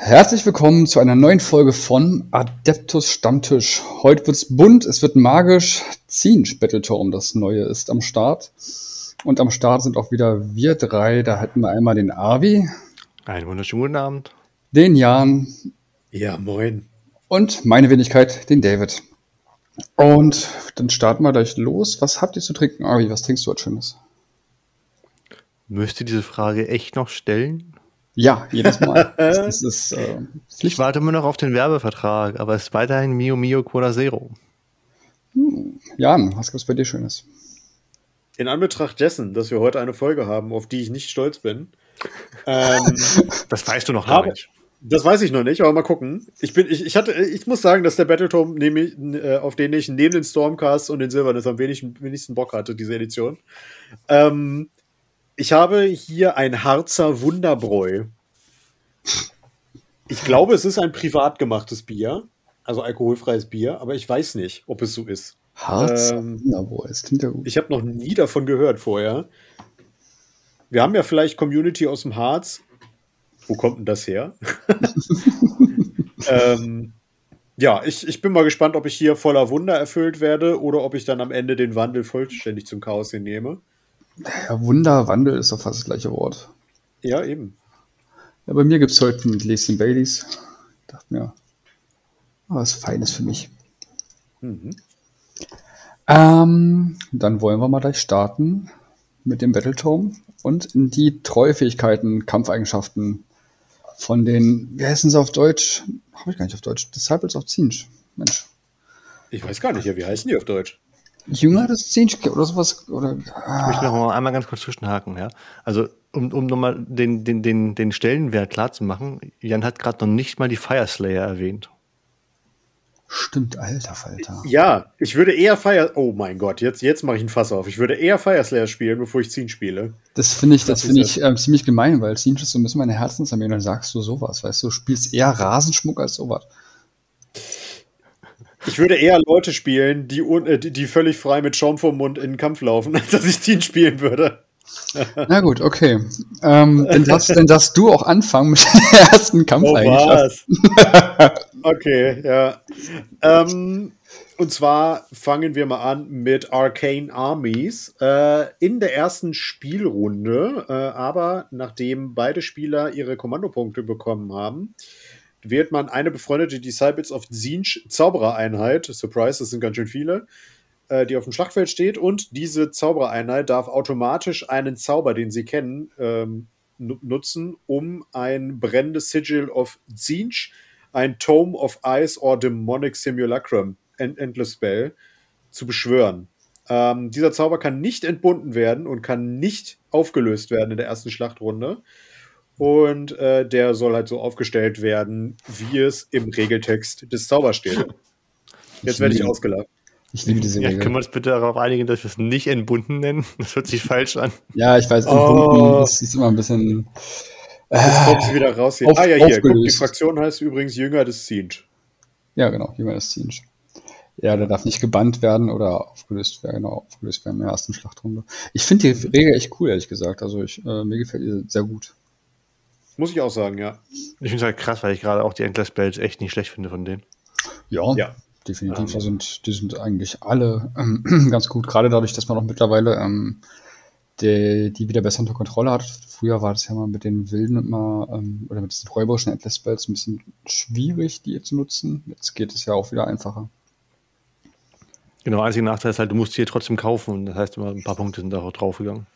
Herzlich willkommen zu einer neuen Folge von Adeptus Stammtisch. Heute wird's bunt, es wird magisch. Zinsch Battleturm, das neue, ist am Start. Und am Start sind auch wieder wir drei. Da hätten wir einmal den Avi. Einen wunderschönen guten Abend. Den Jan. Ja, moin. Und meine Wenigkeit, den David. Und dann starten wir gleich los. Was habt ihr zu trinken, Avi? Was trinkst du heute Schönes? Müsst ihr diese Frage echt noch stellen? Ja, jedes Mal. das ist, äh, ich warte immer noch auf den Werbevertrag, aber es ist weiterhin Mio Mio Cola Zero. Hm. Jan, was gibt's bei dir Schönes? In Anbetracht dessen, dass wir heute eine Folge haben, auf die ich nicht stolz bin. Ähm, das weißt du noch gar nicht. Das weiß ich noch nicht, aber mal gucken. Ich, bin, ich, ich, hatte, ich muss sagen, dass der Battleturm, äh, auf den ich neben den Stormcast und den Silbernes am wenigsten, wenigsten Bock hatte, diese Edition. Ähm, ich habe hier ein Harzer Wunderbräu. Ich glaube, es ist ein privat gemachtes Bier, also alkoholfreies Bier, aber ich weiß nicht, ob es so ist. Harzer ähm, Wunderbräu, das klingt ja gut. Ich habe noch nie davon gehört vorher. Wir haben ja vielleicht Community aus dem Harz. Wo kommt denn das her? ähm, ja, ich, ich bin mal gespannt, ob ich hier voller Wunder erfüllt werde oder ob ich dann am Ende den Wandel vollständig zum Chaos hinnehme. Ja, Wunder, Wandel ist doch fast das gleiche Wort. Ja, eben. Ja, bei mir gibt es heute ein Gläschen Baileys. Ich dachte mir, was Feines für mich. Mhm. Ähm, dann wollen wir mal gleich starten mit dem Battletome und in die Treufähigkeiten, Kampfeigenschaften von den, wie heißen sie auf Deutsch? Habe ich gar nicht auf Deutsch. Disciples of Zinch. Mensch. Ich weiß gar nicht, ja, wie heißen die auf Deutsch? Jünger des Zinschke oder sowas. Oder, ah. Ich möchte noch mal einmal ganz kurz zwischenhaken. Ja? Also, um, um nochmal den, den, den, den Stellenwert klar zu machen, Jan hat gerade noch nicht mal die Fire Slayer erwähnt. Stimmt, alter Falter. Ja, ich würde eher Fire. Oh mein Gott, jetzt, jetzt mache ich ein Fass auf. Ich würde eher Fire Slayer spielen, bevor ich Zin spiele. Das finde ich, das, das finde ich äh, ziemlich gemein, weil Zin ist so ein bisschen meine Herzensarmee und dann sagst du sowas, weißt du, du spielst eher Rasenschmuck als sowas. Ich würde eher Leute spielen, die, äh, die, die völlig frei mit Schaum vorm Mund in den Kampf laufen, als dass ich Teen spielen würde. Na gut, okay. Ähm, dann, darfst, dann darfst du auch anfangen mit der ersten Kampfeigenschaft. Oh, was? okay, ja. Ähm, und zwar fangen wir mal an mit Arcane Armies äh, in der ersten Spielrunde. Äh, aber nachdem beide Spieler ihre Kommandopunkte bekommen haben, wählt man eine befreundete Disciples of Zinch Zauberereinheit, Surprise, das sind ganz schön viele, äh, die auf dem Schlachtfeld steht. Und diese Zauberereinheit darf automatisch einen Zauber, den sie kennen, ähm, nutzen, um ein brennendes Sigil of Zinch, ein Tome of Ice or Demonic Simulacrum, Endless Spell, zu beschwören. Ähm, dieser Zauber kann nicht entbunden werden und kann nicht aufgelöst werden in der ersten Schlachtrunde. Und äh, der soll halt so aufgestellt werden, wie es im Regeltext des Zaubers steht. Jetzt werde ich ausgelacht. Ich liebe diese Regel. Ja, können wir uns bitte darauf einigen, dass wir es nicht entbunden nennen? Das hört sich falsch an. Ja, ich weiß, entbunden oh. das ist immer ein bisschen. Äh, Jetzt kommt sie wieder raus hier. Auf, ah ja, hier, guck, die Fraktion heißt übrigens Jünger des Siege. Ja, genau, Jünger des Siege. Ja, der darf nicht gebannt werden oder aufgelöst werden, genau, aufgelöst werden in der ersten Schlachtrunde. Ich finde die Regel echt cool, ehrlich gesagt. Also ich, äh, mir gefällt die sehr gut. Muss ich auch sagen, ja. Ich finde es halt krass, weil ich gerade auch die Endless Bells echt nicht schlecht finde von denen. Ja, ja. Definitiv. Ähm, sind, die sind eigentlich alle ähm, ganz gut. Gerade dadurch, dass man auch mittlerweile ähm, die, die wieder besser unter Kontrolle hat. Früher war das ja mal mit den Wilden immer, ähm, oder mit diesen räuberischen Endless Bells ein bisschen schwierig, die zu nutzen. Jetzt geht es ja auch wieder einfacher. Genau, einziger Nachteil ist halt, du musst sie trotzdem kaufen. Das heißt, immer ein paar Punkte sind da auch draufgegangen.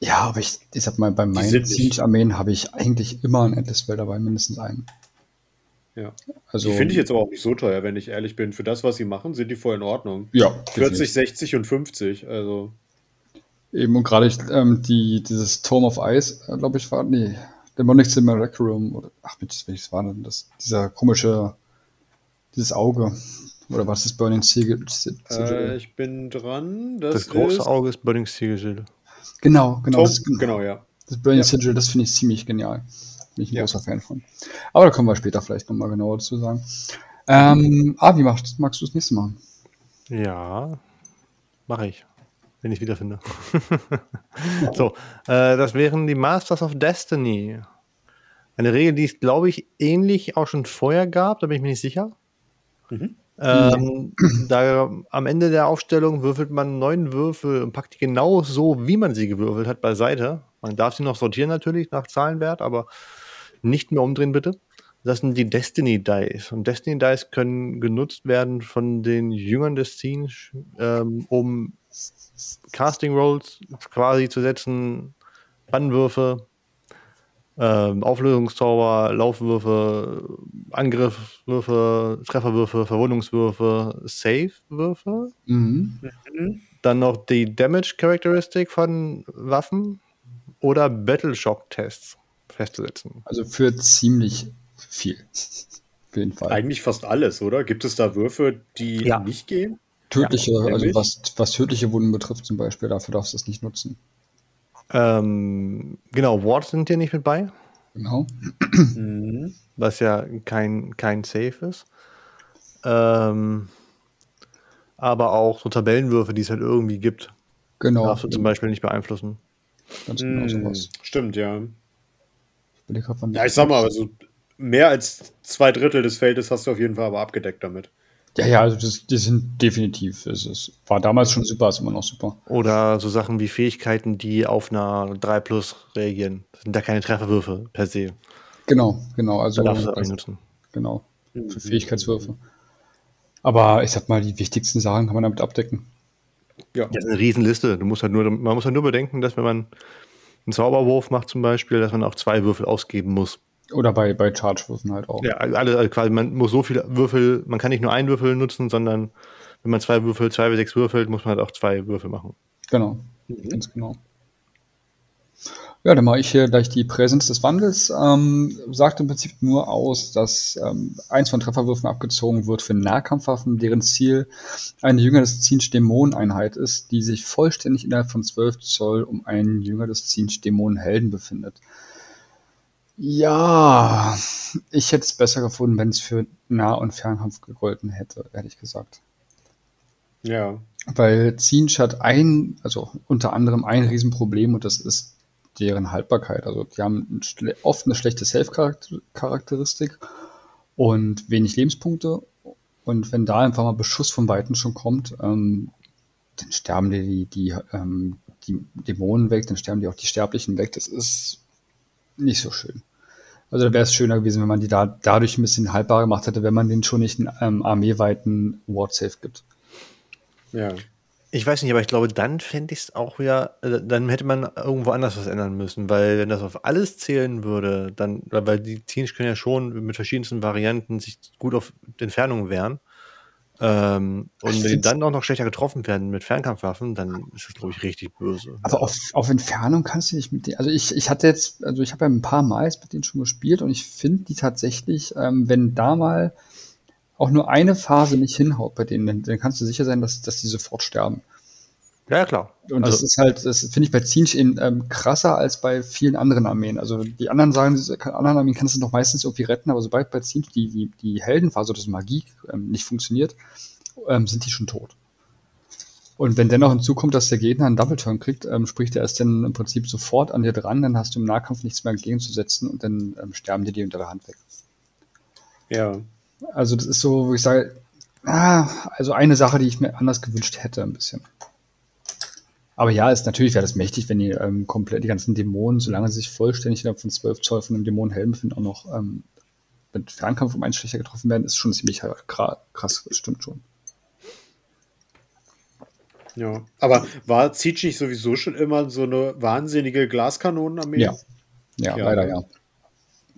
Ja, aber ich, ich sag mal, bei meinen Siege-Armeen habe ich eigentlich immer ein Endless Spell dabei, mindestens einen. Ja. Also, die finde ich jetzt aber auch nicht so teuer, wenn ich ehrlich bin. Für das, was sie machen, sind die voll in Ordnung. Ja. 40, definitiv. 60 und 50. Also. Eben, und gerade ähm, die, dieses Tome of Ice, äh, glaube ich, war, nee, Demonic Simulacrum, oder, ach, welches war denn das? Dieser komische, dieses Auge. Oder was ist Burning Sigil? Äh, ich bin dran. Das, das große ist Auge ist Burning Sigil. Genau, genau. Top, das, genau, ja. Das Burning ja. Sigil, das finde ich ziemlich genial. Bin ich ein ja. großer Fan von. Aber da kommen wir später vielleicht nochmal genauer dazu sagen. Ähm, ah, wie machst, magst du das nächste Mal? Ja, mache ich. Wenn ich wiederfinde. so, äh, das wären die Masters of Destiny. Eine Regel, die es, glaube ich, ähnlich auch schon vorher gab, da bin ich mir nicht sicher. Mhm. Ähm, da am Ende der Aufstellung würfelt man neun Würfel und packt die genau so, wie man sie gewürfelt hat, beiseite. Man darf sie noch sortieren natürlich nach Zahlenwert, aber nicht mehr umdrehen bitte. Das sind die Destiny Dice. Und Destiny Dice können genutzt werden von den Jüngern des Scenes, ähm, um Casting Rolls quasi zu setzen, Bannwürfe, ähm, Auflösungszauber, Laufwürfe, Angriffswürfe, Trefferwürfe, Verwundungswürfe, Save-Würfe. Mhm. Dann noch die Damage-Charakteristik von Waffen oder Battle-Shock-Tests festzusetzen. Also für ziemlich viel. Auf jeden Fall. Eigentlich fast alles, oder? Gibt es da Würfe, die Ja. nicht gehen? Tödliche, Ja, also was, was tödliche Wunden betrifft zum Beispiel, dafür darfst du es nicht nutzen. Ähm, genau, Wards sind hier nicht mit bei, Genau. Mhm. was ja kein, kein Save ist. Ähm, aber auch so Tabellenwürfe, die es halt irgendwie gibt, Genau. darfst du zum Beispiel nicht beeinflussen. Ganz genau Mhm. sowas. Stimmt, ja. Grad, wann Ja, ich sag mal, also mehr als zwei Drittel des Feldes hast du auf jeden Fall aber abgedeckt damit. Ja, ja, also das, die sind definitiv. Es ist, war damals schon super, ist immer noch super. Oder so Sachen wie Fähigkeiten, die auf einer 3 Plus reagieren. Das sind da keine Trefferwürfe per se. Genau, genau. Also Da darfst du das nutzen. genau. Mhm. Für Fähigkeitswürfe. Aber ich sag mal, die wichtigsten Sachen kann man damit abdecken. Ja. Das ist eine Riesenliste. Du musst halt nur, man muss halt nur bedenken, dass wenn man einen Zauberwurf macht zum Beispiel, dass man auch zwei Würfel ausgeben muss. Oder bei, bei Charge-Würfen halt auch. Ja, alle, also quasi, man muss so viele Würfel, man kann nicht nur einen Würfel nutzen, sondern wenn man zwei Würfel, zwei bis sechs würfelt, muss man halt auch zwei Würfel machen. Genau, Mhm. ganz genau. Ja, dann mache ich hier gleich die Präsenz des Wandels. Ähm, sagt im Prinzip nur aus, dass ähm, eins von Trefferwürfen abgezogen wird für Nahkampfwaffen, deren Ziel eine Jünger des Zinsch Dämoneneinheit ist, die sich vollständig innerhalb von 12 Zoll um einen Jünger des Zinsch Dämonenhelden befindet. Ja, ich hätte es besser gefunden, wenn es für Nah- und Fernkampf gegolten hätte, ehrlich gesagt. Ja. Weil Zinch hat ein, also unter anderem ein Riesenproblem und das ist deren Haltbarkeit. Also die haben oft eine schlechte Self-Charakteristik und wenig Lebenspunkte. Und wenn da einfach mal Beschuss von Weitem schon kommt, ähm, dann sterben die, die, die, ähm, die Dämonen weg, dann sterben die auch die Sterblichen weg. Das ist nicht so schön. Also da wäre es schöner gewesen, wenn man die da dadurch ein bisschen haltbarer gemacht hätte, wenn man denen schon nicht einen ähm, armeeweiten Ward-Safe gibt. Ja. Ich weiß nicht, aber ich glaube, dann fände ich es auch wieder, äh, dann hätte man irgendwo anders was ändern müssen, weil wenn das auf alles zählen würde, dann, weil die Teams können ja schon mit verschiedensten Varianten sich gut auf Entfernung wehren. Ähm, und wenn die dann auch noch schlechter getroffen werden mit Fernkampfwaffen, dann ist das, glaube ich, richtig böse. Aber auf, auf Entfernung kannst du nicht mit denen. Also ich, ich hatte jetzt, also ich habe ja ein paar Mal mit denen schon gespielt und ich finde die tatsächlich, ähm, wenn da mal auch nur eine Phase nicht hinhaut bei denen, dann, dann kannst du sicher sein, dass, dass die sofort sterben. Ja, ja, klar. Und das Also- ist halt, das finde ich bei Zinch eben ähm, krasser als bei vielen anderen Armeen. Also die anderen sagen, diese anderen Armeen kannst du noch meistens irgendwie retten, aber sobald bei Zinch die, die, die Heldenphase oder das Magie ähm, nicht funktioniert, ähm, sind die schon tot. Und wenn dennoch hinzukommt, dass der Gegner einen Double-Turn kriegt, ähm, spricht er erst dann im Prinzip sofort an dir dran, dann hast du im Nahkampf nichts mehr entgegenzusetzen und dann ähm, sterben die dir unter der Hand weg. Ja. Also das ist so, wo ich sage, ah, also eine Sache, die ich mir anders gewünscht hätte, ein bisschen. Aber ja, ist natürlich wäre das mächtig, wenn die ähm, komplett die ganzen Dämonen, solange sie sich vollständig innerhalb von 12 Zoll von einem Dämonenhelm befinden, auch noch ähm, mit Fernkampf um einen Schwächer getroffen werden, ist schon ziemlich kra- krass, das stimmt schon. Ja. Aber war Zietsch nicht sowieso schon immer so eine wahnsinnige Glaskanonenarmee? Ja. Ja, Ja. leider ja.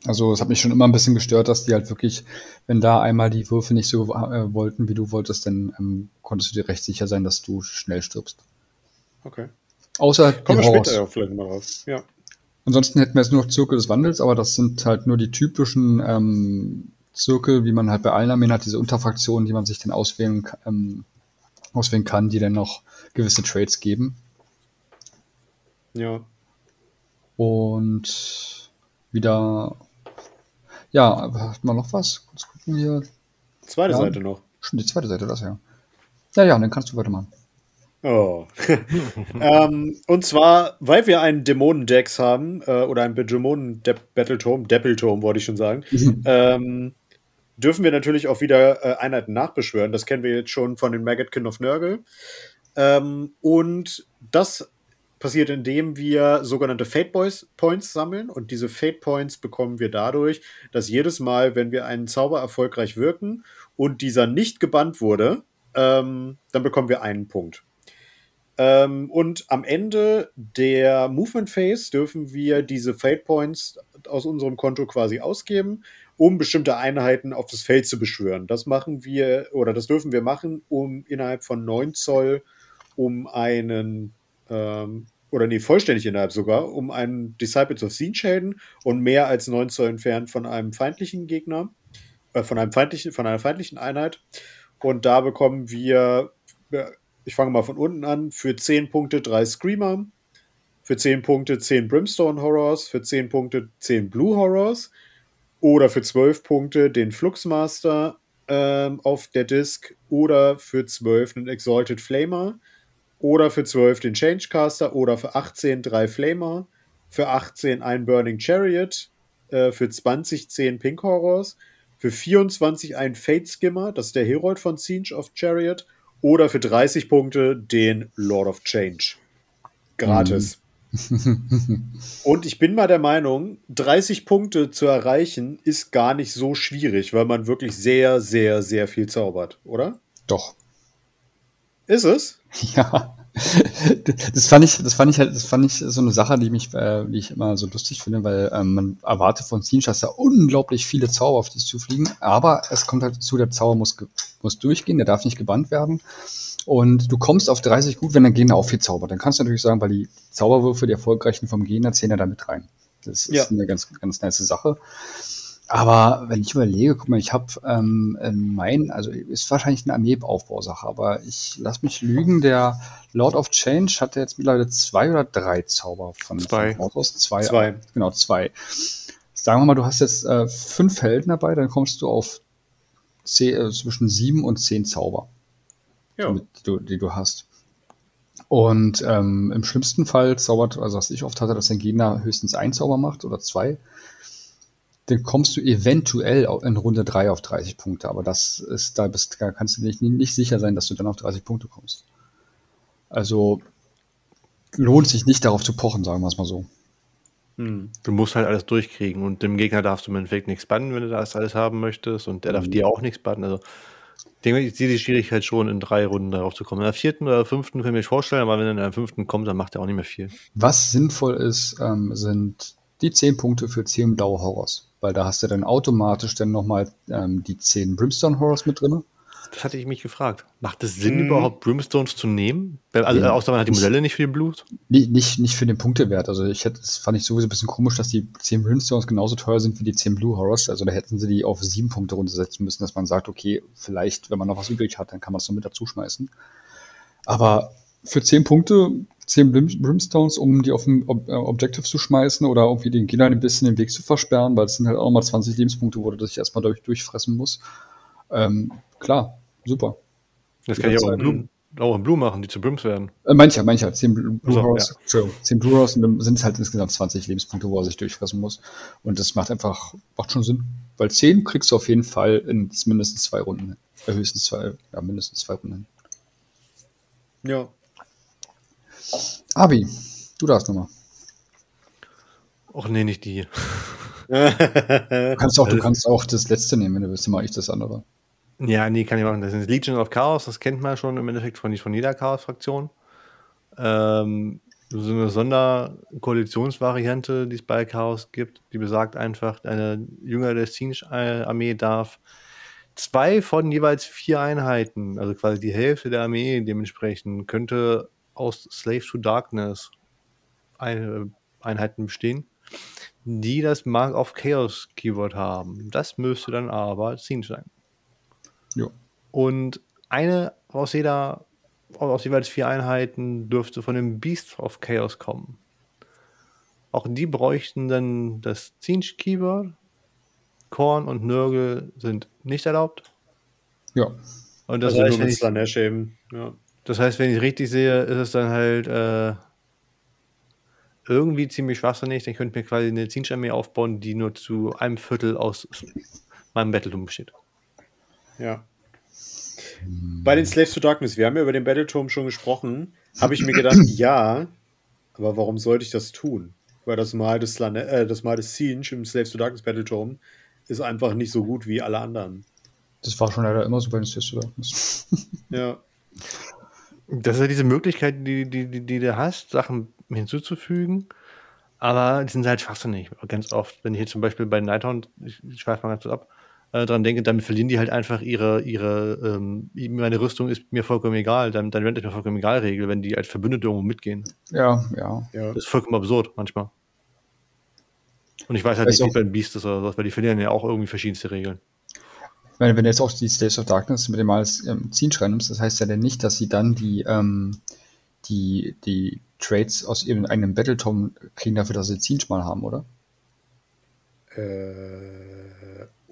Also es hat mich schon immer ein bisschen gestört, dass die halt wirklich, wenn da einmal die Würfe nicht so äh, wollten, wie du wolltest, dann ähm, konntest du dir recht sicher sein, dass du schnell stirbst. Okay. Außer Kommen wir später ja vielleicht mal raus. Ja. Ansonsten hätten wir jetzt nur noch Zirkel des Wandels, aber das sind halt nur die typischen ähm, Zirkel, wie man halt bei allen Armeen hat, diese Unterfraktionen, die man sich dann auswählen, ähm, auswählen kann, die dann noch gewisse Trades geben. Ja. Und wieder, ja, aber hat man noch was? Kurz gucken hier. Zweite Ja. Seite noch. Schon die zweite Seite, das ja. Ja, ja, dann kannst du weitermachen. Oh. ähm, und zwar, weil wir einen Dämonendex haben, äh, oder einen Dämonen-Battletome, Deppeltome wollte ich schon sagen, mhm. ähm, dürfen wir natürlich auch wieder äh, Einheiten nachbeschwören. Das kennen wir jetzt schon von den Maggotkin of Nurgle. Ähm, und das passiert, indem wir sogenannte Fate Boys Points sammeln. Und diese Fate Points bekommen wir dadurch, dass jedes Mal, wenn wir einen Zauber erfolgreich wirken und dieser nicht gebannt wurde, ähm, dann bekommen wir einen Punkt. Ähm, und am Ende der Movement Phase dürfen wir diese Fate Points aus unserem Konto quasi ausgeben, um bestimmte Einheiten auf das Feld zu beschwören. Das machen wir oder das dürfen wir machen, um innerhalb von 9 Zoll um einen ähm, oder nee, vollständig innerhalb sogar, um einen Disciples of Scene Schäden und mehr als 9 Zoll entfernt von einem feindlichen Gegner, äh, von einem feindlichen, von einer feindlichen Einheit. Und da bekommen wir, ich fange mal von unten an, für 10 Punkte 3 Screamer, für 10 Punkte 10 Brimstone Horrors, für 10 Punkte 10 Blue Horrors oder für 12 Punkte den Fluxmaster ähm, auf der Disk oder für 12 einen Exalted Flamer oder für 12 den Changecaster oder für 18 drei Flamer, für 18 ein Burning Chariot, äh, für 20 10 Pink Horrors, für 24 ein Fate Skimmer, das ist der Herold von Siege of Chariot, oder für 30 Punkte den Lord of Change. Gratis. Mhm. Und ich bin mal der Meinung, 30 Punkte zu erreichen ist gar nicht so schwierig, weil man wirklich sehr, sehr, sehr viel zaubert, oder? Doch. Ist es? Ja. Das fand ich, das fand ich halt, das fand ich so eine Sache, die mich, äh, die ich immer so lustig finde, weil ähm, man erwartet von Steamshot ja unglaublich viele Zauber auf dich zufliegen, aber es kommt halt dazu, der Zauber muss, muss durchgehen, der darf nicht gebannt werden. Und du kommst auf 30 gut, wenn der Gegner auch viel zaubert. Dann kannst du natürlich sagen, weil die Zauberwürfe, die erfolgreichen vom Gegner, zählen ja da mit rein. Das ist ja. eine ganz, ganz nice Sache. Aber wenn ich überlege, guck mal, ich habe ähm, mein, also ist wahrscheinlich eine Armeeaufbausache, aber ich lass mich lügen, der Lord of Change hat jetzt mittlerweile zwei oder drei Zauber von zwei. Autos. Zwei. zwei. Genau, zwei. Sagen wir mal, du hast jetzt äh, fünf Helden dabei, dann kommst du auf zehn, äh, zwischen sieben und zehn Zauber, ja. die, du, die du hast. Und ähm, im schlimmsten Fall zaubert, also was ich oft hatte, dass der Gegner höchstens ein Zauber macht oder zwei dann kommst du eventuell in Runde 3 auf 30 Punkte. Aber das ist, da bist, da kannst du nicht, nicht sicher sein, dass du dann auf 30 Punkte kommst. Also lohnt sich nicht darauf zu pochen, sagen wir es mal so. Hm. Du musst halt alles durchkriegen und dem Gegner darfst du im Endeffekt nichts bannen, wenn du das alles haben möchtest und der darf mhm. dir auch nichts bannen. Also ich sehe die Schwierigkeit schon, in drei Runden darauf zu kommen. In der vierten oder fünften kann ich mir vorstellen, aber wenn er in der fünften kommt, dann macht er auch nicht mehr viel. Was sinnvoll ist, ähm, sind die 10 Punkte für 10 blaue Horrors weil da hast du dann automatisch dann nochmal ähm, die 10 Brimstone Horrors mit drin. Das hatte ich mich gefragt. Macht es Sinn, hm. überhaupt Brimstones zu nehmen? Also, ja, außer man hat die Modelle nicht für den Blut? Nicht, nicht, nicht für den Punktewert. Also, ich hätte, das fand ich sowieso ein bisschen komisch, dass die 10 Brimstones genauso teuer sind wie die 10 Blue Horrors. Also, da hätten sie die auf 7 Punkte runtersetzen müssen, dass man sagt, okay, vielleicht, wenn man noch was übrig hat, dann kann man es noch mit dazu schmeißen. Aber für 10 Punkte 10 Brimstones, um die auf dem Ob äh, Objective zu schmeißen oder irgendwie den Gegnern ein bisschen den Weg zu versperren, weil es sind halt auch nochmal 20 Lebenspunkte, wo du dich erstmal durch, durchfressen musst. Ähm, klar, super. Das kann ich auch in, Blue, auch in Blue machen, die zu Brims werden. Äh, mancher, mancher. 10 Blue also, Horse, ja. 10 Blue Horse sind es halt insgesamt 20 Lebenspunkte, wo er sich durchfressen muss. Und das macht einfach, macht schon Sinn. Weil 10 kriegst du auf jeden Fall in mindestens zwei Runden, äh, höchstens zwei, ja, mindestens zwei Runden. Ja, Abi, du darfst nochmal. Och nee, nicht die. du kannst auch, du kannst auch das letzte nehmen, wenn du willst, mache ich das andere. Ja, nee, kann ich machen. Das ist Legion of Chaos, das kennt man schon im Endeffekt von, von jeder Chaos-Fraktion. Ähm, so eine Sonderkoalitionsvariante, die es bei Chaos gibt, die besagt einfach, eine Jünger der Siege-Armee darf zwei von jeweils vier Einheiten, also quasi die Hälfte der Armee dementsprechend, könnte aus Slave to Darkness Einheiten bestehen, die das Mark of Chaos Keyword haben. Das müsste dann aber Scene sein. Ja. Und eine aus jeder, aus jeweils vier Einheiten dürfte von dem Beast of Chaos kommen. Auch die bräuchten dann das Zinch Keyword. Korn und Nörgel sind nicht erlaubt. Ja. Und das also heißt, nur mit Slanesh eben. Ja. Das heißt, wenn ich richtig sehe, ist es dann halt äh, irgendwie ziemlich schwachsinnig. Dann könnte ich mir quasi eine Zinsch-Armee aufbauen, die nur zu einem Viertel aus meinem Battleturm besteht. Ja. Bei den Slaves to Darkness, wir haben ja über den Battleturm schon gesprochen, habe ich mir gedacht, ja, aber warum sollte ich das tun? Weil das Mal des, Lane äh, das Mal des Siege im Slaves to Darkness Battleturm ist einfach nicht so gut wie alle anderen. Das war schon leider immer so bei den Slaves to Darkness. Ja. Das ist ja diese Möglichkeit, die, die, die, die du hast, Sachen hinzuzufügen. Aber die sind halt schwachsinnig. Ganz oft. Wenn ich hier zum Beispiel bei Nighthound, ich, ich schweife mal ganz kurz ab, äh, dran denke, dann verlieren die halt einfach ihre, ihre ähm, meine Rüstung ist mir vollkommen egal, dann, dann rennt es mir vollkommen egal Regel, wenn die als Verbündete irgendwo mitgehen. Ja, ja. ja. Das ist vollkommen absurd manchmal. Und ich weiß halt Weiß nicht, auch- wie beim Beast ist oder sowas, weil die verlieren ja auch irgendwie verschiedenste Regeln. Ich meine, wenn du jetzt auch die Slaves of Darkness mit dem als ähm, Zielschrein nimmst, das heißt ja dann nicht, dass sie dann die, ähm, die, die Trades aus ihrem eigenen Battletom kriegen dafür, dass sie Zinsch mal haben, oder? Äh,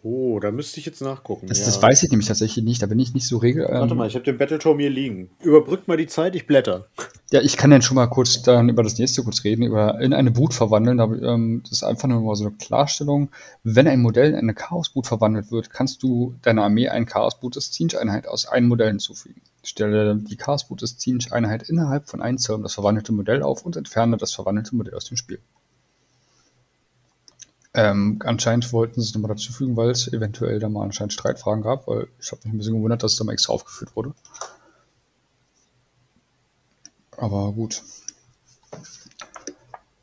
oh, da müsste ich jetzt nachgucken. Das, ja. das weiß ich nämlich tatsächlich nicht, da bin ich nicht so regel. Ähm, Warte mal, ich habe den Battleturm hier liegen. Überbrückt mal die Zeit, ich blätter. Ja, ich kann dann schon mal kurz dann über das nächste kurz reden, über in eine Brut verwandeln. Da, ähm, das ist einfach nur mal so eine Klarstellung. Wenn ein Modell in eine Chaosbrut verwandelt wird, kannst du deiner Armee ein Chaosbrut des Zinsch-Einheit aus einem Modell hinzufügen. Stelle die Chaosbrut des Zinsch-Einheit innerhalb von einem Zirm das verwandelte Modell auf und entferne das verwandelte Modell aus dem Spiel. Ähm, anscheinend wollten sie es nochmal dazu fügen, weil es eventuell da mal anscheinend Streitfragen gab, weil ich habe mich ein bisschen gewundert, dass es da mal extra aufgeführt wurde. Aber gut.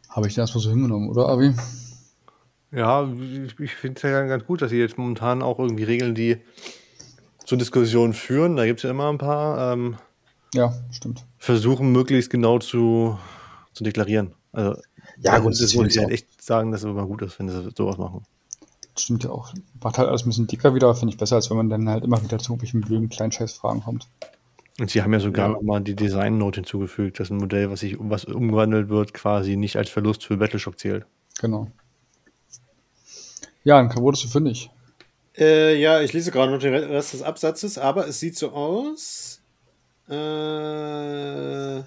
Habe ich das erstmal so hingenommen, oder, Avi? Ja, ich, ich finde es ja ganz gut, dass sie jetzt momentan auch irgendwie Regeln, die zur Diskussion führen, da gibt es ja immer ein paar, ähm, Ja, stimmt. versuchen möglichst genau zu, zu deklarieren. Also, Ja, gut, das ist ich halt echt sagen, dass es immer gut ist, wenn sie sowas machen. Stimmt ja auch. Macht halt alles ein bisschen dicker wieder, finde ich besser, als wenn man dann halt immer wieder zu irgendwelchen blöden Kleinscheißfragen kommt. Und sie haben ja sogar Ja. noch mal die Design-Note hinzugefügt, dass ein Modell, was sich um was umgewandelt wird, quasi nicht als Verlust für Battleshock zählt. Genau. Ja, dann wurdest du fündig. Äh, ja, ich lese gerade noch den Rest des Absatzes, aber es sieht so aus. Äh.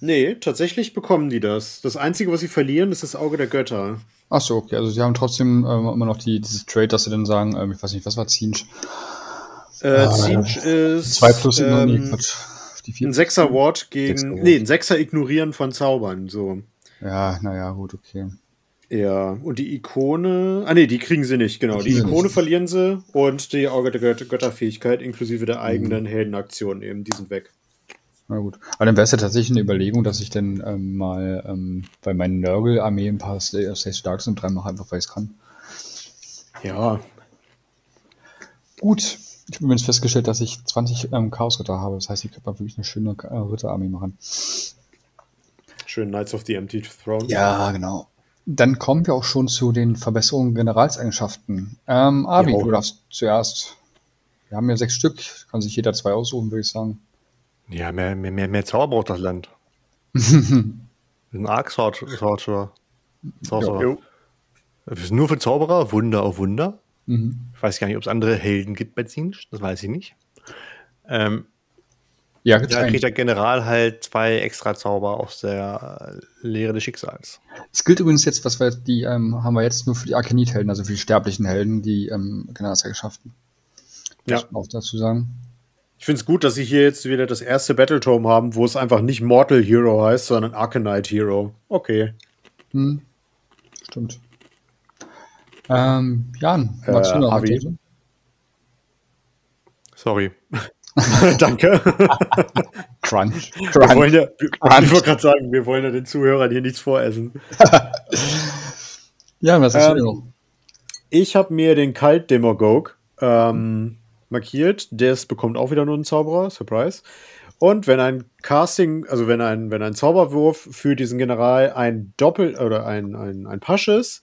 Nee, tatsächlich bekommen die das. Das Einzige, was sie verlieren, ist das Auge der Götter. Achso, okay. Also sie haben trotzdem ähm, immer noch die, dieses Trade, dass sie dann sagen, ähm, ich weiß nicht, was war Zinsch? Äh, Ah, Zinch ist. 2 plus ähm, nee, Quatsch. Die 4 ein Sechser Ward gegen. Sechser Ward. Nee, ein Sechser ignorieren von Zaubern. So. Ja, naja, gut, okay. Ja, und die Ikone. Ah, nee, die kriegen sie nicht, genau. Die Die Ikone nicht. verlieren sie und die Auge der Göt Götterfähigkeit inklusive Mhm. der eigenen Heldenaktion eben, die sind weg. Na gut. Aber dann wäre es ja tatsächlich eine Überlegung, dass ich dann ähm, mal ähm, bei meinen Nörgel-Armee ein paar Stay Starks und drei mache, einfach weil ich es kann. Ja, Gut. Ich habe übrigens festgestellt, dass ich 20 ähm, Chaosritter habe. Das heißt, ich könnte mal wirklich eine schöne äh, Ritterarmee machen. schön Knights of the Empty Throne. Ja, genau. Dann kommen wir auch schon zu den Verbesserungen Generalseigenschaften. Ähm, Abi, Ja. du darfst zuerst. Wir haben ja sechs Stück. Kann sich jeder zwei aussuchen, würde ich sagen. Ja, mehr, mehr, mehr, mehr Zauber braucht das Land. ein Arc-Sorcerer. Sorcerer. Sind nur für Zauberer, Wunder auf Wunder. Mhm. Ich weiß gar nicht, ob es andere Helden gibt bei Zinch, das weiß ich nicht. Ähm, Ja, einen. kriegt der General halt zwei extra Zauber aus der Lehre des Schicksals. Es gilt übrigens jetzt, was wir die ähm, haben wir jetzt nur für die Arkanit-Helden, also für die sterblichen Helden, die ähm, Generalseigenschaften. Ja. Auch dazu sagen. Ich finde es gut, dass sie hier jetzt wieder das erste Battletome haben, wo es einfach nicht Mortal Hero heißt, sondern Arcanite Hero. Okay. Hm. Stimmt. Ähm, Jan, magst Äh, du noch Avi? Sorry. Danke. Crunch. Wir Crunch. wollen ja, wir, Crunch. ich wollte gerade sagen, wir wollen ja den Zuhörern hier nichts voressen. Ja, was hast du Ähm, denn noch? Ich habe mir den Kalt Demagogue ähm, markiert. Das bekommt auch wieder nur einen Zauberer. Surprise. Und wenn ein Casting, also wenn ein, wenn ein Zauberwurf für diesen General ein Doppel- oder ein, ein, ein Pasch ist,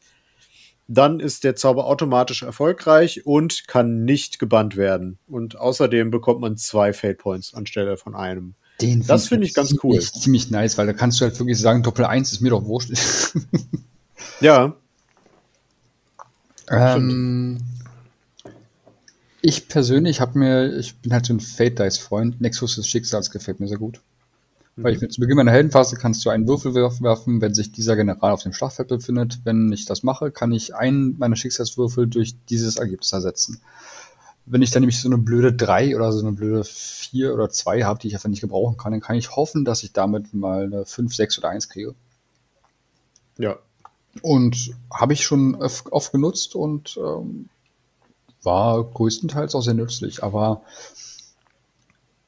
dann ist der Zauber automatisch erfolgreich und kann nicht gebannt werden. Und außerdem bekommt man zwei Fate Points anstelle von einem. Den das finde ich ganz cool. ziemlich, Ziemlich nice, weil da kannst du halt wirklich sagen, Doppel 1 ist mir doch wurscht. Ja, ähm, Ich persönlich habe mir, ich bin halt so ein Fate Dice Freund. Nexus des Schicksals gefällt mir sehr gut. Mhm. Weil ich mit zu Beginn meiner Heldenphase kannst du einen Würfel werfen, wenn sich dieser General auf dem Schlachtfeld befindet. Wenn ich das mache, kann ich einen meiner Schicksalswürfel durch dieses Ergebnis ersetzen. Wenn ich dann nämlich so eine blöde 3 oder so eine blöde 4 oder 2 habe, die ich einfach nicht gebrauchen kann, dann kann ich hoffen, dass ich damit mal eine 5, 6 oder 1 kriege. Ja. Und habe ich schon oft, oft genutzt und ähm, war größtenteils auch sehr nützlich. Aber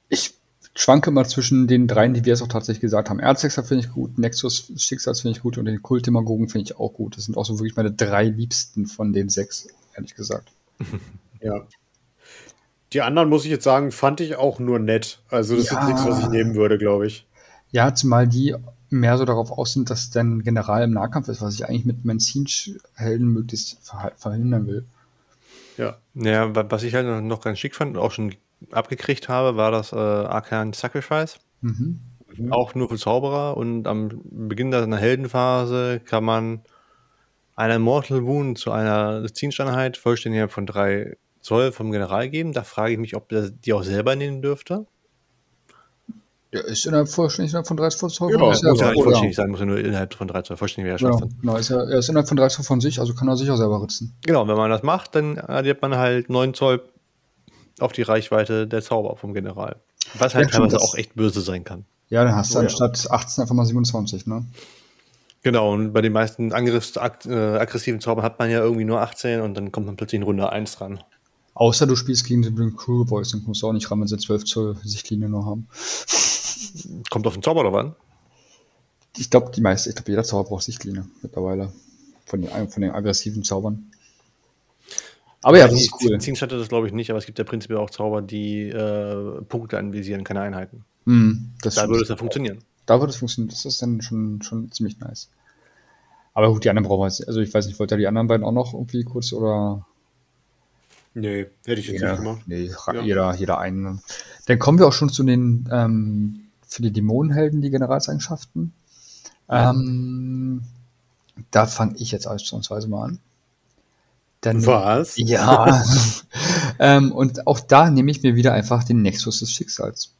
ich schwanke mal zwischen den dreien, die wir es auch tatsächlich gesagt haben. Erzhexer finde ich gut, Nexus Schicksals finde ich gut und den Kultdemagogen finde ich auch gut. Das sind auch so wirklich meine drei liebsten von den sechs, ehrlich gesagt. Ja. Die anderen, muss ich jetzt sagen, fand ich auch nur nett. Also, das ja. ist nichts, was ich nehmen würde, glaube ich. Ja, zumal die mehr so darauf aus sind, dass dein General im Nahkampf ist, was ich eigentlich mit Menzin-Helden möglichst verhindern will. Ja. Ja, was ich halt noch ganz schick fand und auch schon abgekriegt habe, war das äh, Arcane Sacrifice. Mhm. Auch nur für Zauberer und am Beginn deiner Heldenphase kann man eine Mortal Wound zu einer Zinseinheit vollständig von drei Zoll vom General geben. Da frage ich mich, ob der die auch selber nehmen dürfte. Ja, ist innerhalb vollständig innerhalb von 30 Zoll. Ja, muss ja nicht vollständig sein, muss ja nur innerhalb von 3 Zoll. Vollständig wäre ja, genau, ist ja, er ist innerhalb von 3 Zoll von sich, also kann er sich auch selber ritzen. Genau, wenn man das macht, dann addiert man halt 9 Zoll auf die Reichweite der Zauber vom General. Was halt ja, teilweise auch echt böse sein kann. Ja, dann hast du oh, anstatt ja. 18 einfach mal 27, ne? Genau, und bei den meisten Angriffs äh, aggressiven Zaubern hat man ja irgendwie nur 18 und dann kommt man plötzlich in Runde 1 dran. Außer du spielst gegen den Crew Boys, dann musst du auch nicht ran, wenn sie 12 Zoll Sichtlinie noch haben. Kommt auf den Zauber oder wann? Ich glaube, die meisten, ich glaube, jeder Zauber braucht Sichtlinie mittlerweile. Von den, von den aggressiven Zaubern. Aber ja, das ist cool. Zinsch hatte das glaube ich nicht, aber es gibt ja prinzipiell auch Zauber, die äh, Punkte anvisieren, keine Einheiten. Mm, da würde es ja funktionieren. Da würde es funktionieren. Das ist dann schon, schon ziemlich nice. Aber gut, die anderen brauchen wir Also ich weiß nicht, wollte die anderen beiden auch noch irgendwie kurz oder. Nee, hätte ich jetzt jeder, nicht gemacht. Nee, ja. jeder, jeder einen. Dann kommen wir auch schon zu den ähm, für die Dämonenhelden, die Generalseigenschaften. Ja. Ähm, da fange ich jetzt ausnahmsweise mal an. Dann, Was? Ja. ähm, und auch da nehme ich mir wieder einfach den Nexus des Schicksals.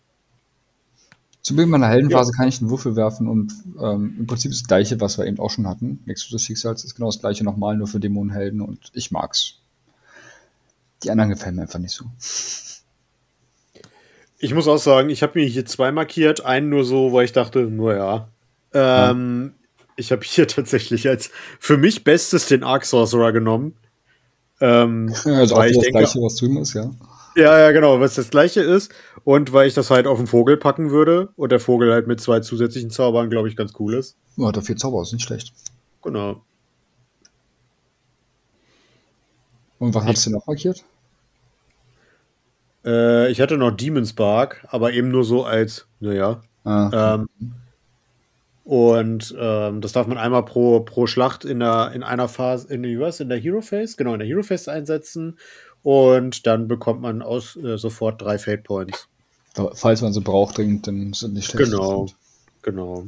Zu Beginn meiner Heldenphase ja. kann ich einen Würfel werfen und ähm, im Prinzip ist das gleiche, was wir eben auch schon hatten. Nexus des Schicksals ist genau das gleiche nochmal, nur für Dämonenhelden und ich mag's. Die anderen gefallen mir einfach nicht so. Ich muss auch sagen, ich habe mir hier zwei markiert. Einen nur so, weil ich dachte, nur ja. Ähm, ja. Ich habe hier tatsächlich als für mich Bestes den Arc Sorcerer genommen. Ähm, also auch das denke, Gleiche, was drüben ist, ja. Ja, ja, genau, was das Gleiche ist. Und weil ich das halt auf den Vogel packen würde und der Vogel halt mit zwei zusätzlichen Zaubern, glaube ich, ganz cool ist. Ja, vier Zauber ist nicht schlecht. Genau. Und was hast du noch markiert? Äh, ich hatte noch Demon's Bark, aber eben nur so als, naja. Ah. Ähm, und ähm, das darf man einmal pro, pro Schlacht in, der, in einer Phase, in, was, in der Hero Phase, genau, in der Hero Phase einsetzen. Und dann bekommt man aus, äh, sofort drei Fate Points. Falls man sie braucht, dringend, dann sind nicht schlecht. Genau, genau.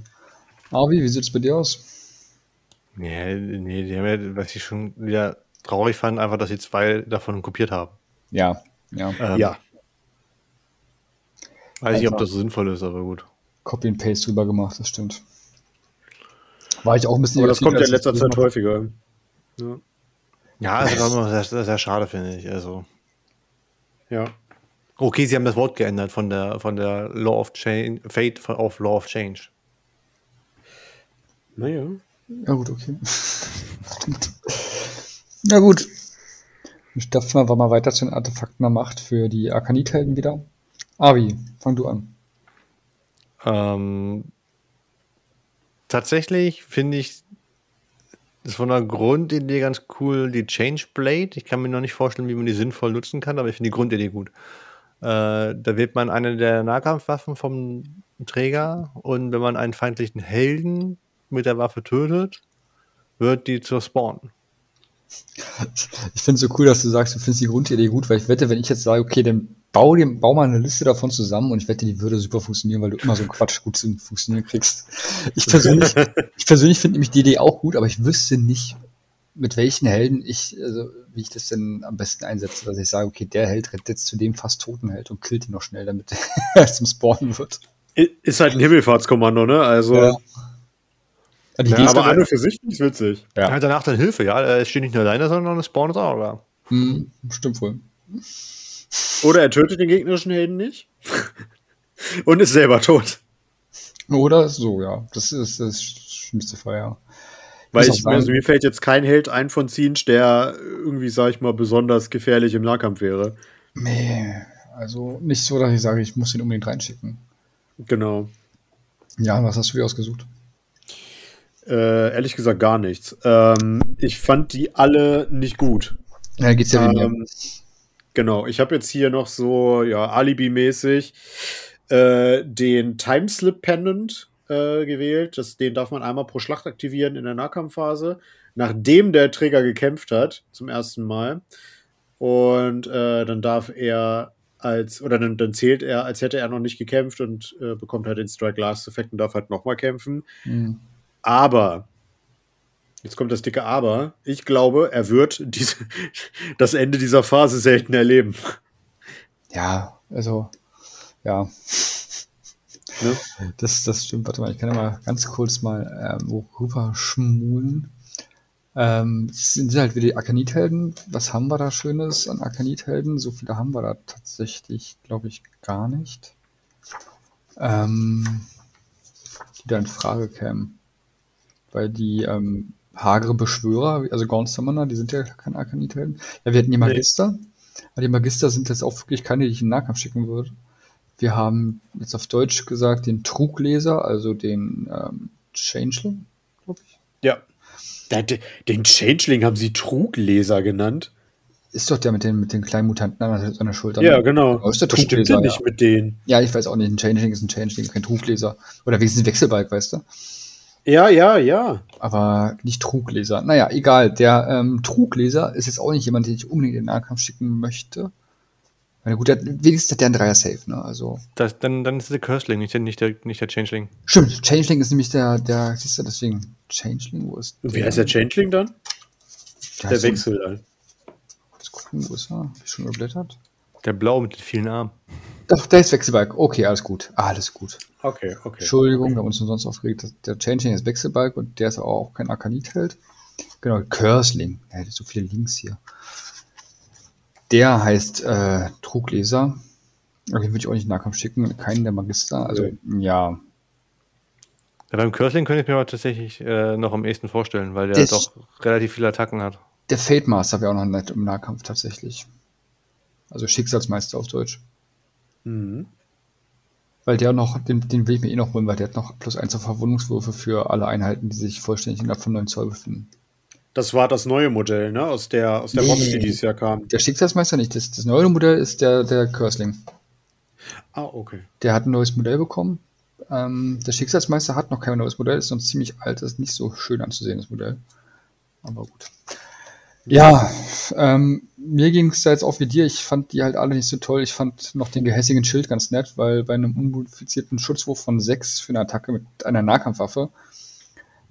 Avi, wie sieht es bei dir aus? Nee, nee, die haben ja, was ich schon wieder traurig fand, einfach, dass sie zwei davon kopiert haben. Ja, ja. Ähm, ja. Weiß nicht, ob das so sinnvoll ist, aber gut. Copy and Paste drüber gemacht, das stimmt. War ich auch ein bisschen. Aber das kommt ja in letzter Zeit häufiger. Ja, ja das ist sehr, sehr schade, finde ich. Also. Ja. Okay, sie haben das Wort geändert von der, von der Law of Change, Fate auf Law of Change. Naja. Ja, gut, okay. Stimmt. Na gut. Stapfen wir mal weiter zu den Artefakten der Macht für die Arkanithelden wieder. Avi, fang du an. Ähm, tatsächlich finde ich das von der Grundidee ganz cool, die Change Blade. Ich kann mir noch nicht vorstellen, wie man die sinnvoll nutzen kann, aber ich finde die Grundidee gut. Äh, da wählt man eine der Nahkampfwaffen vom Träger und wenn man einen feindlichen Helden mit der Waffe tötet, wird die zur Spawn. Ich finde es so cool, dass du sagst, du findest die Grundidee gut, weil ich wette, wenn ich jetzt sage, okay, dann bau, dir, bau mal eine Liste davon zusammen und ich wette, die würde super funktionieren, weil du immer so einen Quatsch gut zu funktionieren kriegst. Ich persönlich, ich persönlich finde nämlich die Idee auch gut, aber ich wüsste nicht, mit welchen Helden ich, also wie ich das denn am besten einsetze, dass ich sage, okay, der Held rennt jetzt zu dem fast toten Held und killt ihn noch schnell, damit er zum Spawnen wird. Ist halt ein Himmelfahrtskommando, ne? Also. Ja. Ja, ja, aber eine für sich ist witzig. Ja. Halt danach dann Hilfe, ja. Er steht nicht nur alleine, sondern es spawnt auch, oder? Hm, stimmt wohl. Oder er tötet den gegnerischen Helden nicht. und ist selber tot. Oder so, ja. Das ist das schlimmste Fall, ja. Weil ich, also mir fällt jetzt kein Held ein von Zinch, der irgendwie, sag ich mal, besonders gefährlich im Nahkampf wäre. Nee, also nicht so, dass ich sage, ich muss ihn unbedingt reinschicken. Genau. Ja, was hast du dir ausgesucht? Äh, ehrlich gesagt gar nichts. Ähm, ich fand die alle nicht gut. Ja, geht's ja ähm, Genau, ich habe jetzt hier noch so, ja, Alibi-mäßig äh, den Timeslip Pendant äh, gewählt. Das, den darf man einmal pro Schlacht aktivieren in der Nahkampfphase, nachdem der Träger gekämpft hat, zum ersten Mal. Und äh, dann darf er als, oder dann, dann, zählt er, als hätte er noch nicht gekämpft und äh, bekommt halt den Strike Last Effekt und darf halt nochmal kämpfen. Mhm. Aber, jetzt kommt das dicke Aber, ich glaube, er wird diese, das Ende dieser Phase selten erleben. Ja, also, ja. Ne? Das, das stimmt. Warte mal, ich kann ja mal ganz kurz mal ähm, rüber schmulen. Ähm, sind halt wieder die Akanithelden. Was haben wir da Schönes an Akanithelden? So viele haben wir da tatsächlich, glaube ich, gar nicht. Ähm, die da in Frage kämen. Weil die ähm, hagere Beschwörer, also Gaunt Summoner, die sind ja keine Akanithelden. Ja, wir hatten die Magister. Nee. Aber die Magister sind jetzt auch wirklich keine, die ich in den Nahkampf schicken würde. Wir haben jetzt auf Deutsch gesagt den Trugleser, also den ähm, Changeling, glaube ich. Ja. Den Changeling haben sie Trugleser genannt. Ist doch der mit den, mit den kleinen Mutanten an der Schulter. Ja, genau. Oh, ist der das stimmt ja nicht mit denen. Ja, ich weiß auch nicht. Ein Changeling ist ein Changeling, kein Trugleser. Oder wenigstens ein Wechselbalg, weißt du? Ja, ja, ja. Aber nicht Trugleser. Naja, egal. Der ähm, Trugleser ist jetzt auch nicht jemand, den ich unbedingt in den Nahkampf schicken möchte. Na gut, der, wenigstens hat der ein Dreier Safe, ne? Also. Das, dann, dann ist es der Curseling, nicht der, nicht, der, nicht der Changeling. Stimmt, Changeling ist nämlich der, der, siehst du, deswegen. Changeling, wo ist Und wie heißt der Changeling dann? Der, der Wechsel dann. Let's gucken, wo ist er? Hab ich schon geblättert? Der Blau mit den vielen Armen. Doch, der ist Wechselbalg. Okay, alles gut. Alles gut. Okay, okay. Entschuldigung, okay. wir haben uns sonst aufgeregt. Der Changeling ist Wechselbalg und der ist aber auch kein Arkanit-Held. Genau, Curseling. Er hätte so viele Links hier. Der heißt äh, Trugleser. Okay, würde ich auch nicht in Nahkampf schicken. Keinen der Magister. Also, okay. ja. ja. Beim Curseling könnte ich mir aber tatsächlich äh, noch am ehesten vorstellen, weil der, der doch relativ viele Attacken hat. Der Fate Master wäre auch noch nett im Nahkampf tatsächlich. Also Schicksalsmeister auf Deutsch. Mhm. Weil der noch, den, den will ich mir eh noch holen, weil der hat noch plus eins auf Verwundungswürfe für alle Einheiten, die sich vollständig innerhalb von 9 Zoll befinden. Das war das neue Modell, ne? Aus der, aus der nee, Box, die dieses Jahr kam. Der Schicksalsmeister nicht. Das, das neue Modell ist der, der Cursling. Ah, okay. Der hat ein neues Modell bekommen. Ähm, der Schicksalsmeister hat noch kein neues Modell, ist sonst ziemlich alt, ist nicht so schön anzusehen, das Modell. Aber gut. Ja, ähm, mir ging es da jetzt auch wie dir. Ich fand die halt alle nicht so toll. Ich fand noch den gehässigen Schild ganz nett, weil bei einem unmodifizierten Schutzwurf von 6 für eine Attacke mit einer Nahkampfwaffe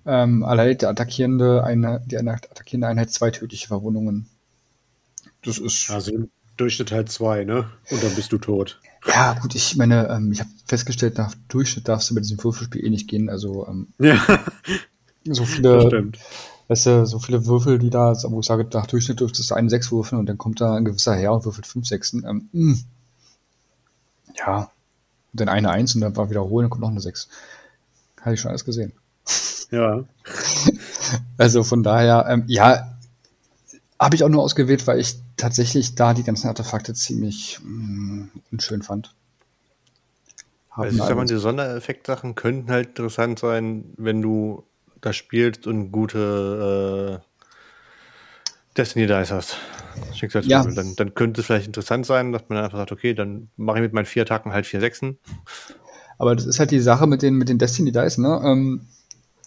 ähm, erleidet der attackierende eine, die attackierende Einheit zwei tödliche Verwundungen. Das ist. Also im Durchschnitt halt zwei, ne? Und dann bist du tot. Ja, gut, ich meine, ähm, ich habe festgestellt, nach Durchschnitt darfst du bei diesem Würfelspiel eh nicht gehen. Also ähm, ja. so viele, weißt du, so viele Würfel, die da, wo ich sage, nach Durchschnitt dürftest du einen Sechs würfeln und dann kommt da ein gewisser Herr und würfelt fünf Sechsen. Ähm, hm. ja, und dann eine Eins und dann war wiederholen und kommt noch eine Sechs. Habe ich schon alles gesehen. Ja. Also von daher, ähm, ja, habe ich auch nur ausgewählt, weil ich tatsächlich da die ganzen Artefakte ziemlich mh, mm, unschön fand. also ich sag mal, die Sondereffekt-Sachen könnten halt interessant sein, wenn du das spielst und gute äh, Destiny Dice hast. Ja. Dann, dann könnte es vielleicht interessant sein, dass man einfach sagt, okay, dann mache ich mit meinen vier Attacken halt vier Sechsen. Aber das ist halt die Sache mit den, mit den Destiny Dice, ne? Ähm,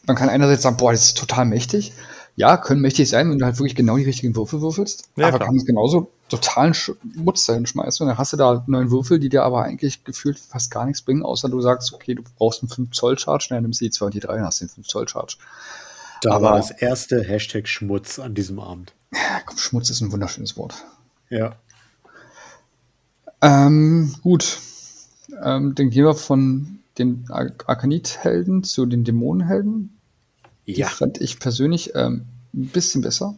man kann einerseits sagen, boah, das ist total mächtig. Ja, können mächtig sein, wenn du halt wirklich genau die richtigen Würfel würfelst. Ja, aber klar. kann es genauso totalen Schmutz dahin schmeißen. Und dann hast du da neun Würfel, die dir aber eigentlich gefühlt fast gar nichts bringen, außer du sagst, okay, du brauchst einen 5 Zoll Charge, dann nimmst du die 2 und die 3 und hast den 5 Zoll Charge. Da war das erste Hashtag Schmutz an diesem Abend. Ja, komm, Schmutz ist ein wunderschönes Wort. Ja. Ähm, gut. Ähm, dann gehen wir von den Arkanit-Helden zu den Dämonenhelden. Ja. Die fand ich persönlich ähm, ein bisschen besser.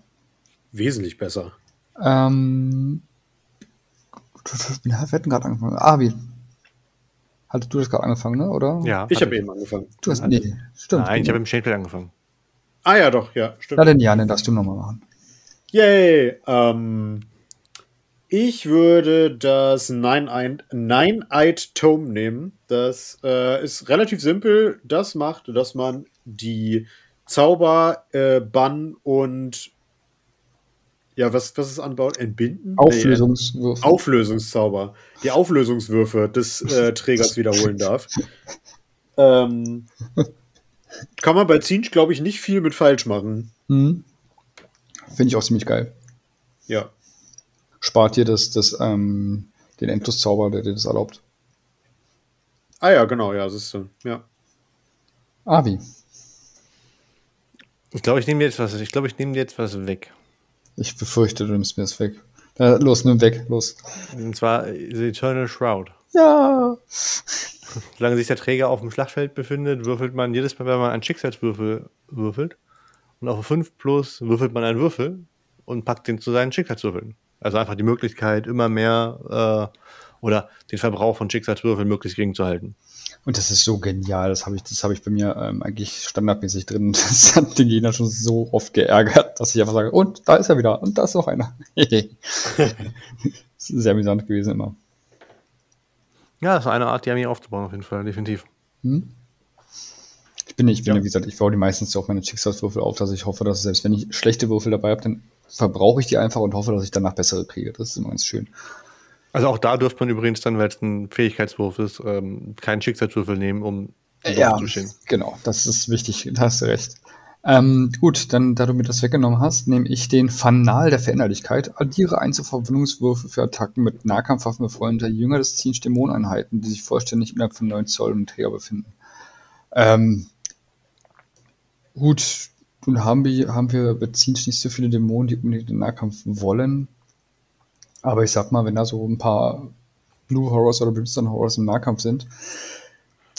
Wesentlich besser. Ähm, wir hatten gerade angefangen. Avi. Hattest du das gerade angefangen, ne? oder? Ja. Ich habe eben angefangen. Du hast, nee, stimmt. Nein, ich habe im Shadeplay angefangen. Ah ja, doch, ja, stimmt. Na denn ja, dann darfst du nochmal machen. Yay! Ähm, ich würde das Nine-Eyed Tome nehmen. Das äh, ist relativ simpel. Das macht, dass man die Zauber, äh, Bann und ja, was, was ist anbaut? Entbinden? Auflösungswürfe. Nee, Auflösungszauber. Die Auflösungswürfe des äh, Trägers wiederholen darf. Ähm, kann man bei Zinch, glaube ich, nicht viel mit falsch machen. Mhm. Finde ich auch ziemlich geil. Ja. Spart dir das, das, ähm, den Endlos-Zauber, der dir das erlaubt. Ah ja, genau, ja, ist so. Ja. Avi. Ich glaube, ich nehme jetzt was, ich glaube, ich nehme jetzt was weg. Ich befürchte, du nimmst mir das weg. Äh, los, nimm weg, los. Und zwar The Eternal Shroud. Ja. Solange sich der Träger auf dem Schlachtfeld befindet, würfelt man jedes Mal, wenn man einen Schicksalswürfel würfelt. Und auf 5 plus würfelt man einen Würfel und packt den zu seinen Schicksalswürfeln. Also einfach die Möglichkeit, immer mehr äh, oder den Verbrauch von Schicksalswürfeln möglichst gering zu halten. Und das ist so genial. Das habe ich, das habe ich bei mir ähm, eigentlich standardmäßig drin. Das hat den Gegner schon so oft geärgert, dass ich einfach sage, und da ist er wieder, und da ist noch einer. das ist sehr amüsant gewesen immer. Ja, das ist eine Art, die Armee aufzubauen, auf jeden Fall, definitiv. Hm? Ich bin, ich bin ja. wie gesagt, ich baue die meistens so auf meine Schicksalswürfel auf, dass ich hoffe, dass selbst wenn ich schlechte Würfel dabei habe, dann verbrauche ich die einfach und hoffe, dass ich danach bessere kriege. Das ist immer ganz schön. Also auch da dürfte man übrigens dann, weil es ein Fähigkeitswurf ist, ähm, keinen Schicksalswürfel nehmen, um ja, zu stehen. Genau, das ist wichtig, da hast du recht. Ähm, gut, dann, da du mir das weggenommen hast, nehme ich den Fanal der Veränderlichkeit. Addiere Einzelverwundungswürfe für Attacken mit Nahkampfwaffen befreundeter Jünger des Ziehens Dämoneinheiten, die sich vollständig innerhalb von 9 Zoll und Träger befinden. Ähm, gut, nun haben wir, haben wir Zinch nicht so viele Dämonen, die unbedingt den Nahkampf wollen. Aber ich sag mal, wenn da so ein paar Blue Horrors oder Brimstone Horrors im Nahkampf sind,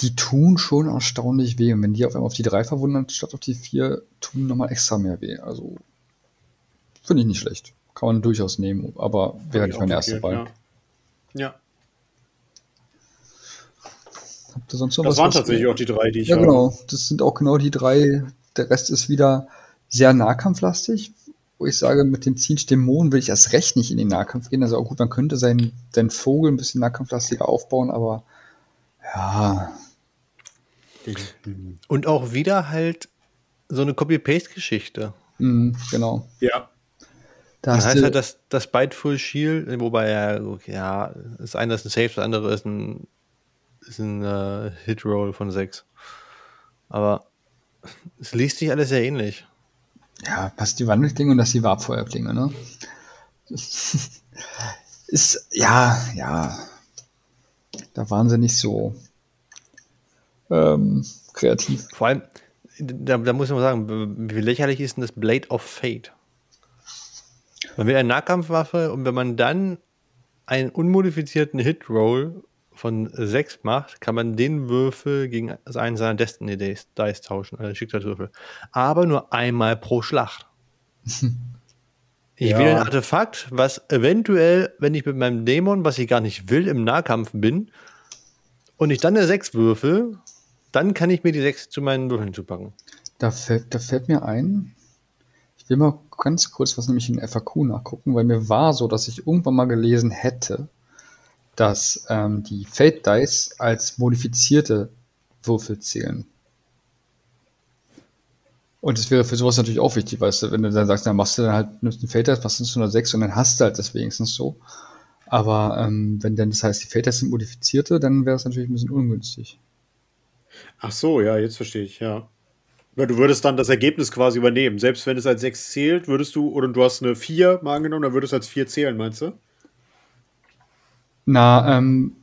die tun schon erstaunlich weh. Und wenn die auf einmal auf die drei verwundern, statt auf die vier, tun nochmal extra mehr weh. Also finde ich nicht schlecht. Kann man durchaus nehmen, aber wäre nicht meine erste Wahl. Ja. ja. Habt ihr sonst noch das was? waren tatsächlich auch die drei, die ich Ja, habe. genau. Das sind auch genau die drei. Der Rest ist wieder sehr nahkampflastig, wo ich sage, mit den Zinch Dämonen will ich erst recht nicht in den Nahkampf gehen. Also auch gut, man könnte seinen, seinen Vogel ein bisschen nahkampflastiger aufbauen, aber ja, und auch wieder halt so eine Copy-Paste-Geschichte. Mhm, genau. Ja. Da das heißt halt, dass das Byte Full Shield, wobei ja, okay, ja, das eine ist ein Safe, das andere ist ein, ist ein uh, Hit-Roll von 6. Aber es liest sich alles sehr ähnlich. Ja, passt die Wandelklinge und das die Warpfeuerklinge, ne? ist, ja, ja. Da waren sie nicht so ähm, kreativ. Vor allem, da, da, muss man sagen, wie lächerlich ist denn das Blade of Fate? Man will eine Nahkampfwaffe und wenn man dann einen unmodifizierten Hit-Roll von 6 macht, kann man den Würfel gegen einen seiner Destiny Dice, Dice tauschen, also Schicksalswürfel. Aber nur einmal pro Schlacht. Ich ja. will ein Artefakt, was eventuell, wenn ich mit meinem Dämon, was ich gar nicht will, im Nahkampf bin, und ich dann eine 6 würfel, dann kann ich mir die 6 zu meinen Würfeln zupacken. Da fällt, da fällt mir ein, ich will mal ganz kurz was nämlich in FAQ nachgucken, weil mir war so, dass ich irgendwann mal gelesen hätte, dass ähm, die Fate Dice als modifizierte Würfel zählen. Und das wäre für sowas natürlich auch wichtig, weißt du, wenn du dann sagst, dann machst du dann halt, nimmst einen Fate Dice, machst du 106 und dann hast du halt das wenigstens so. Aber ähm, wenn dann das heißt, die Fate Dice sind modifizierte, dann wäre es natürlich ein bisschen ungünstig. Ach so, ja, jetzt verstehe ich, ja. Weil du würdest dann das Ergebnis quasi übernehmen. Selbst wenn es als 6 zählt, würdest du, oder du hast eine 4 mal angenommen, dann würdest du als 4 zählen, meinst du? Na, ähm,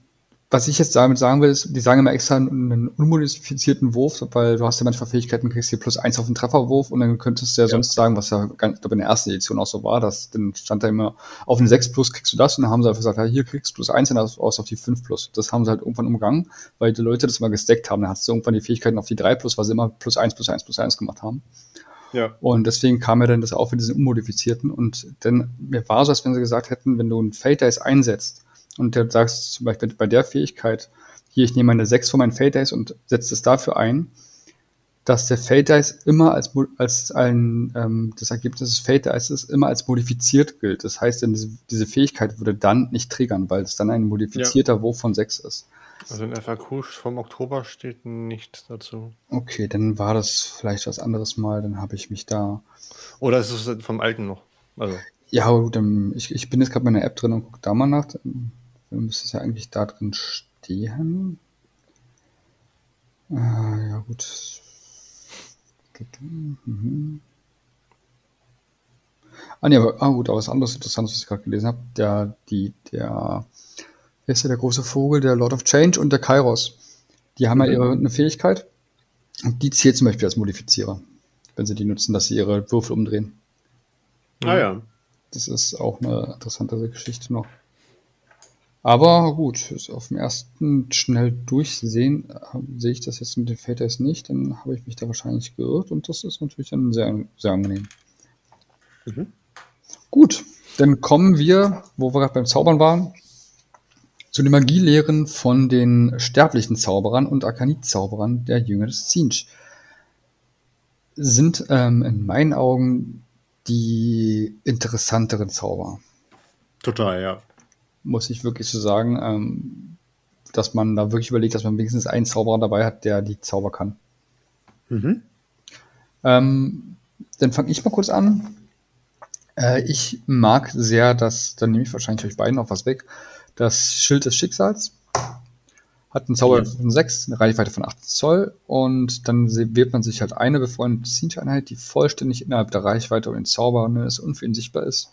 was ich jetzt damit sagen will, ist, die sagen immer extra einen unmodifizierten Wurf, weil du hast ja manchmal Fähigkeiten, kriegst hier plus eins auf den Trefferwurf und dann könntest du ja, ja. sonst sagen, was ja, ich glaube, in der ersten Edition auch so war, dass dann stand da immer, auf den 6 plus kriegst du das und dann haben sie einfach gesagt, ja, hier kriegst du plus eins und dann aus auf die 5 plus. Das haben sie halt irgendwann umgangen, weil die Leute das mal gesteckt haben. Dann hast du irgendwann die Fähigkeiten auf die 3 plus, weil sie immer plus eins, plus eins, plus eins gemacht haben. Ja. Und deswegen kam mir dann das auch für diesen unmodifizierten und dann, mir war so, als wenn sie gesagt hätten, wenn du einen Fate Dice einsetzt, und du sagst zum Beispiel bei der Fähigkeit, hier, ich nehme eine 6 von meinen Fate Dice und setze es dafür ein, dass der Fate Dice immer als, als ein, ähm, das Ergebnis des Fate Dice immer als modifiziert gilt. Das heißt, diese, diese Fähigkeit würde dann nicht triggern, weil es dann ein modifizierter ja. Wurf von 6 ist. Also in FAQ vom Oktober steht nichts dazu. Okay, dann war das vielleicht was anderes mal, dann habe ich mich da. Oder ist es vom alten noch? Also. Ja, gut, ich, ich bin jetzt gerade in der App drin und gucke da mal nach müsste es ja eigentlich da drin stehen. Ah, ja, gut. Mhm. Ah, nee, aber, ah, gut, aber was anderes Interessantes, was ich gerade gelesen habe, der, die, der, wer ist ja der große Vogel, der Lord of Change und der Kairos. Die haben mhm. ja ihre eine Fähigkeit und die zählt zum Beispiel als Modifizierer, wenn sie die nutzen, dass sie ihre Würfel umdrehen. Ah ja. Das ist auch eine interessante Geschichte noch. Aber gut, auf dem ersten schnell durchsehen äh, sehe ich das jetzt mit den Faters nicht, dann habe ich mich da wahrscheinlich geirrt und das ist natürlich dann sehr, sehr angenehm. Mhm. Gut, dann kommen wir, wo wir gerade beim Zaubern waren, zu den Magielehren von den sterblichen Zauberern und Arkanit-Zauberern der Jünger des Zinch. Sind ähm, in meinen Augen die interessanteren Zauber. Total, ja muss ich wirklich so sagen, ähm, dass man da wirklich überlegt, dass man wenigstens einen Zauberer dabei hat, der die Zauber kann. Mhm. Ähm, dann fange ich mal kurz an. Äh, ich mag sehr, dass, dann nehme ich wahrscheinlich euch beiden noch was weg, das Schild des Schicksals. Hat einen Zauber von 6, eine Reichweite von 8 Zoll und dann wählt man sich halt eine befreundete Siege-Einheit, die vollständig innerhalb der Reichweite um den Zauber ist und für ihn sichtbar ist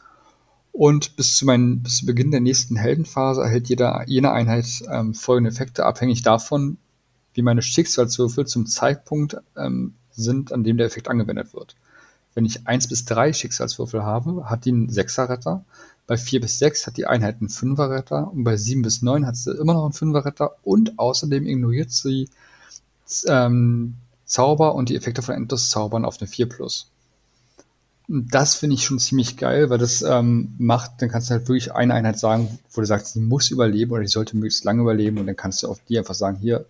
und bis zu, meinem, bis zu Beginn der nächsten Heldenphase erhält jeder, jede Einheit ähm, folgende Effekte, abhängig davon, wie meine Schicksalswürfel zum Zeitpunkt ähm, sind, an dem der Effekt angewendet wird. Wenn ich 1 bis 3 Schicksalswürfel habe, hat die einen 6er Retter. Bei 4 bis 6 hat die Einheit einen 5er Retter. Und bei 7 bis 9 hat sie immer noch einen 5er Retter. Und außerdem ignoriert sie ähm, Zauber und die Effekte von Endless-Zaubern auf eine 4 plus. Das finde ich schon ziemlich geil, weil das ähm, macht, dann kannst du halt wirklich eine Einheit sagen, wo du sagst, die muss überleben oder die sollte möglichst lange überleben und dann kannst du auf die einfach sagen, hier,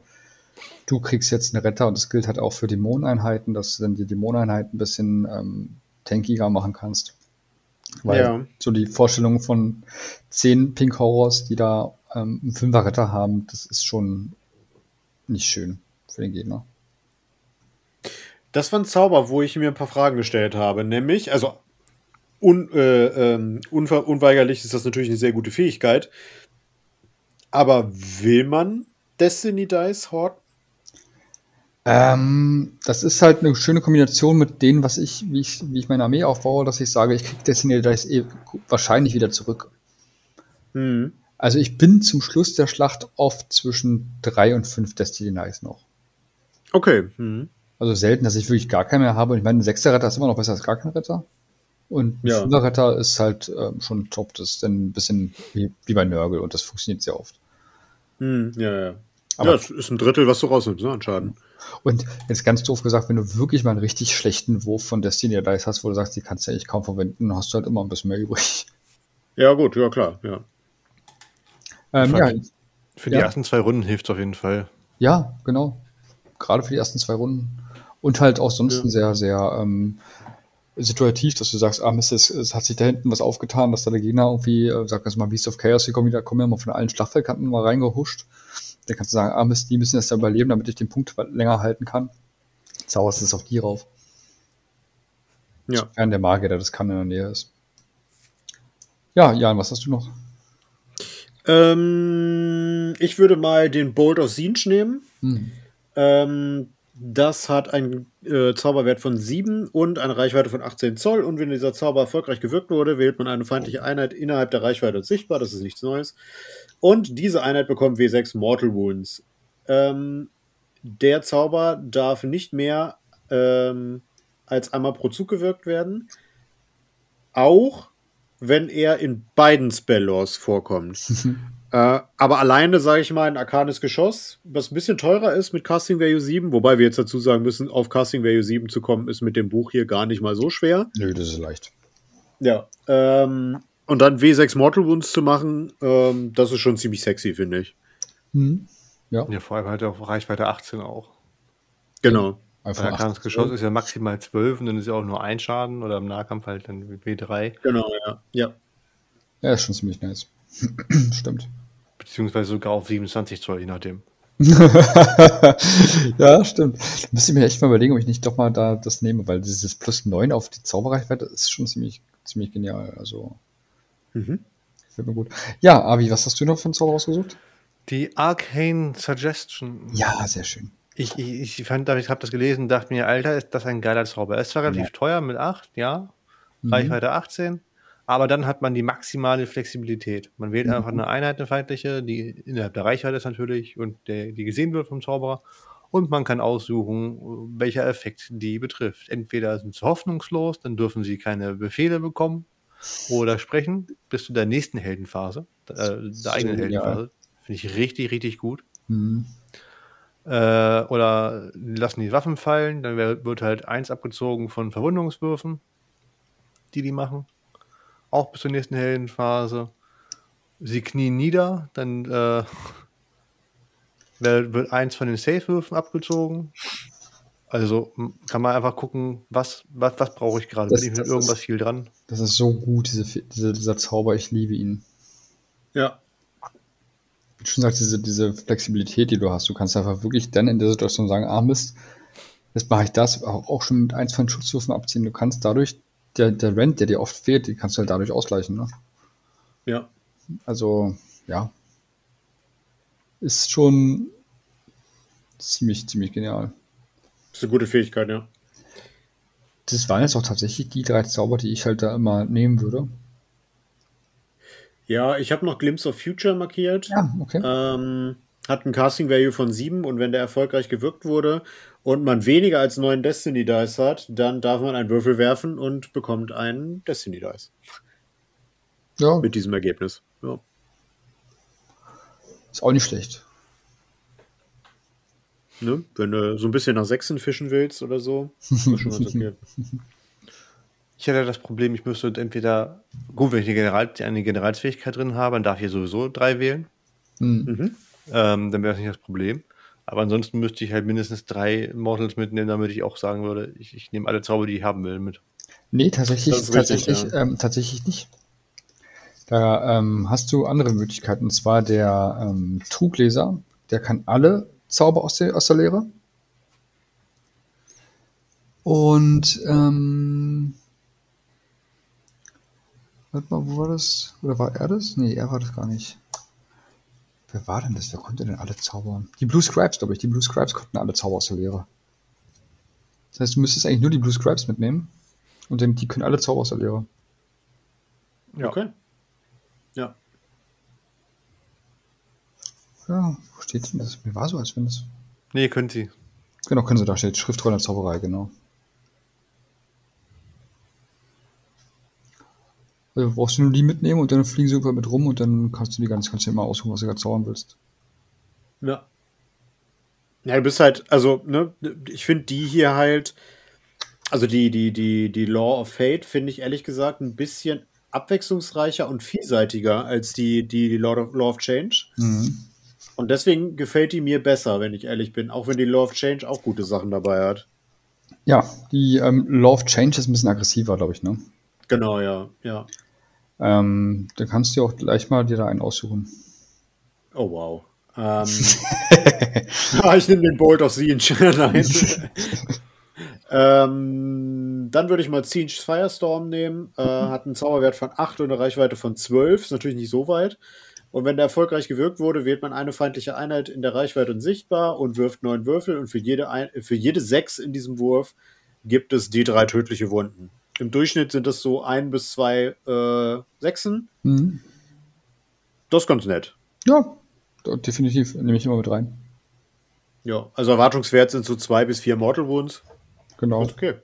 du kriegst jetzt einen Retter und das gilt halt auch für Dämoneneinheiten, dass du dann die Dämoneneinheiten ein bisschen ähm, tankiger machen kannst. Weil ja. so die Vorstellung von zehn Pink Horrors, die da ähm, einen Fünfer Retter haben, das ist schon nicht schön für den Gegner. Das war ein Zauber, wo ich mir ein paar Fragen gestellt habe. Nämlich, also un, äh, ähm, unweigerlich ist das natürlich eine sehr gute Fähigkeit. Aber will man Destiny Dice horten? Ähm, das ist halt eine schöne Kombination mit dem, was ich, wie ich, wie ich meine Armee aufbaue, dass ich sage, ich kriege Destiny Dice eh wahrscheinlich wieder zurück. Mhm. Also ich bin zum Schluss der Schlacht oft zwischen drei und fünf Destiny Dice noch. Okay. Mhm. Also selten, dass ich wirklich gar keinen mehr habe. Und ich meine, ein sechster Retter ist immer noch besser als gar kein Retter. Und ein ja. Retter ist halt ähm, schon top. Das ist dann ein bisschen wie, wie bei Nörgel und das funktioniert sehr oft. Hm, ja, ja. Aber ja, das ist ein Drittel, was du rausnimmst, ne, an Schaden. Und jetzt ganz doof gesagt, wenn du wirklich mal einen richtig schlechten Wurf von Destiny Dice hast, wo du sagst, die kannst du eigentlich kaum verwenden, hast du halt immer ein bisschen mehr übrig. Ja, gut, ja, klar, ja. Ähm, ja für die ja. ersten zwei Runden hilft es auf jeden Fall. Ja, genau. Gerade für die ersten zwei Runden. Und halt auch sonst ja. sehr, sehr ähm, situativ, dass du sagst, ah Mist, es, es, hat sich da hinten was aufgetan, dass da der Gegner irgendwie, äh, sag jetzt mal Beast of Chaos, die kommen wieder, kommen ja mal von allen Schlachtfeldkanten mal reingehuscht. Dann kannst du sagen, ah Mist, die müssen jetzt da überleben, damit ich den Punkt länger halten kann. Zauberst es auf die rauf. Ja. Sofern der Magier, der das kann, in der Nähe ist. Ja, Jan, was hast du noch? Ähm, ich würde mal den Bolt of Siege nehmen. Hm. Ähm, Das hat einen äh, Zauberwert von 7 und eine Reichweite von 18 Zoll. Und wenn dieser Zauber erfolgreich gewirkt wurde, wählt man eine feindliche Einheit innerhalb der Reichweite sichtbar. Das ist nichts Neues. Und diese Einheit bekommt W6 Mortal Wounds. Ähm, der Zauber darf nicht mehr ähm, als einmal pro Zug gewirkt werden. Auch wenn er in beiden Spell-Laws vorkommt. Äh, aber alleine, sage ich mal, ein arkanes Geschoss, was ein bisschen teurer ist mit Casting Value 7, wobei wir jetzt dazu sagen müssen, auf Casting Value 7 zu kommen, ist mit dem Buch hier gar nicht mal so schwer. Nö, das ist leicht. Ja. Ähm, und dann W6 Mortal Wounds zu machen, ähm, das ist schon ziemlich sexy, finde ich. Mhm. Ja. ja, vor allem halt auf Reichweite 18 auch. Genau. Einfach ein arkanes Geschoss ist ja maximal 12 und dann ist ja auch nur ein Schaden oder im Nahkampf halt dann W3. Genau, ja. Ja, ja ist schon ziemlich nice. Stimmt beziehungsweise sogar auf 27 Zoll, je nachdem. ja, stimmt. Da müsste ich mir echt mal überlegen, ob ich nicht doch mal da das nehme, weil dieses plus 9 auf die Zauberreichweite ist schon ziemlich, ziemlich genial. Also, mhm. gefällt mir gut. Ja, Avi, was hast du noch für einen Zauber rausgesucht? Die Arcane Suggestion. Ja, sehr schön. Ich, ich, ich fand, ich habe das gelesen, dachte mir, Alter, ist das ein geiler Zauber. Er ist zwar relativ ja. teuer mit 8, ja. Mhm. Reichweite 18. Aber dann hat man die maximale Flexibilität. Man wählt mhm. einfach eine Einheit, eine feindliche, die innerhalb der Reichweite ist natürlich und der, die gesehen wird vom Zauberer. Und man kann aussuchen, welcher Effekt die betrifft. Entweder sind sie hoffnungslos, dann dürfen sie keine Befehle bekommen oder sprechen bis zu der nächsten Heldenphase, äh, der eigenen Heldenphase. Finde ich richtig, richtig gut. Mhm. Äh, oder lassen die Waffen fallen, dann wird halt eins abgezogen von Verwundungswürfen, die die machen auch bis zur nächsten Heldenphase. Sie knien nieder, dann äh, wird eins von den Safe-Würfen abgezogen. Also kann man einfach gucken, was, was, was brauche ich gerade? Bin ich mit irgendwas ist, viel dran? Das ist so gut, diese, diese, dieser Zauber, ich liebe ihn. Ja. Wie schon gesagt, diese, diese Flexibilität, die du hast, du kannst einfach wirklich dann in der Situation sagen, ah Mist, jetzt mache ich das, auch, auch schon mit eins von Schutzwürfen abziehen. Du kannst dadurch der, der Rent, der dir oft fehlt, die kannst du halt dadurch ausgleichen. Ne? Ja. Also, ja. Ist schon ziemlich, ziemlich genial. Das ist eine gute Fähigkeit, ja. Das waren jetzt auch tatsächlich die drei Zauber, die ich halt da immer nehmen würde. Ja, ich habe noch Glimpse of Future markiert. Ja, okay. Ähm, hat ein Casting Value von 7 und wenn der erfolgreich gewirkt wurde und man weniger als 9 Destiny Dice hat, dann darf man einen Würfel werfen und bekommt einen Destiny Dice. Ja. Mit diesem Ergebnis. Ja. Ist auch nicht schlecht. Ne? Wenn du so ein bisschen nach Sechsen fischen willst oder so, ist schon ganz okay. Ich hätte das Problem, ich müsste entweder, gut, wenn ich eine, General, eine Generalsfähigkeit drin habe, dann darf ich sowieso drei wählen. Mhm. Ähm, dann wäre das nicht das Problem. Aber ansonsten müsste ich halt mindestens drei Mortals mitnehmen, damit ich auch sagen würde, ich, ich nehme alle Zauber, die ich haben will, mit. Nee, tatsächlich, tatsächlich, ja. ähm, tatsächlich nicht. Da ähm, hast du andere Möglichkeiten. Und zwar der ähm, Trugleser, der kann alle Zauber aus der, aus der Lehre. Und ähm, warte mal, wo war das? Oder war er das? Nee, er war das gar nicht. Wer war denn das? Wer konnte denn alle zaubern? Die Blue Scribes, glaube ich. Die Blue Scribes konnten alle Zauber aus der Lehre. Das heißt, du müsstest eigentlich nur die Blue Scribes mitnehmen. Und dann, die können alle Zauber aus der Lehre. Ja. Okay. Ja. Ja, wo steht denn das? Mir war so, als wenn das. Nee, können sie. Genau, können sie da steht. Schriftrolle Zauberei, genau. Also brauchst du nur die mitnehmen und dann fliegen sie über mit rum und dann kannst du die ganz, kannst du immer aussuchen, was du gerade zaubern willst. Ja. Ja, du bist halt, also, ne, ich finde die hier halt, also die, die, die, die Law of Fate finde ich ehrlich gesagt ein bisschen abwechslungsreicher und vielseitiger als die, die Law of, Law of Change. Mhm. Und deswegen gefällt die mir besser, wenn ich ehrlich bin, auch wenn die Law of Change auch gute Sachen dabei hat. Ja, die ähm, Law of Change ist ein bisschen aggressiver, glaube ich, ne? Genau, ja, ja. Ähm, dann kannst du auch gleich mal dir da einen aussuchen. Oh, wow. Ähm, ich nehme den Bolt of Siege. Nein. ähm, dann würde ich mal Siege Firestorm nehmen. Äh, hat einen Zauberwert von 8 und eine Reichweite von 12. Ist natürlich nicht so weit. Und wenn der erfolgreich gewirkt wurde, wählt man eine feindliche Einheit in der Reichweite und sichtbar und wirft neun Würfel. Und für jede, ein für jede sechs in diesem Wurf gibt es die drei tödliche Wunden. Im Durchschnitt sind das so ein bis zwei äh, Sechsen. Mhm. Das ist ganz nett. Ja, definitiv. Nehme ich immer mit rein. Ja, also Erwartungswert sind so zwei bis vier Mortal Wounds. Genau. Okay.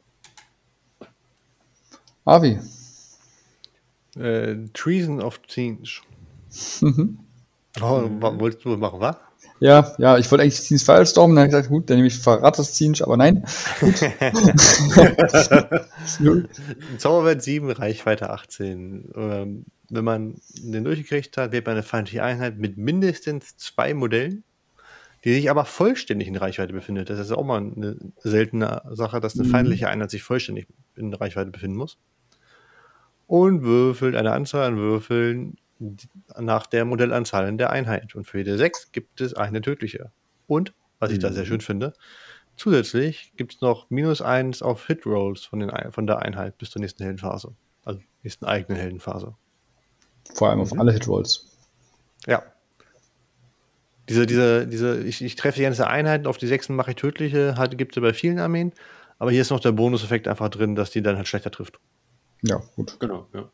Avi. Äh, Treason of Change. Mhm. Oh, wolltest du machen, was? Ja, ja, ich wollte eigentlich Scenes Firestorm, dann habe ich gesagt, gut, dann nehme ich Verrat das Zinsch, aber nein. Zauberwert 7, Reichweite 18. Ähm, wenn man den durchgekriegt hat, wählt man eine feindliche Einheit mit mindestens zwei Modellen, die sich aber vollständig in Reichweite befindet. Das ist auch mal eine seltene Sache, dass eine mhm. feindliche Einheit sich vollständig in Reichweite befinden muss. Und würfelt eine Anzahl an Würfeln nach der Modellanzahl in der Einheit. Und für jede 6 gibt es eine tödliche. Und, was ich mhm. da sehr mhm. schön finde, zusätzlich gibt es noch minus 1 auf Hit-Rolls von, von der Einheit bis zur nächsten Heldenphase. Also nächsten eigenen Heldenphase. Vor allem auf mhm. alle Hit-Rolls. Ja. Diese, diese, diese, ich, ich treffe die ganze Einheit, auf die 6 mache ich tödliche, halt, gibt es bei vielen Armeen. Aber hier ist noch der Bonuseffekt einfach drin, dass die dann halt schlechter trifft. Ja, gut. Genau, ja.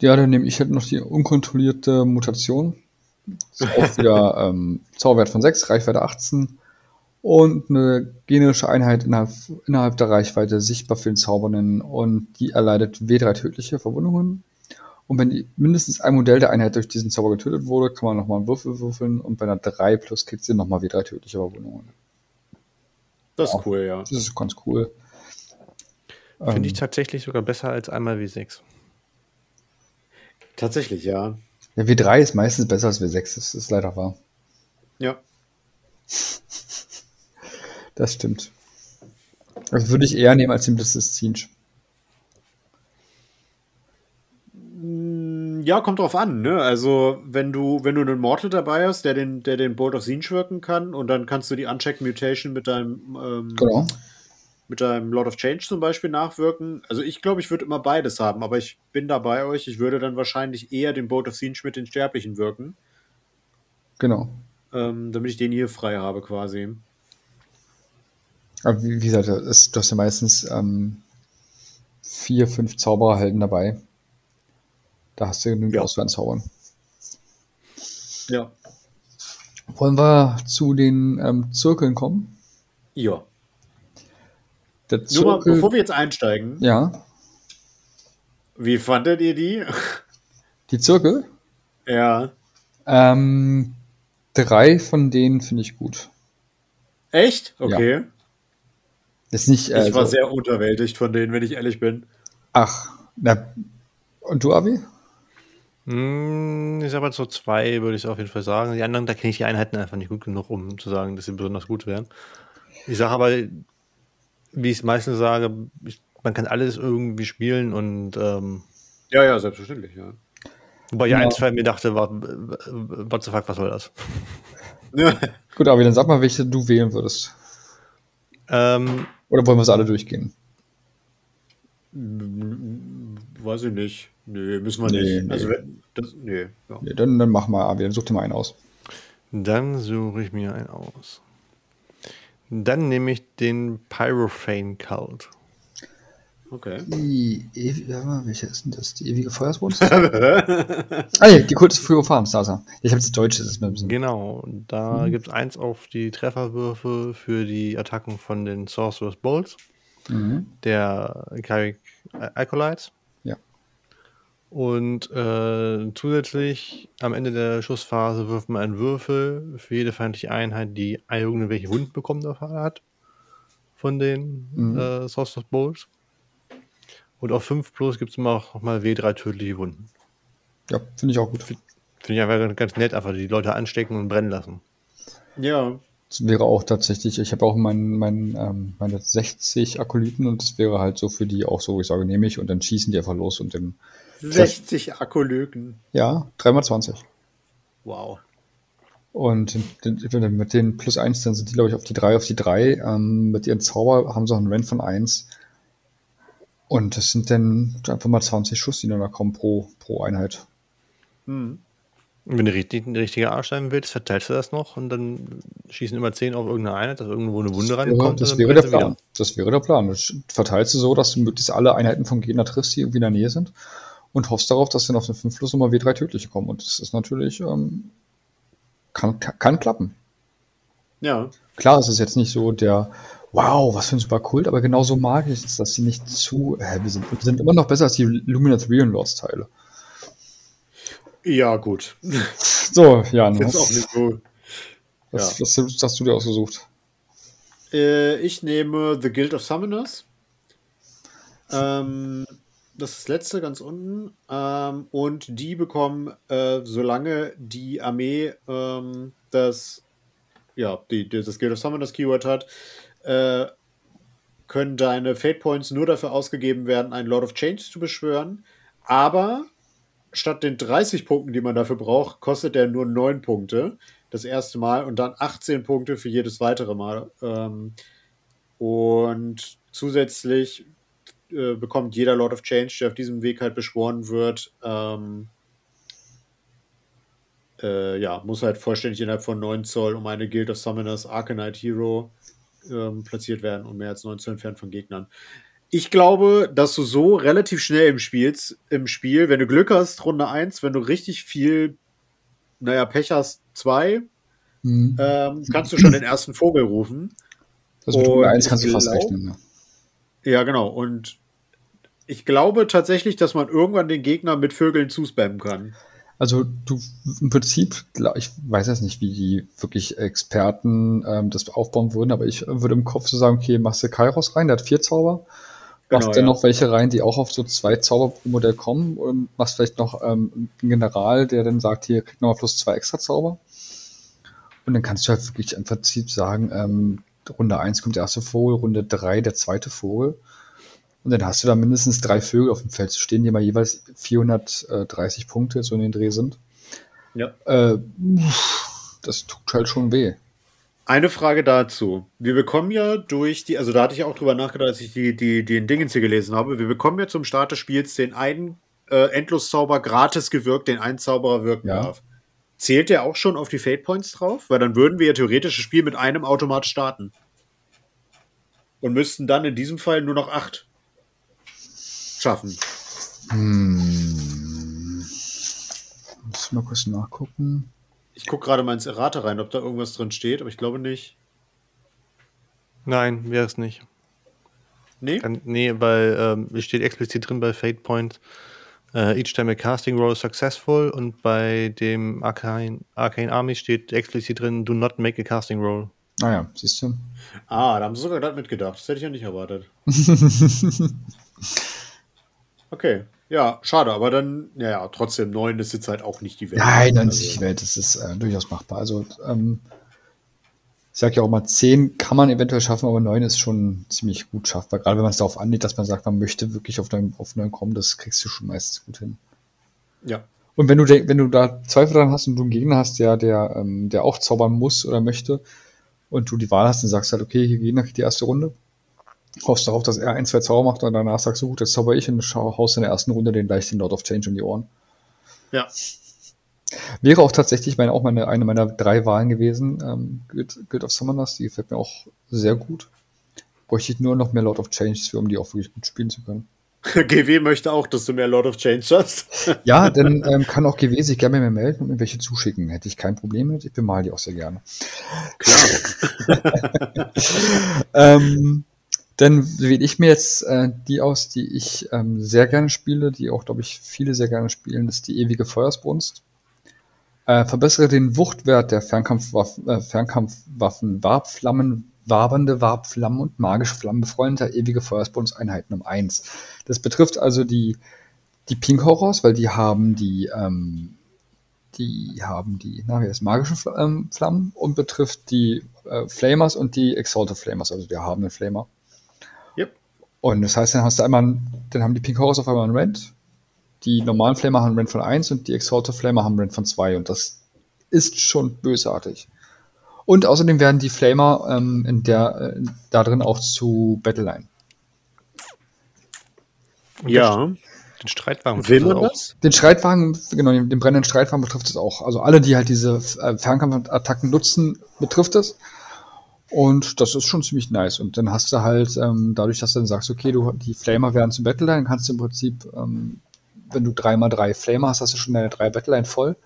Ja, dann nehme ich halt noch die unkontrollierte Mutation. Das ist auch wieder ähm, Zauberwert von 6, Reichweite 18 und eine generische Einheit innerhalb, innerhalb der Reichweite sichtbar für den Zaubernden und die erleidet W3 tödliche Verwundungen. Und wenn mindestens ein Modell der Einheit durch diesen Zauber getötet wurde, kann man nochmal einen Würfel würfeln und bei einer 3 plus kriegt sie nochmal W3 tödliche Verwundungen. Das ist ja, cool, ja. Das ist ganz cool. Finde ähm, ich tatsächlich sogar besser als einmal W6. Tatsächlich, ja. Ja, W3 ist meistens besser als W6, das ist leider wahr. Ja. Das stimmt. Das würde ich eher nehmen als den Blitz Zinch. Mm, ja, kommt drauf an, ne? Also, wenn du, wenn du einen Mortal dabei hast, der den, der den Bolt of Zinch wirken kann, und dann kannst du die Unchecked Mutation mit deinem ähm, genau mit einem Lord of Change zum Beispiel nachwirken. Also ich glaube, ich würde immer beides haben, aber ich bin da bei euch. Ich würde dann wahrscheinlich eher den Boat of Siege mit den Sterblichen wirken. Genau. Ähm, damit ich den hier frei habe quasi. Aber wie, wie gesagt, ist, du hast ja meistens ähm, vier, fünf Zaubererhelden dabei. Da hast du genügend ja. Auswahl an Zaubern. Ja. Wollen wir zu den ähm, Zirkeln kommen? Ja. Nur mal, bevor wir jetzt einsteigen. Ja. Wie fandet ihr die? Die Zirkel? Ja. Ähm, drei von denen finde ich gut. Echt? Okay. Ja. Ist nicht, äh, ich war sehr unterwältigt von denen, wenn ich ehrlich bin. Ach, na, und du, Abi? Hm, ich habe so zwei, würde ich auf jeden Fall sagen. Die anderen, da kenne ich die Einheiten einfach nicht gut genug, um zu sagen, dass sie besonders gut wären. Ich sage aber, wie ich es meistens sage, ich, man kann alles irgendwie spielen und ähm, ja, ja, selbstverständlich, ja. Wobei ich ja. eins mir dachte, war, what the fuck, was soll das? Gut, aber dann sag mal, welche du wählen würdest. Ähm, Oder wollen wir es alle durchgehen? Weiß ich nicht. Nee, müssen wir nee, nicht. Nee. Also, das, nee, ja. nee dann, dann mach mal, Abi, dann such dir mal einen aus. Dann suche ich mir einen aus. Dann nehme ich den Pyrophane Cult. Okay. Die ewige, ja, welche ist denn das? Die ewige Feuersbrunst? ah, nee, die Kult des Pyrophans, da ist er. Ich habe jetzt Deutsch, das ist mir ein bisschen. Genau, da mhm. gibt es eins auf die Trefferwürfe für die Attacken von den Sorcerer's Bolts. Mhm. Der Kyric Acolytes. Und äh, zusätzlich am Ende der Schussphase wirft man einen Würfel für jede feindliche Einheit, die irgendwelche Wunden bekommen hat von den mhm. äh, Sorcerer's Bowls. Und auf 5 plus gibt es immer auch noch mal W3 tödliche Wunden. Ja, finde ich auch gut. Finde ich einfach ganz nett, einfach die Leute anstecken und brennen lassen. Ja. Das wäre auch tatsächlich, ich habe auch mein, mein, ähm, meine 60 Akolyten und das wäre halt so für die auch so, ich sage, nehme ich und dann schießen die einfach los und dann 60 Akkulyken. Ja, 3x20. Wow. Und mit den plus 1, dann sind die, glaube ich, auf die 3, auf die 3. Ähm, mit ihren Zauber haben sie auch einen Rent von 1. Und das sind dann einfach mal 20 Schuss, die dann da kommen pro, pro Einheit. Hm. Wenn du richtig, ein richtiger Arsch sein willst, verteilst du das noch und dann schießen immer 10 auf irgendeine Einheit, dass irgendwo eine Wunde reinkommt. Das wäre der Plan. Das wäre der Plan. Du verteilst du so, dass du möglichst alle Einheiten vom Gegner triffst, die irgendwie in der Nähe sind und hoffst darauf, dass dann auf den 5 Plus nochmal W3 tödliche kommen. Und das ist natürlich, ähm, kann, kann klappen. Ja. Klar, es ist jetzt nicht so der, wow, was für ein super Kult, aber genauso mag ich es, dass sie nicht zu, äh, wir, sind, wir sind immer noch besser als die Luminous Realm Lords Teile. Ja, gut. So, Jan. Ist auch nicht so. Was, ja. was, was hast du dir ausgesucht? Äh, ich nehme The Guild of Summoners. Ähm, das ist das letzte ganz unten. Ähm, und die bekommen, äh, solange die Armee ähm, das, ja, die, das Guild of Summoners Keyword hat, äh, können deine Fate Points nur dafür ausgegeben werden, einen Lord of Change zu beschwören. Aber statt den 30 Punkten, die man dafür braucht, kostet der nur 9 Punkte das erste Mal und dann 18 Punkte für jedes weitere Mal. Ähm, und zusätzlich äh, bekommt jeder Lord of Change, der auf diesem Weg halt beschworen wird, ähm, äh, ja, muss halt vollständig innerhalb von 9 Zoll um eine Guild of Summoners Arcanite Hero ähm, platziert werden und mehr als 9 Zoll entfernt von Gegnern. Ich glaube, dass du so relativ schnell im Spiel, im Spiel, wenn du Glück hast, Runde 1, wenn du richtig viel, naja, Pech hast, 2, mhm. ähm, kannst du schon den ersten Vogel rufen. Also mit Runde 1 kannst du fast rechnen, ja. Ja, genau. Und ich glaube tatsächlich, dass man irgendwann den Gegner mit Vögeln zuspammen kann. Also du im Prinzip, ich weiß jetzt nicht, wie die wirklich Experten ähm, das aufbauen würden, aber ich würde im Kopf so sagen, okay, machst du Kairos rein, der hat vier Zauber, machst genau, dann ja. noch welche rein, die auch auf so zwei Zauber pro Modell kommen und machst vielleicht noch ähm, einen General, der dann sagt, hier kriegt nochmal plus zwei extra Zauber. Und dann kannst du halt wirklich im Prinzip sagen, ähm, Runde 1 kommt der erste Vogel, Runde 3 der zweite Vogel. Und dann hast du da mindestens drei Vögel auf dem Feld stehen, die mal jeweils 430 Punkte so in den Dreh sind. Ja. Äh, das tut halt schon weh. Eine Frage dazu. Wir bekommen ja durch die, also da hatte ich auch drüber nachgedacht, als ich die, die, den Dingens hier gelesen habe. Wir bekommen ja zum Start des Spiels den einen äh, Endloszauber gratis gewirkt, den ein Zauberer wirken ja. darf. Zählt der auch schon auf die Fate Points drauf? Weil dann würden wir ja theoretisch das Spiel mit einem automatisch starten. Und müssten dann in diesem Fall nur noch acht schaffen. Hm. Muss mal kurz nachgucken. Ich gucke gerade mal ins Errate rein, ob da irgendwas drin steht, aber ich glaube nicht. Nein, wäre es nicht. Nee? Kann, nee, weil ähm, es steht explizit drin bei Fate Point, uh, each time a casting roll is successful und bei dem Arcane, Arcane Army steht explizit drin, do not make a casting roll. Naja, ah siehst du. Ah, da haben sie sogar gerade mitgedacht. Das hätte ich ja nicht erwartet. Okay. Ja, schade, aber dann, ja, ja, trotzdem, neun ist jetzt halt auch nicht die Welt. Nein, neun ist nicht die Welt, das ist äh, durchaus machbar. Also, ähm, ich sage ja auch mal, zehn kann man eventuell schaffen, aber neun ist schon ziemlich gut schaffbar. Gerade wenn man es darauf anlegt, dass man sagt, man möchte wirklich auf neun, auf kommen, das kriegst du schon meistens gut hin. Ja. Und wenn du, wenn du da Zweifel dran hast und du einen Gegner hast, der, der, ähm, der auch zaubern muss oder möchte, und du die Wahl hast, dann sagst du halt, okay, hier geht nach die erste Runde, hoffst darauf, dass er ein, zwei Zauber macht und danach sagst du, gut, jetzt zauber ich und haust in der ersten Runde den gleich den Lord of Change um die Ohren. Ja. Wäre auch tatsächlich meine, auch meine, eine meiner drei Wahlen gewesen, ähm, Guild, Guild of Summoners, die gefällt mir auch sehr gut. Bräuchte ich nur noch mehr Lord of Change für, um die auch wirklich gut spielen zu können. GW möchte auch, dass du mehr Lord of Change hast. ja, dann ähm, kann auch GW sich gerne mehr melden und mir welche zuschicken. Hätte ich kein Problem mit. Ich bemal die auch sehr gerne. Klar. ähm, dann wähle ich mir jetzt äh, die aus, die ich ähm, sehr gerne spiele, die auch, glaube ich, viele sehr gerne spielen. Das ist die ewige Feuersbrunst. Äh, verbessere den Wuchtwert der Fernkampfwaffen, äh, Fernkampfwaffen Warbflammen, wabernde Warbflammen und magische Flammen befreundeter ewige Feuersbrunst-Einheiten um eins. Das betrifft also die, die Pink Horrors, weil die haben die, ähm, die haben die, na, wie heißt, magische ähm, Flammen und betrifft die äh, Flamers und die Exalted Flamers, also die haben einen Flamer. Und das heißt, dann hast du einmal, dann haben die Pink Horrors auf einmal einen Rent. Die normalen Flamer haben einen Rent von 1 und die Exalted Flamer haben einen Rent von 2. Und das ist schon bösartig. Und außerdem werden die Flamer ähm, in der, äh, da drin auch zu Battleline. Ja. Den Streitwagen Will man das? Den Streitwagen, genau, den, den brennenden Streitwagen betrifft es auch. Also alle, die halt diese äh, Fernkampfattacken nutzen, betrifft es. Und das ist schon ziemlich nice. Und dann hast du halt, ähm, dadurch, dass du dann sagst, okay, du, die Flamer werden zum Battleline, kannst du im Prinzip, ähm, wenn du dreimal drei Flamer hast, hast du schon deine drei Battleline voll.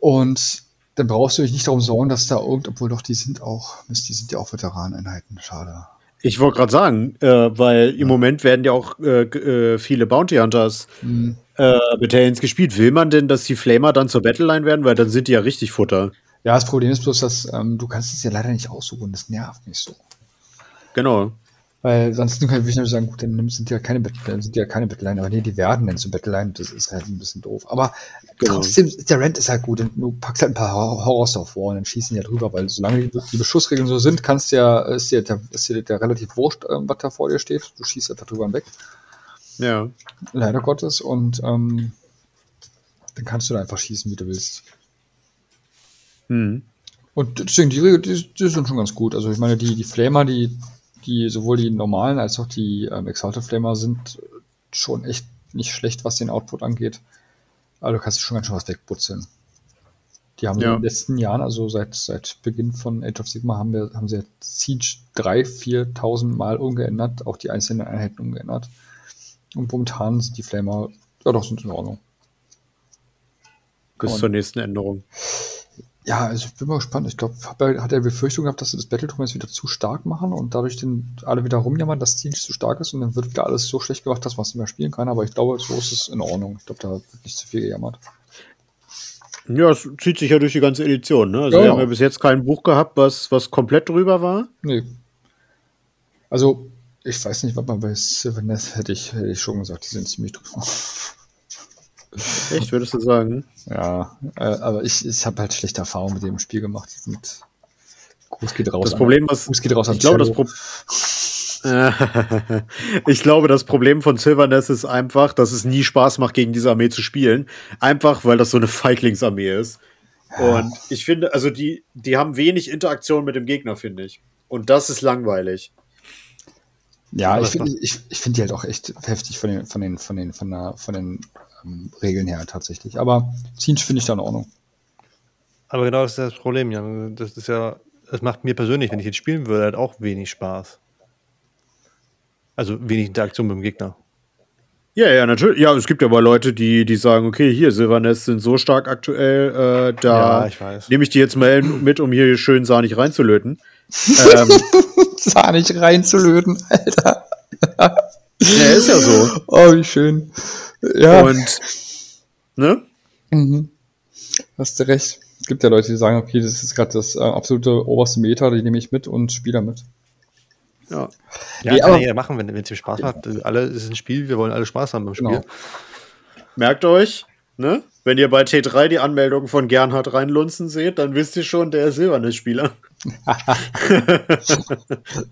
Und dann brauchst du dich nicht darum sorgen, dass da irgend, obwohl doch die sind auch, Mist, die sind ja auch Veteraneneinheiten, schade. Ich wollte gerade sagen, äh, weil im Moment werden ja auch äh, äh, viele Bounty Hunters Hm. äh, Battalions gespielt. Will man denn, dass die Flamer dann zur Battleline werden? Weil dann sind die ja richtig Futter. Ja, das Problem ist bloß, dass ähm, du kannst es ja leider nicht aussuchen. Das nervt mich so. Genau. Weil sonst kann ich natürlich sagen, gut, dann sind ja keine Battleline, sind ja keine Battleline, aber nee, die werden dann zu Battleline, das ist halt ein bisschen doof. Aber Genau. trotzdem, der Rent ist halt gut. Du packst halt ein paar Hor- Horrors drauf vor und dann schießen die ja drüber, weil solange die, die Beschussregeln so sind, kannst ja, ist dir, der, ist dir der relativ wurscht, ähm, was da vor dir steht. Du schießt einfach drüber hinweg. Ja. Leider Gottes. Und ähm, dann kannst du da einfach schießen, wie du willst. Hm. Und deswegen, die, Regeln, die, die sind schon ganz gut. Also ich meine, die, die Flamer, die, die sowohl die normalen als auch die ähm, Exalted Flamer sind schon echt nicht schlecht, was den Output angeht. Aber du kannst schon ganz schön was wegbutzeln. Die haben Ja. in den letzten Jahren, also seit, seit Beginn von Age of Sigma, haben, wir, haben sie Siege 3.000, 4.000 Mal umgeändert, auch die einzelnen Einheiten umgeändert. Und momentan sind die Flamer, ja doch, sind in Ordnung. Bis Und- zur nächsten Änderung. Ja, also ich bin mal gespannt. Ich glaube, hat er Befürchtung gehabt, dass sie das Battletron jetzt wieder zu stark machen und dadurch den alle wieder rumjammern, dass nicht zu stark ist und dann wird wieder alles so schlecht gemacht, dass man es nicht mehr spielen kann. Aber ich glaube, so ist es in Ordnung. Ich glaube, da wird nicht zu viel gejammert. Ja, es zieht sich ja durch die ganze Edition. Ne? Also Ja, wir haben ja bis jetzt kein Buch gehabt, was, was komplett drüber war. Nee. Also, ich weiß nicht, was man bei Sylvaneth hätte ich, hätte ich schon gesagt, die sind ziemlich drüber. Echt, würdest du sagen? Ja, äh, aber ich, ich habe halt schlechte Erfahrungen mit dem Spiel gemacht. Die sind. Gruß geht raus. Das an- Problem, was Gruß geht raus ich glaube, das Cello. Pro ich glaube, das Problem von Sylvaneth ist einfach, dass es nie Spaß macht, gegen diese Armee zu spielen. Einfach, weil das so eine Feiglingsarmee ist. Und ich finde, also die, die haben wenig Interaktion mit dem Gegner, finde ich. Und das ist langweilig. Ja, ich finde ich, ich find die halt auch echt heftig von den, von den, von den, von der, von den ähm, Regeln her tatsächlich. Aber Siege finde ich da in Ordnung. Aber genau das ist das Problem, Jan. Das ist ja, das macht mir persönlich, wenn ich jetzt spielen würde, halt auch wenig Spaß. Also wenig Interaktion mit dem Gegner. Ja, ja, natürlich. Ja, es gibt ja aber Leute, die, die sagen, okay, hier, Sylvaneth sind so stark aktuell, äh, da Ja, nehme ich die jetzt mal mit, um hier schön sahnig reinzulöten. ähm, Sah nicht reinzulöten, Alter. ja, ist ja so. Oh, wie schön. Ja, Und, ne? mhm. hast du recht. Es gibt ja Leute, die sagen, okay, das ist gerade das äh, absolute oberste Meter, die nehme ich mit und spiele damit. Ja. Ja, Nee, kann aber- ja jeder machen, wenn es ihm Spaß macht. Alle, es ist ein Spiel, wir wollen alle Spaß haben beim Spiel. Genau. Merkt euch, ne? Wenn ihr bei T3 die Anmeldung von Gernhard reinlunzen seht, dann wisst ihr schon, der ist Silbernes-Spieler.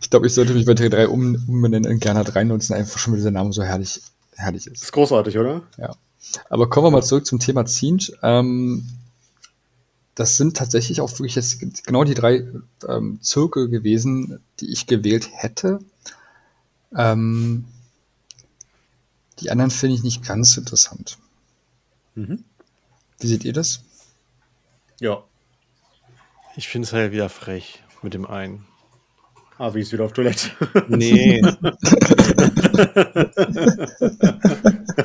Ich glaube, ich sollte mich bei T3 um, umbenennen in Gernot reinnutzen, einfach schon, weil dieser Name so herrlich, herrlich ist. Ist großartig, oder? Ja. Aber kommen wir mal zurück zum Thema Zinj. Ähm, das sind tatsächlich auch wirklich jetzt genau die drei ähm, Zirkel gewesen, die ich gewählt hätte. Ähm, die anderen finde ich nicht ganz interessant. Mhm. Wie seht ihr das? Ja. Ich finde es halt wieder frech mit dem einen. Ah, wie ist wieder auf Toilette. Nee,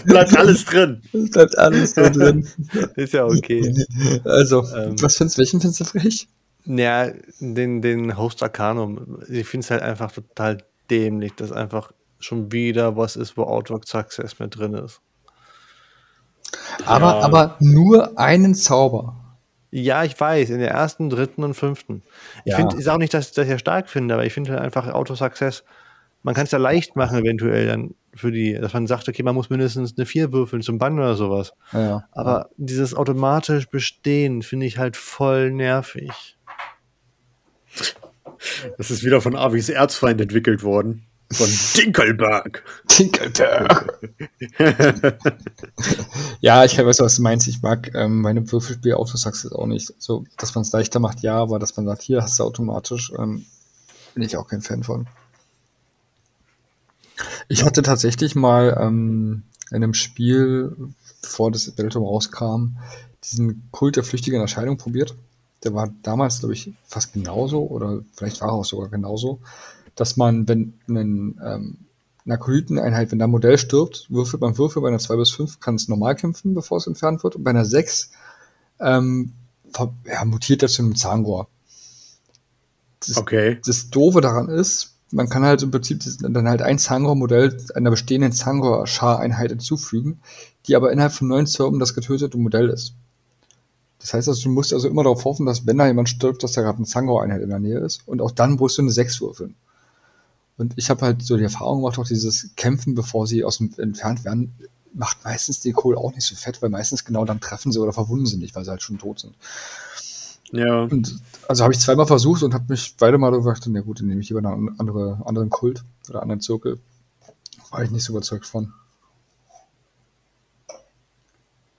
Bleibt alles drin. Es bleibt alles so drin. ist ja okay. Also, Ähm. was findest, welchen findest du frech? Ja, den, den Host Arcanum. Ich finde es halt einfach total dämlich, dass einfach schon wieder was ist, wo Outwork Success mit drin ist. Aber, aber nur einen Zauber. Ja, ich weiß, in der ersten, dritten und fünften. Ich Ja. finde, ich sage nicht, dass ich das ja stark finde, aber ich finde halt einfach Auto-Success, man kann es ja leicht machen, eventuell dann für die, dass man sagt, okay, man muss mindestens eine 4 würfeln zum Bann oder sowas. Ja. Aber dieses automatisch Bestehen finde ich halt voll nervig. Das ist wieder von Avis Erzfeind entwickelt worden. Von Dinkelberg. Tinkelberg. ja, ich weiß, was du meinst. Ich mag ähm, meine Würfelspiel Autosuccess auch nicht. So, dass man es leichter macht, ja, aber dass man sagt, hier hast du automatisch, ähm, bin ich auch kein Fan von. Ich hatte tatsächlich mal ähm, in einem Spiel, bevor das Battletome rauskam, diesen Kult der flüchtigen Erscheinung probiert. Der war damals, glaube ich, fast genauso oder vielleicht war er auch sogar genauso, dass man, wenn ein ähm, Narkolyteneinheit, wenn da ein Modell stirbt, würfelt man Würfel, bei einer 2 bis 5 kann es normal kämpfen, bevor es entfernt wird. Und bei einer 6 ähm, ja, mutiert er zu einem Zahnrohr. Das, Okay. das Doofe daran ist, man kann halt im Prinzip dann halt ein Zahnrohr-Modell einer bestehenden Zahnrohr-Schar-Einheit hinzufügen, die aber innerhalb von neun Zirpen das getötete Modell ist. Das heißt also, du musst also immer darauf hoffen, dass wenn da jemand stirbt, dass da gerade eine Zahnrohr-Einheit in der Nähe ist. Und auch dann musst du eine 6 würfeln. Und ich habe halt so die Erfahrung gemacht, auch dieses Kämpfen, bevor sie aus dem entfernt werden, macht meistens die Kohl auch nicht so fett, weil meistens genau dann treffen sie oder verwunden sie nicht, weil sie halt schon tot sind. Ja. Und also habe ich zweimal versucht und habe mich beide Mal gedacht, na gut, dann nehme ich lieber einen andere, anderen Kult oder anderen Zirkel. War ich nicht so überzeugt von.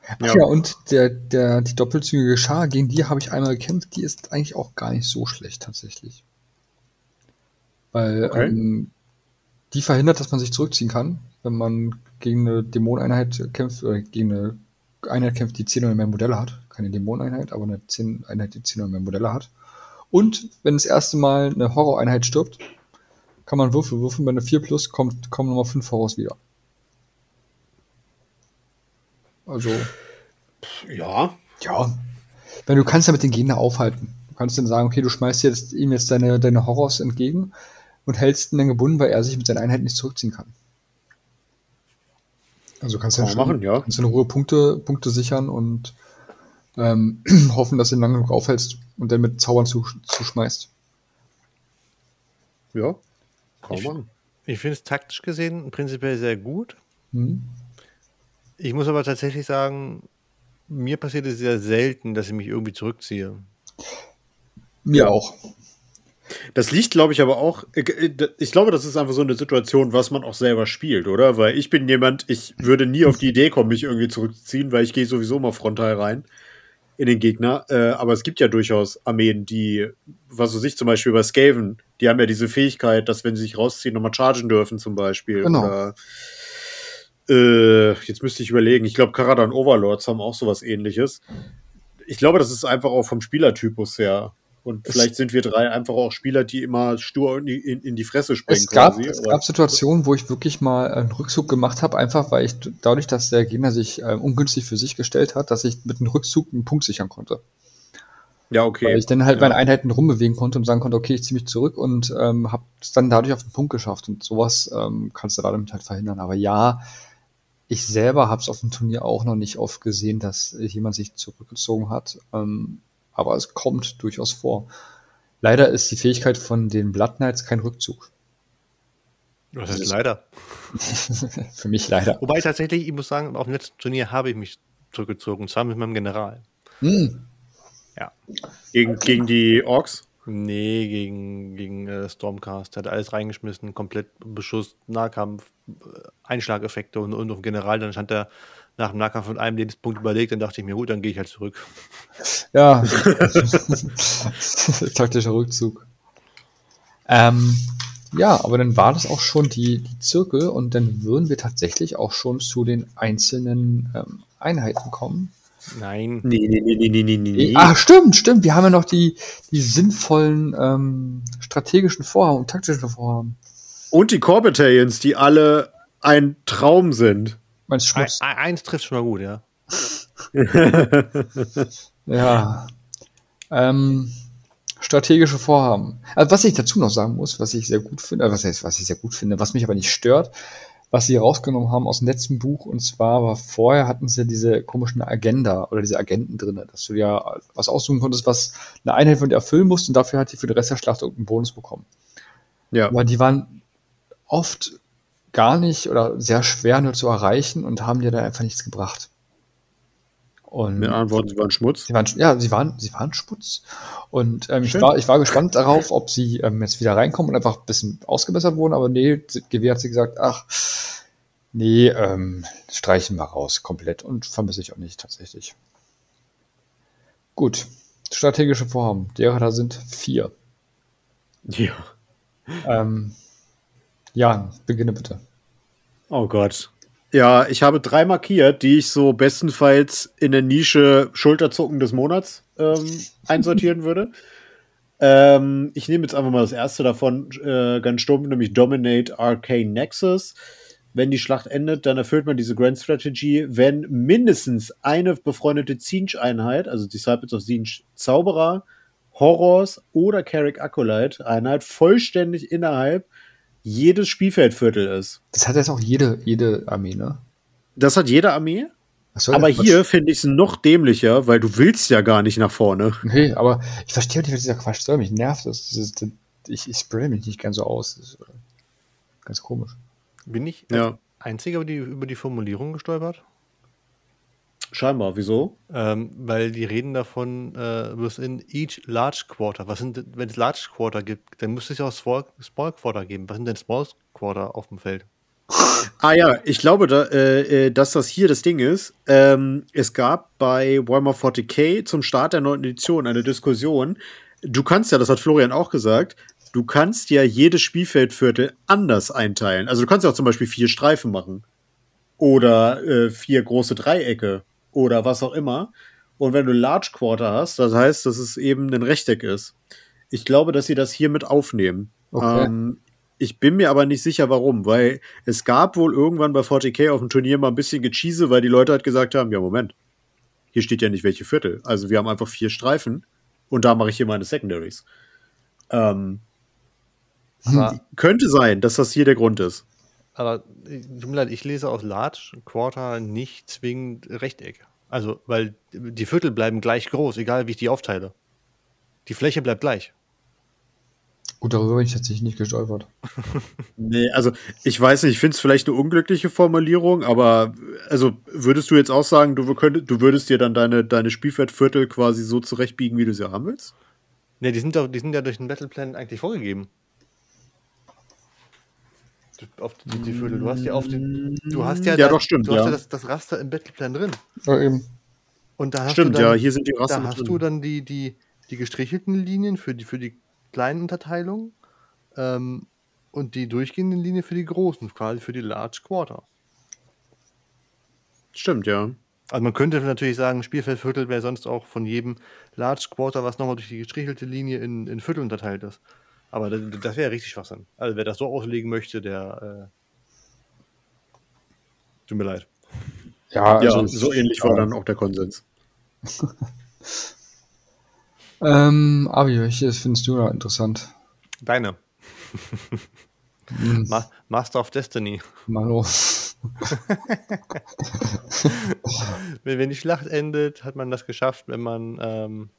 Ach Ja. ja, und der, der, die doppelzügige Schar, gegen die habe ich einmal gekämpft, die ist eigentlich auch gar nicht so schlecht tatsächlich. Weil Okay. ähm, die verhindert, dass man sich zurückziehen kann, wenn man gegen eine Dämoneneinheit kämpft oder gegen eine Einheit kämpft, die 10 oder mehr Modelle hat. Keine Dämoneneinheit, aber eine 10 Einheit, die 10 oder mehr Modelle hat. Und wenn das erste Mal eine Horror-Einheit stirbt, kann man Würfel würfeln. Bei einer 4 plus kommt, kommen nochmal 5 Horrors wieder. Also, Ja. ja. Wenn du kannst ja mit den Gegner aufhalten. Du kannst dann sagen, okay, du schmeißt jetzt, ihm jetzt deine, deine Horrors entgegen und hältst ihn dann gebunden, weil er sich mit seinen Einheiten nicht zurückziehen kann. Also kannst du Kann ja machen, ja. kannst du in Ruhe Punkte, Punkte sichern und ähm, hoffen, dass du ihn lange genug aufhältst und dann mit Zaubern zu, zuschmeißt. Ja. Kann Ich- man. Ich finde es taktisch gesehen prinzipiell sehr gut. Hm? Ich muss aber tatsächlich sagen, mir passiert es sehr selten, dass ich mich irgendwie zurückziehe. Mir Ja. auch. Das liegt, glaube ich, aber auch. Ich glaube, das ist einfach so eine Situation, was man auch selber spielt, oder? Weil ich bin jemand, ich würde nie auf die Idee kommen, mich irgendwie zurückzuziehen, weil ich gehe sowieso mal frontal rein in den Gegner. Äh, aber es gibt ja durchaus Armeen, die, was weiß ich, zum Beispiel bei Skaven, die haben ja diese Fähigkeit, dass wenn sie sich rausziehen, nochmal chargen dürfen, zum Beispiel. Genau. Oder, äh, jetzt müsste ich überlegen, ich glaube, Karadan Overlords haben auch sowas ähnliches. Ich glaube, das ist einfach auch vom Spielertypus her. Und vielleicht sind wir drei einfach auch Spieler, die immer stur in die, in, in die Fresse springen. Es gab, quasi, es gab Situationen, wo ich wirklich mal einen Rückzug gemacht habe, einfach weil ich dadurch, dass der Gegner sich ähm, ungünstig für sich gestellt hat, dass ich mit einem Rückzug einen Punkt sichern konnte. ja, okay. Weil ich dann halt Ja. meine Einheiten rumbewegen konnte und sagen konnte, okay, ich ziehe mich zurück und ähm, habe es dann dadurch auf den Punkt geschafft. Und sowas ähm, kannst du damit halt verhindern. Aber ja, ich selber habe es auf dem Turnier auch noch nicht oft gesehen, dass jemand sich zurückgezogen hat. Ähm, aber es kommt durchaus vor. Leider ist die Fähigkeit von den Blood Knights kein Rückzug. Das ist- leider. Für mich leider. Wobei tatsächlich, ich muss sagen, auf dem letzten Turnier habe ich mich zurückgezogen, und zwar mit meinem General. Hm. gegen, gegen die Orks. Nee, gegen, gegen äh, Stormcast. Hat alles reingeschmissen, komplett Beschuss, Nahkampf, äh, Einschlageffekte und, und auf den General. Dann stand er nach dem Nahkampf von einem Lebenspunkt überlegt, dann dachte ich mir, gut, dann gehe ich halt zurück. Ja. Taktischer Rückzug. Ähm, ja, aber dann war das auch schon die, die Zirkel und dann würden wir tatsächlich auch schon zu den einzelnen ähm, Einheiten kommen. Nein. Nee, nee, nee, nee, nee, nee, nee. Ach, stimmt, stimmt. Wir haben ja noch die, die sinnvollen ähm, strategischen Vorhaben und taktischen Vorhaben. Und die Core Battalions, die alle ein Traum sind. Meinst Schmutz? ein- eins trifft schon mal gut, ja. Ja. Ähm, strategische Vorhaben. Also was ich dazu noch sagen muss, was ich sehr gut finde, äh, was heißt, was ich sehr gut finde, was mich aber nicht stört, was sie rausgenommen haben aus dem letzten Buch, und zwar war vorher hatten sie diese komischen Agenda oder diese Agenten drin, dass du ja was aussuchen konntest, was eine Einheit von dir erfüllen musst und dafür hat die für den Rest der Schlacht irgendeinen Bonus bekommen. Ja. Aber die waren oft gar nicht oder sehr schwer nur zu erreichen und haben dir dann einfach nichts gebracht. Und Mit anderen Worten, sie waren Schmutz. Sie waren, ja, sie waren, sie waren Schmutz. Und ähm, ich, war, ich war gespannt darauf, ob sie ähm, jetzt wieder reinkommen und einfach ein bisschen ausgebessert wurden, aber nee, GW hat sie gesagt, ach, nee, ähm, streichen wir raus komplett und vermisse ich auch nicht tatsächlich. Gut, strategische Vorhaben, derer da sind vier. Ja. Ähm, Jan, beginne bitte. Oh Gott. Ja, ich habe drei markiert, die ich so bestenfalls in der Nische Schulterzucken des Monats ähm, einsortieren würde. Ähm, ich nehme jetzt einfach mal das erste davon äh, ganz stumpf, nämlich Dominate Arcane Nexus. Wenn die Schlacht endet, dann erfüllt man diese Grand Strategy, wenn mindestens eine befreundete Zinch-Einheit, also Disciples of Zinch Zauberer, Horrors oder Carrick Acolyte Einheit vollständig innerhalb jedes Spielfeldviertel ist. Das hat jetzt auch jede, jede Armee, ne? Das hat jede Armee. Aber hier finde ich es noch dämlicher, weil du willst ja gar nicht nach vorne. Nee, aber ich verstehe nicht, was dieser Quatsch soll. Mich nervt das. das, ist, ich ich spray mich nicht ganz so aus. Das ist ganz komisch. Bin ich Ja. einziger über die, über die Formulierung gestolpert? Scheinbar, wieso? Ähm, weil die reden davon, äh, within each large quarter. Was sind, wenn es large quarter gibt, dann müsste es ja auch small, small quarter geben. Was sind denn small quarter auf dem Feld? Ah ja, ich glaube, da, äh, äh, dass das hier das Ding ist. Ähm, es gab bei Warhammer 40k zum Start der neunten Edition eine Diskussion. Du kannst ja, das hat Florian auch gesagt, du kannst ja jedes Spielfeldviertel anders einteilen. Also du kannst ja auch zum Beispiel vier Streifen machen. Oder äh, vier große Dreiecke. Oder was auch immer. Und wenn du Large Quarter hast, das heißt, dass es eben ein Rechteck ist. Ich glaube, dass sie das hier mit aufnehmen. Okay. Ähm, ich bin mir aber nicht sicher, warum, weil es gab wohl irgendwann bei 40k auf dem Turnier mal ein bisschen Gecheese, weil die Leute halt gesagt haben, ja, Moment, hier steht ja nicht welche Viertel. Also wir haben einfach vier Streifen und da mache ich hier meine Secondaries. Ähm, Aber, könnte sein, dass das hier der Grund ist. Aber äh, tut mir leid, ich lese aus large quarter nicht zwingend Rechteck. Also, weil die Viertel bleiben gleich groß, egal wie ich die aufteile. Die Fläche bleibt gleich. Gut, darüber bin ich tatsächlich nicht gestolpert. Nee, also ich weiß nicht, ich finde es vielleicht eine unglückliche Formulierung, aber also würdest du jetzt auch sagen, du, könntest, du würdest dir dann deine, deine Spielfeldviertel quasi so zurechtbiegen, wie du sie haben willst? Ne, die sind, doch, die sind ja durch den Battleplan eigentlich vorgegeben. Auf die, die Viertel. Du hast ja auf den, du hast ja, Ja, da- doch, stimmt, Du hast ja. ja das, das Raster im Battleplan drin. Ja, eben. Und da hast Stimmt, du dann, ja, hier sind die Rassen Da hast drin. du dann die, die, die gestrichelten Linien für die, für die kleinen Unterteilungen ähm, und die durchgehenden Linien für die großen, quasi für die Large Quarter. Stimmt, ja. Also man könnte natürlich sagen, Spielfeldviertel wäre sonst auch von jedem Large Quarter, was nochmal durch die gestrichelte Linie in, in Viertel unterteilt ist. Aber das, das wäre richtig Schwachsinn. Also wer das so auslegen möchte, der äh, tut mir leid. Ja, Ja, also, so ähnlich war dann auch der Konsens. Ähm, Abi, welches findest du da interessant? Deine. Hm, Ma Master of Destiny. Malo. Wenn, wenn die Schlacht endet, hat man das geschafft, wenn man, ähm,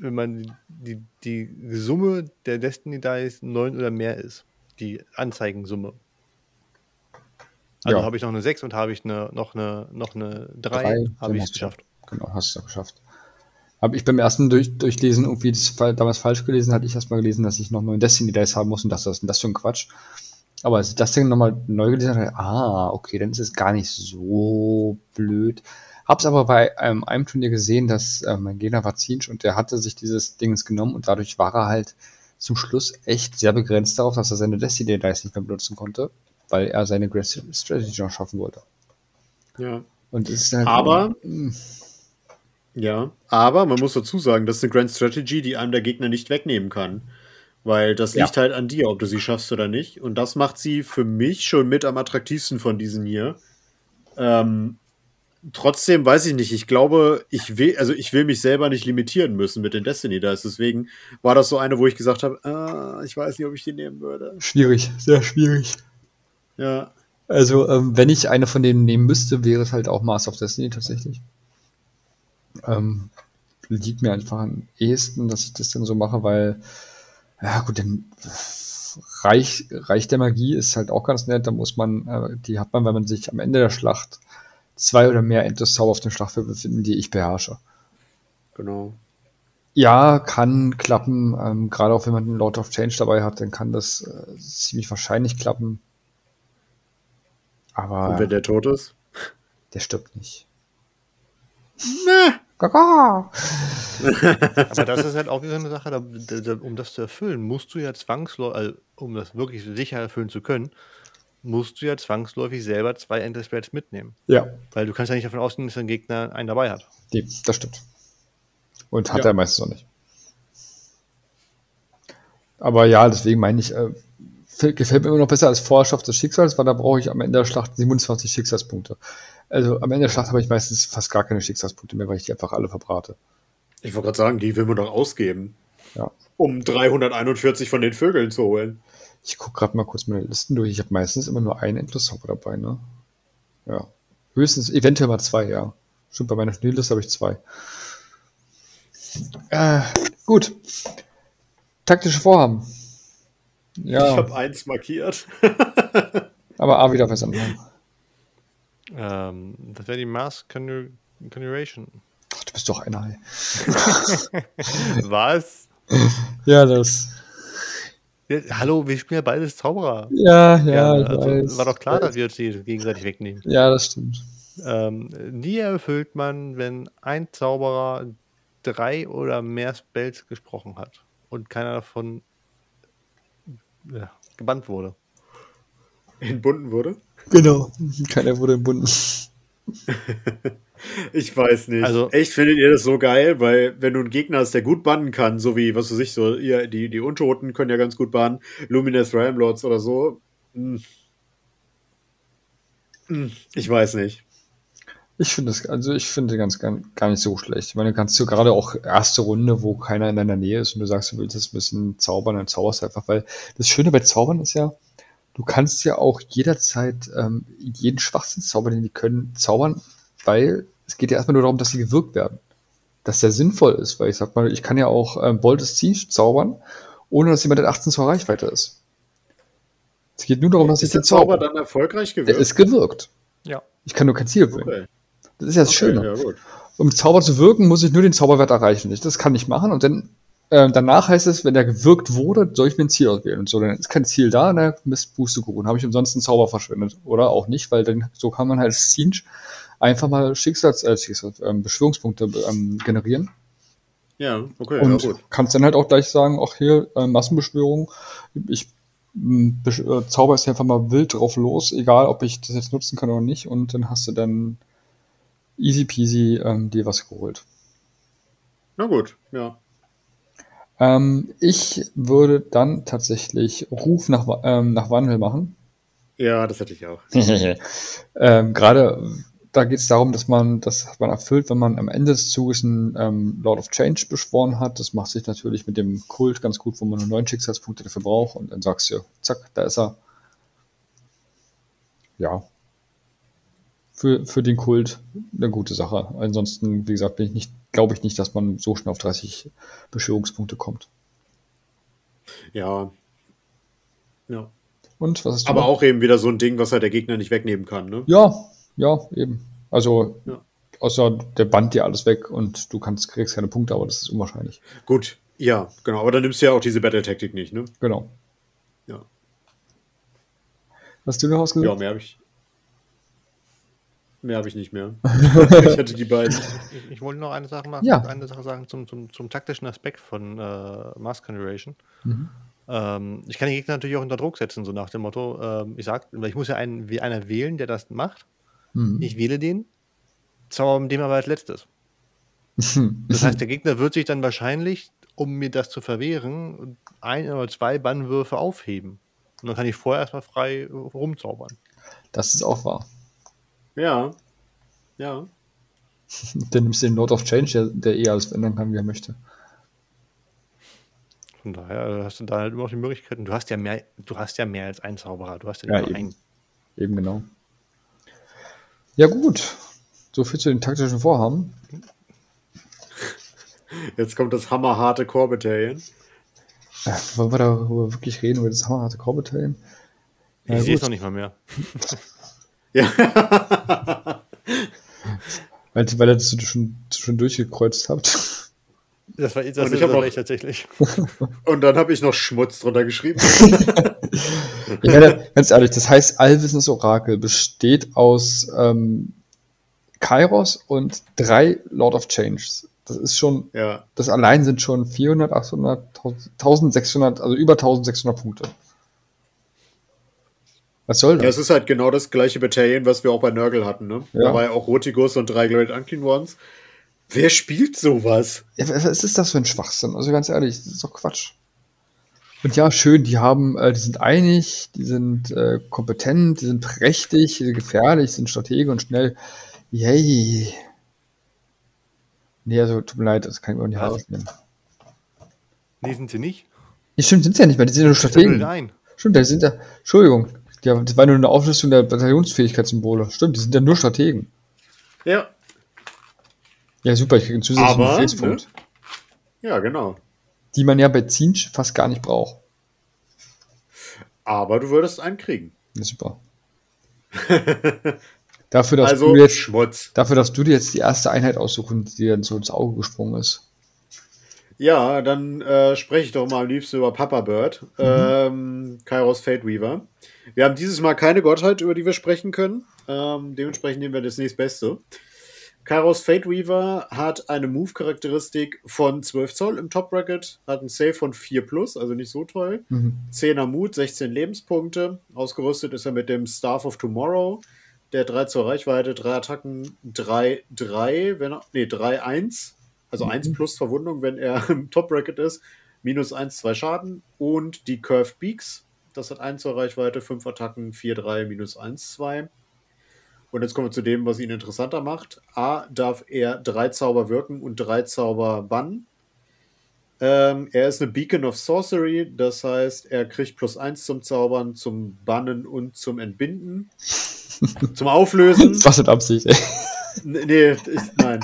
wenn man die, die, Summe der Destiny Dice 9 oder mehr ist. Die Anzeigensumme. Also Ja. habe ich noch eine 6 und habe ich eine, noch eine, noch eine 3, Drei, habe dann ich es geschafft. Genau, hast du es geschafft. Habe ich beim ersten durch, Durchlesen irgendwie das damals falsch gelesen, hatte ich erstmal gelesen, dass ich noch neuen Destiny Dice haben muss und was ist denn das für ein Quatsch? Aber als ich das Ding nochmal neu gelesen habe, ah, okay, dann ist es gar nicht so blöd. Hab's aber bei ähm, einem Turnier gesehen, dass mein Gegner war Zinsch und der hatte sich dieses Dings genommen und dadurch war er halt zum Schluss echt sehr begrenzt darauf, dass er seine Destiny Dice nicht mehr benutzen konnte, weil er seine Grand Strategy noch schaffen wollte. Ja. Und es ist halt Aber- Mm, Ja, aber man muss dazu sagen, das ist eine Grand Strategy, die einem der Gegner nicht wegnehmen kann. Weil das Ja. liegt halt an dir, ob du sie schaffst oder nicht. Und das macht sie für mich schon mit am attraktivsten von diesen hier. Ähm, trotzdem weiß ich nicht, ich glaube, ich will, also ich will mich selber nicht limitieren müssen mit den Destiny Dice. Deswegen war das so eine, wo ich gesagt habe, ah, ich weiß nicht, ob ich die nehmen würde. schwierig, sehr schwierig. Ja. Also, ähm, wenn ich eine von denen nehmen müsste, wäre es halt auch Master of Destiny tatsächlich. Ähm, liegt mir einfach am ehesten, dass ich das dann so mache, weil, ja gut, dann Reich, Reich der Magie ist halt auch ganz nett. Da muss man, äh, die hat man, wenn man sich am Ende der Schlacht zwei oder mehr Endless Zauber auf dem Schlachtfeld befinden, die ich beherrsche. Genau. Ja, kann klappen. Ähm, gerade auch wenn man einen Lord of Change dabei hat, dann kann das äh, ziemlich wahrscheinlich klappen. Aber Und wenn der tot ist? der stirbt nicht. Na, Gaga! Aber das ist halt auch wieder eine Sache, da, da, da, um das zu erfüllen, musst du ja zwangsläufig, also, um das wirklich sicher erfüllen zu können, musst du ja zwangsläufig selber zwei Enter-Spells mitnehmen. Ja. Weil du kannst ja nicht davon ausgehen, dass dein Gegner einen dabei hat. Nee, das stimmt. Und hat Ja. er meistens auch nicht. Aber ja, deswegen meine ich, äh, gefällt mir immer noch besser als Vorherrschaft des Schicksals, weil da brauche ich am Ende der Schlacht 27 Schicksalspunkte. Also am Ende der Schlacht habe ich meistens fast gar keine Schicksalspunkte mehr, weil ich die einfach alle verbrate. Ich wollte gerade sagen, die will man doch ausgeben, Ja. um 341 von den Vögeln zu holen. Ich gucke gerade mal kurz meine Listen durch. Ich habe meistens immer nur einen Endlos-Zauber dabei, ne? Ja. Höchstens, eventuell mal zwei, ja. Stimmt, bei meiner Schnellliste habe ich zwei. Äh, gut. Taktische Vorhaben. Ich Ja, habe eins markiert. aber A wieder was anfangen. Ähm, das wäre die Mass Conjuration. Ach, du bist doch einer. ey. Was? Ja, das. Ja, hallo, wir spielen ja beides Zauberer. Ja, ja, ich also, weiß. war doch klar, dass wir uns die gegenseitig wegnehmen. Ja, das stimmt. Ähm, die erfüllt man, wenn ein Zauberer drei oder mehr Spells gesprochen hat und keiner davon ja, gebannt wurde. Entbunden wurde. Genau. Keiner wurde entbunden. Ich weiß nicht. Also- Echt findet ihr das so geil, weil wenn du einen Gegner hast, der gut bannen kann, so wie, was weiß ich, so, ihr, die, die Untoten können ja ganz gut bannen, Luminous Ramlords oder so. Hm. Hm, Ich weiß nicht. Ich finde es, also ich finde ganz gar, gar nicht so schlecht. Ich meine, du kannst du gerade auch erste Runde, wo keiner in deiner Nähe ist und du sagst, du willst jetzt ein bisschen zaubern, dann zauberst du einfach, weil das Schöne bei Zaubern ist ja, du kannst ja auch jederzeit ähm, jeden Schwachsinnszauber, den die können, zaubern, weil es geht ja erstmal nur darum, dass sie gewirkt werden. Dass der sinnvoll ist, weil ich sag mal, ich kann ja auch ähm, Bolt des Ziehens zaubern, ohne dass jemand in 18 zur Reichweite ist. Es geht nur darum, dass ich Ist der den Zauber. Dann erfolgreich Der gewirkt? ist gewirkt. Ja. Ich kann nur kein Ziel bringen. Okay. Das ist ja das okay, Schöne. ja, gut. Um Zauber zu wirken, muss ich nur den Zauberwert erreichen. Ich, das kann ich machen. Und dann äh, danach heißt es, wenn der gewirkt wurde, soll ich mir ein Ziel auswählen. Und so, dann ist kein Ziel da, dann Mist, Pustekuchen. Habe ich umsonst einen Zauber verschwendet. Oder auch nicht, weil dann so kann man halt als Siege einfach mal Schicksals, äh, Schicksals ähm, Beschwörungspunkte ähm, generieren. Ja, okay, Und ja, gut. kannst dann halt auch gleich sagen, auch hier äh, Massenbeschwörung, ich äh, zauber jetzt einfach mal wild drauf los, egal ob ich das jetzt nutzen kann oder nicht. Und dann hast du dann easy peasy ähm, dir was geholt. Na gut, ja. Ähm, ich würde dann tatsächlich Ruf nach, ähm, nach Wandel machen. Ja, das hätte ich auch. ähm, Gerade da geht es darum, dass man das hat man erfüllt, wenn man am Ende des Zuges einen ähm, Lord of Change beschworen hat. Das macht sich natürlich mit dem Kult ganz gut, wo man nur neun Schicksalspunkte dafür braucht. Und dann sagst du, zack, da ist er. Ja. Für, für den Kult eine gute Sache. Ansonsten, wie gesagt, bin ich nicht, glaube ich nicht, dass man so schnell auf 30 Beschwörungspunkte kommt. Ja. Ja. Und was ist Aber auch eben wieder so ein Ding, was halt der Gegner nicht wegnehmen kann, ne? Ja, ja, eben. Also, Ja. außer der band dir alles weg und du kannst, kriegst keine Punkte, aber das ist unwahrscheinlich. Gut, ja, genau. Aber dann nimmst du ja auch diese Battle-Taktik nicht, ne? Genau. Ja. Hast du noch Ja, ausgesucht? mehr habe ich. Mehr habe ich nicht mehr. ich hatte die beiden. Ich, ich wollte noch eine Sache machen, Ja. eine Sache sagen zum, zum, zum taktischen Aspekt von äh, Mass Conjuration. Mhm. Ähm, ich kann den Gegner natürlich auch unter Druck setzen, so nach dem Motto, ähm, ich sag, weil ich muss ja einen, wie einer wählen, der das macht. Mhm. Ich wähle den, zauber mit dem aber als letztes. Das heißt, der Gegner wird sich dann wahrscheinlich, um mir das zu verwehren, ein oder zwei Bannwürfe aufheben. Und dann kann ich vorher erstmal frei rumzaubern. Das ist auch wahr. Ja. Ja. Dann nimmst du den Lord of Change, der, der eh alles ändern kann, wie er möchte. Von daher hast du da halt immer noch die Möglichkeiten. Du hast ja mehr, du hast ja mehr als einen Zauberer. Du hast ja, Ja, eben. einen. Eben genau. Ja, gut. So viel zu den taktischen Vorhaben. Jetzt kommt das hammerharte Core Battalion. Äh, wollen wir darüber wirklich reden, über das hammerharte Core Battalion? Ich sehe es noch nicht mal mehr. Ja. Weil, weil ihr das schon, schon durchgekreuzt habt. Das war, das Und ich ich tatsächlich. Und dann habe ich noch Schmutz drunter geschrieben. Ich meine, ganz ehrlich, das heißt, allwissendes Orakel besteht aus ähm, Kairos und drei Lord of Changes. Das ist schon, ja. das allein sind schon 400, 800, 1600, also über 1600 Punkte. Was soll das? Ja, es ist halt genau das gleiche Battalion, was wir auch bei Nurgle hatten, ne? Ja. Da war ja auch Rotigus und drei Great Unclean Ones. Wer spielt sowas? Ja, was ist das für ein Schwachsinn? Also ganz ehrlich, das ist doch Quatsch. Und ja, schön, die haben, äh, die sind einig, die sind äh, kompetent, die sind prächtig, die sind gefährlich, sind Stratege und schnell. Yay. Nee, also tut mir leid, das kann ich mir auch nicht rausnehmen. Nee, sind sie nicht. Nee, stimmt, sind sie ja nicht mehr, die sind ja nur Strategen. ein. Stimmt, die sind ja, Entschuldigung, die haben, das war nur eine Auflistung der Bataillonsfähigkeitssymbole. Stimmt, die sind ja nur Strategen. Ja, Ja, super, ich kriege einen zusätzlichen Aber, Befehlspunkt, ja, genau. die man ja bei Zinch fast gar nicht braucht. Aber du würdest einen kriegen. Ja, super. dafür, dass also du jetzt Schmutz. Dafür, dass du dir jetzt die erste Einheit aussuchen, die dir dann so ins Auge gesprungen ist. Ja, dann äh, spreche ich doch mal am liebsten über Papa Bird, ähm, Kairos Fate Weaver. Wir haben dieses Mal keine Gottheit, über die wir sprechen können. Ähm, dementsprechend nehmen wir das nächstbeste. Kairos Fate Weaver hat eine Move-Charakteristik von 12 Zoll im Top Bracket, hat einen Save von 4 plus, also nicht so toll. Mhm. 10er Mut, 16 Lebenspunkte. Ausgerüstet ist er mit dem Staff of Tomorrow. Der 3 zur Reichweite, 3 Attacken, 3, 3, wenn er, nee, 3, 1. Also 1 plus Verwundung, wenn er im Top Bracket ist. Minus 1, 2 Schaden. Und die Curved Beaks. Das hat 1 zur Reichweite, 5 Attacken, 4, 3, minus 1, 2. Und jetzt kommen wir zu dem, was ihn interessanter macht. A, darf er 3 Zauber wirken und 3 Zauber bannen. Ähm, er ist eine Beacon of Sorcery, das heißt, er kriegt plus 1 zum Zaubern, zum Bannen und zum Entbinden. zum Auflösen. Was mit Absicht, ey. N- nee, ich, nein.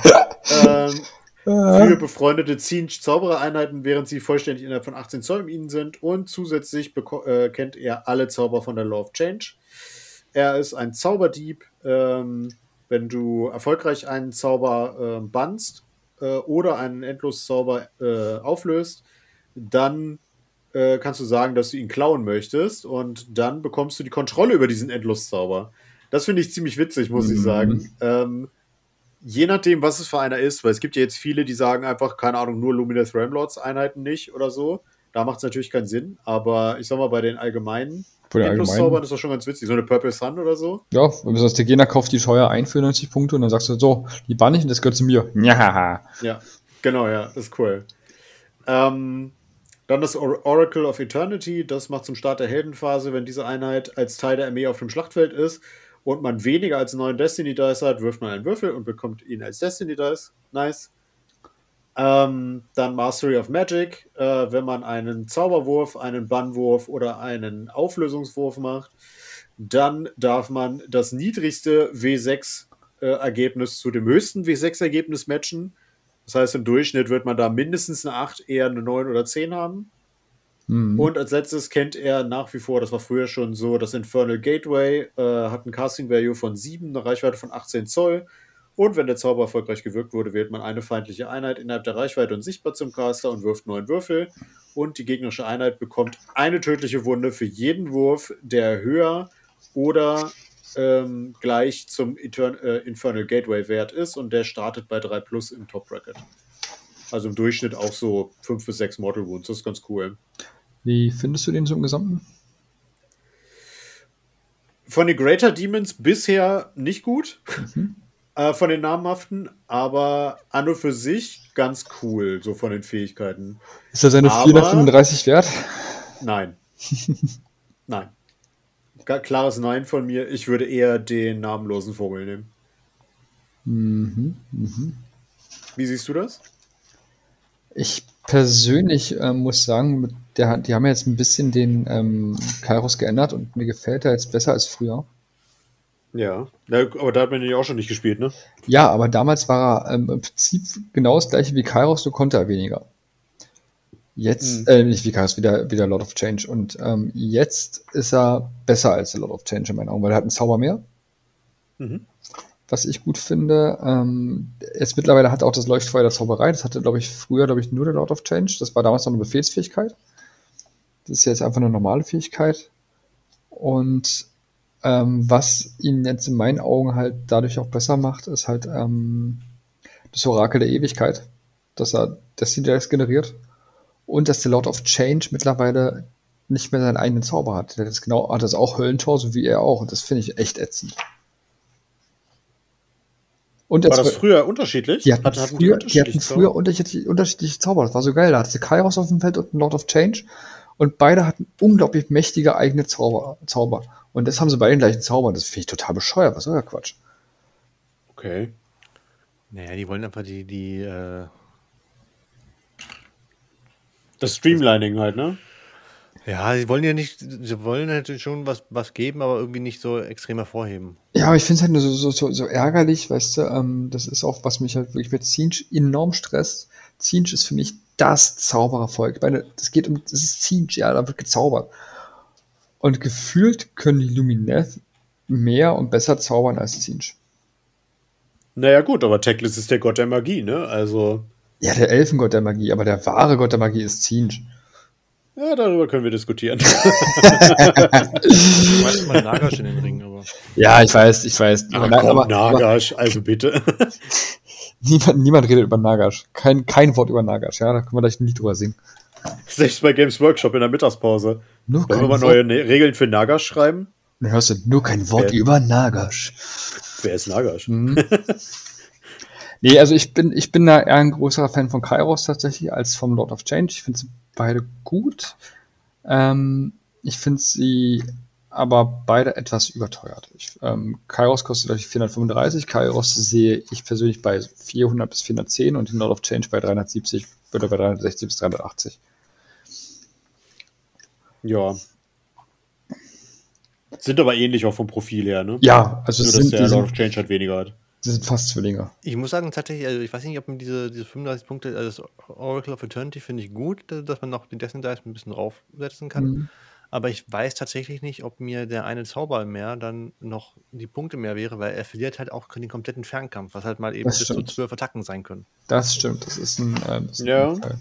ähm, für befreundete Zinch Zauberereinheiten, während sie vollständig innerhalb von 18 Zoll um ihn sind. Und zusätzlich äh, kennt er alle Zauber von der Law of Change. Er ist ein Zauberdieb. Ähm, wenn du erfolgreich einen Zauber äh, bannst äh, oder einen Endloszauber äh, auflöst, dann äh, kannst du sagen, dass du ihn klauen möchtest und dann bekommst du die Kontrolle über diesen Endloszauber. Das finde ich ziemlich witzig, muss ich Mhm. sagen. Ähm, je nachdem, was es für einer ist, weil es gibt ja jetzt viele, die sagen einfach, keine Ahnung, nur Luminous Ramlords Einheiten nicht oder so. Da macht es natürlich keinen Sinn, aber ich sag mal, bei den allgemeinen Bei der Endloszaubern allgemeinen. ist das schon ganz witzig. So eine Purple Sun oder so. Ja, sagst, der Gegner kauft die Scheuer ein für 90 Punkte und dann sagst du so, die bann ich und das gehört zu mir. Ja. Ja, genau, ja, ist cool. Ähm, dann das Or Oracle of Eternity, das macht zum Start der Heldenphase, wenn diese Einheit als Teil der Armee auf dem Schlachtfeld ist und man weniger als neun Destiny Dice hat, wirft man einen Würfel und bekommt ihn als Destiny Dice. Nice. Ähm, dann Mastery of Magic, äh, wenn man einen Zauberwurf, einen Bannwurf oder einen Auflösungswurf macht, dann darf man das niedrigste W6-Ergebnis zu dem höchsten W6-Ergebnis matchen. Das heißt, im Durchschnitt wird man da mindestens eine 8, eher eine 9 oder 10 haben. Mhm. Und als letztes kennt er nach wie vor, das war früher schon so, das Infernal Gateway äh, hat ein Casting Value von 7, eine Reichweite von 18 Zoll. Und wenn der Zauber erfolgreich gewirkt wurde, wählt man eine feindliche Einheit innerhalb der Reichweite und sichtbar zum Caster und wirft neun Würfel. Und die gegnerische Einheit bekommt eine tödliche Wunde für jeden Wurf, der höher oder ähm, gleich zum Etern äh, Infernal Gateway Wert ist. Und der startet bei 3 Plus im Top Bracket. Also im Durchschnitt auch so 5 bis 6 Mortal Wounds. Das ist ganz cool. Wie findest du den so im Gesamten? Von den Greater Demons bisher nicht gut. Äh, von den namhaften, aber an und für sich ganz cool, so von den Fähigkeiten. Ist er seine Aber- 435 wert? Nein. Nein. Klares Nein von mir. Ich würde eher den namenlosen Vogel nehmen. Mhm. Mhm. Wie siehst du das? Ich persönlich äh, muss sagen, der, die haben ja jetzt ein bisschen den ähm, Kairos geändert und mir gefällt er jetzt besser als früher. Ja. Na, aber da hat man den ja auch schon nicht gespielt, ne? Ja, aber damals war er ähm, im Prinzip genau das gleiche wie Kairos, nur konnte er weniger. Jetzt, Mhm. äh, nicht wie Kairos, wieder, wieder Lord of Change. Und ähm, jetzt ist er besser als der Lord of Change in meinen Augen, weil er hat einen Zauber mehr, Mhm. was ich gut finde. Ähm, jetzt mittlerweile hat er auch das Leuchtfeuer der Zauberei. Das hatte, glaube ich, früher, glaube ich, nur der Lord of Change. Das war damals noch eine Befehlsfähigkeit. Das ist jetzt einfach eine normale Fähigkeit. Und ähm, was ihn jetzt in meinen Augen halt dadurch auch besser macht, ist halt ähm, das Orakel der Ewigkeit, dass er Destiny Dice generiert und dass der Lord of Change mittlerweile nicht mehr seinen eigenen Zauber hat. Der hat das genau, hat das auch Höllentor, so wie er auch. Und das finde ich echt ätzend. Und war das früher unterschiedlich? Die hatten, Hat, hatten früher, die, die hatten früher unterschiedliche, unterschiedliche Zauber. Das war so geil. Da hatte Kairos auf dem Feld und Lord of Change. Und beide hatten unglaublich mächtige eigene Zauber. Zauber. Und das haben sie beide den gleichen Zauber. Das finde ich total bescheuert. Was soll der Quatsch? Okay. Naja, die wollen einfach die, die äh das Streamlining halt, ne? Ja, sie wollen ja nicht, sie wollen halt schon was, was geben, aber irgendwie nicht so extrem hervorheben. Ja, aber ich finde es halt nur so, so, so, so, ärgerlich, weißt du, ähm, das ist auch, was mich halt wirklich mit Zinch enorm stresst. Zinch ist für mich das Zauberervolk. Ich meine, das geht um, das ist Zinch, ja, da wird gezaubert. Und gefühlt können die Lumineth mehr und besser zaubern als Zinch. Naja, gut, aber Teclis ist der Gott der Magie, ne? Also. Ja, der Elfengott der Magie, aber der wahre Gott der Magie ist Zinch. Ja, darüber können wir diskutieren. du weißt mal Nagash in den Ring, aber. Ja, ich weiß, ich weiß. Ach, aber, komm, aber, Nagash, also bitte. niemand, niemand redet über Nagash. Kein, kein Wort über Nagash, ja, da können wir gleich ein Lied drüber singen. Selbst bei Games Workshop in der Mittagspause. Nur Wollen wir mal neue ne Regeln für Nagash schreiben? Dann hörst du nur kein Wort Wer, über Nagash. Wer ist Nagash? Mhm. nee, also ich bin, ich bin da eher ein größerer Fan von Kairos tatsächlich als vom Lord of Change. Ich finde beide gut. Ähm, ich finde sie aber beide etwas überteuert. Ich, ähm, Kairos kostet glaube 435, Kairos sehe ich persönlich bei 400 bis 410 und den Lord of Change bei 370 oder bei 360 bis 380. Ja. Sind aber ähnlich auch vom Profil her, ne? Ja, also Nur, dass der Lord of Change halt weniger hat. Die sind fast Zwillinge. Ich muss sagen, tatsächlich, also ich weiß nicht, ob man diese, diese 35 Punkte, also das Oracle of Eternity finde ich gut, dass man noch den Destiny Dice ein bisschen draufsetzen kann. Mhm. Aber ich weiß tatsächlich nicht, ob mir der eine Zauber mehr dann noch die Punkte mehr wäre, weil er verliert halt auch den kompletten Fernkampf, was halt mal eben das bis stimmt. zu zwölf Attacken sein können. Das stimmt, das ist ein, äh, ist ja. Ein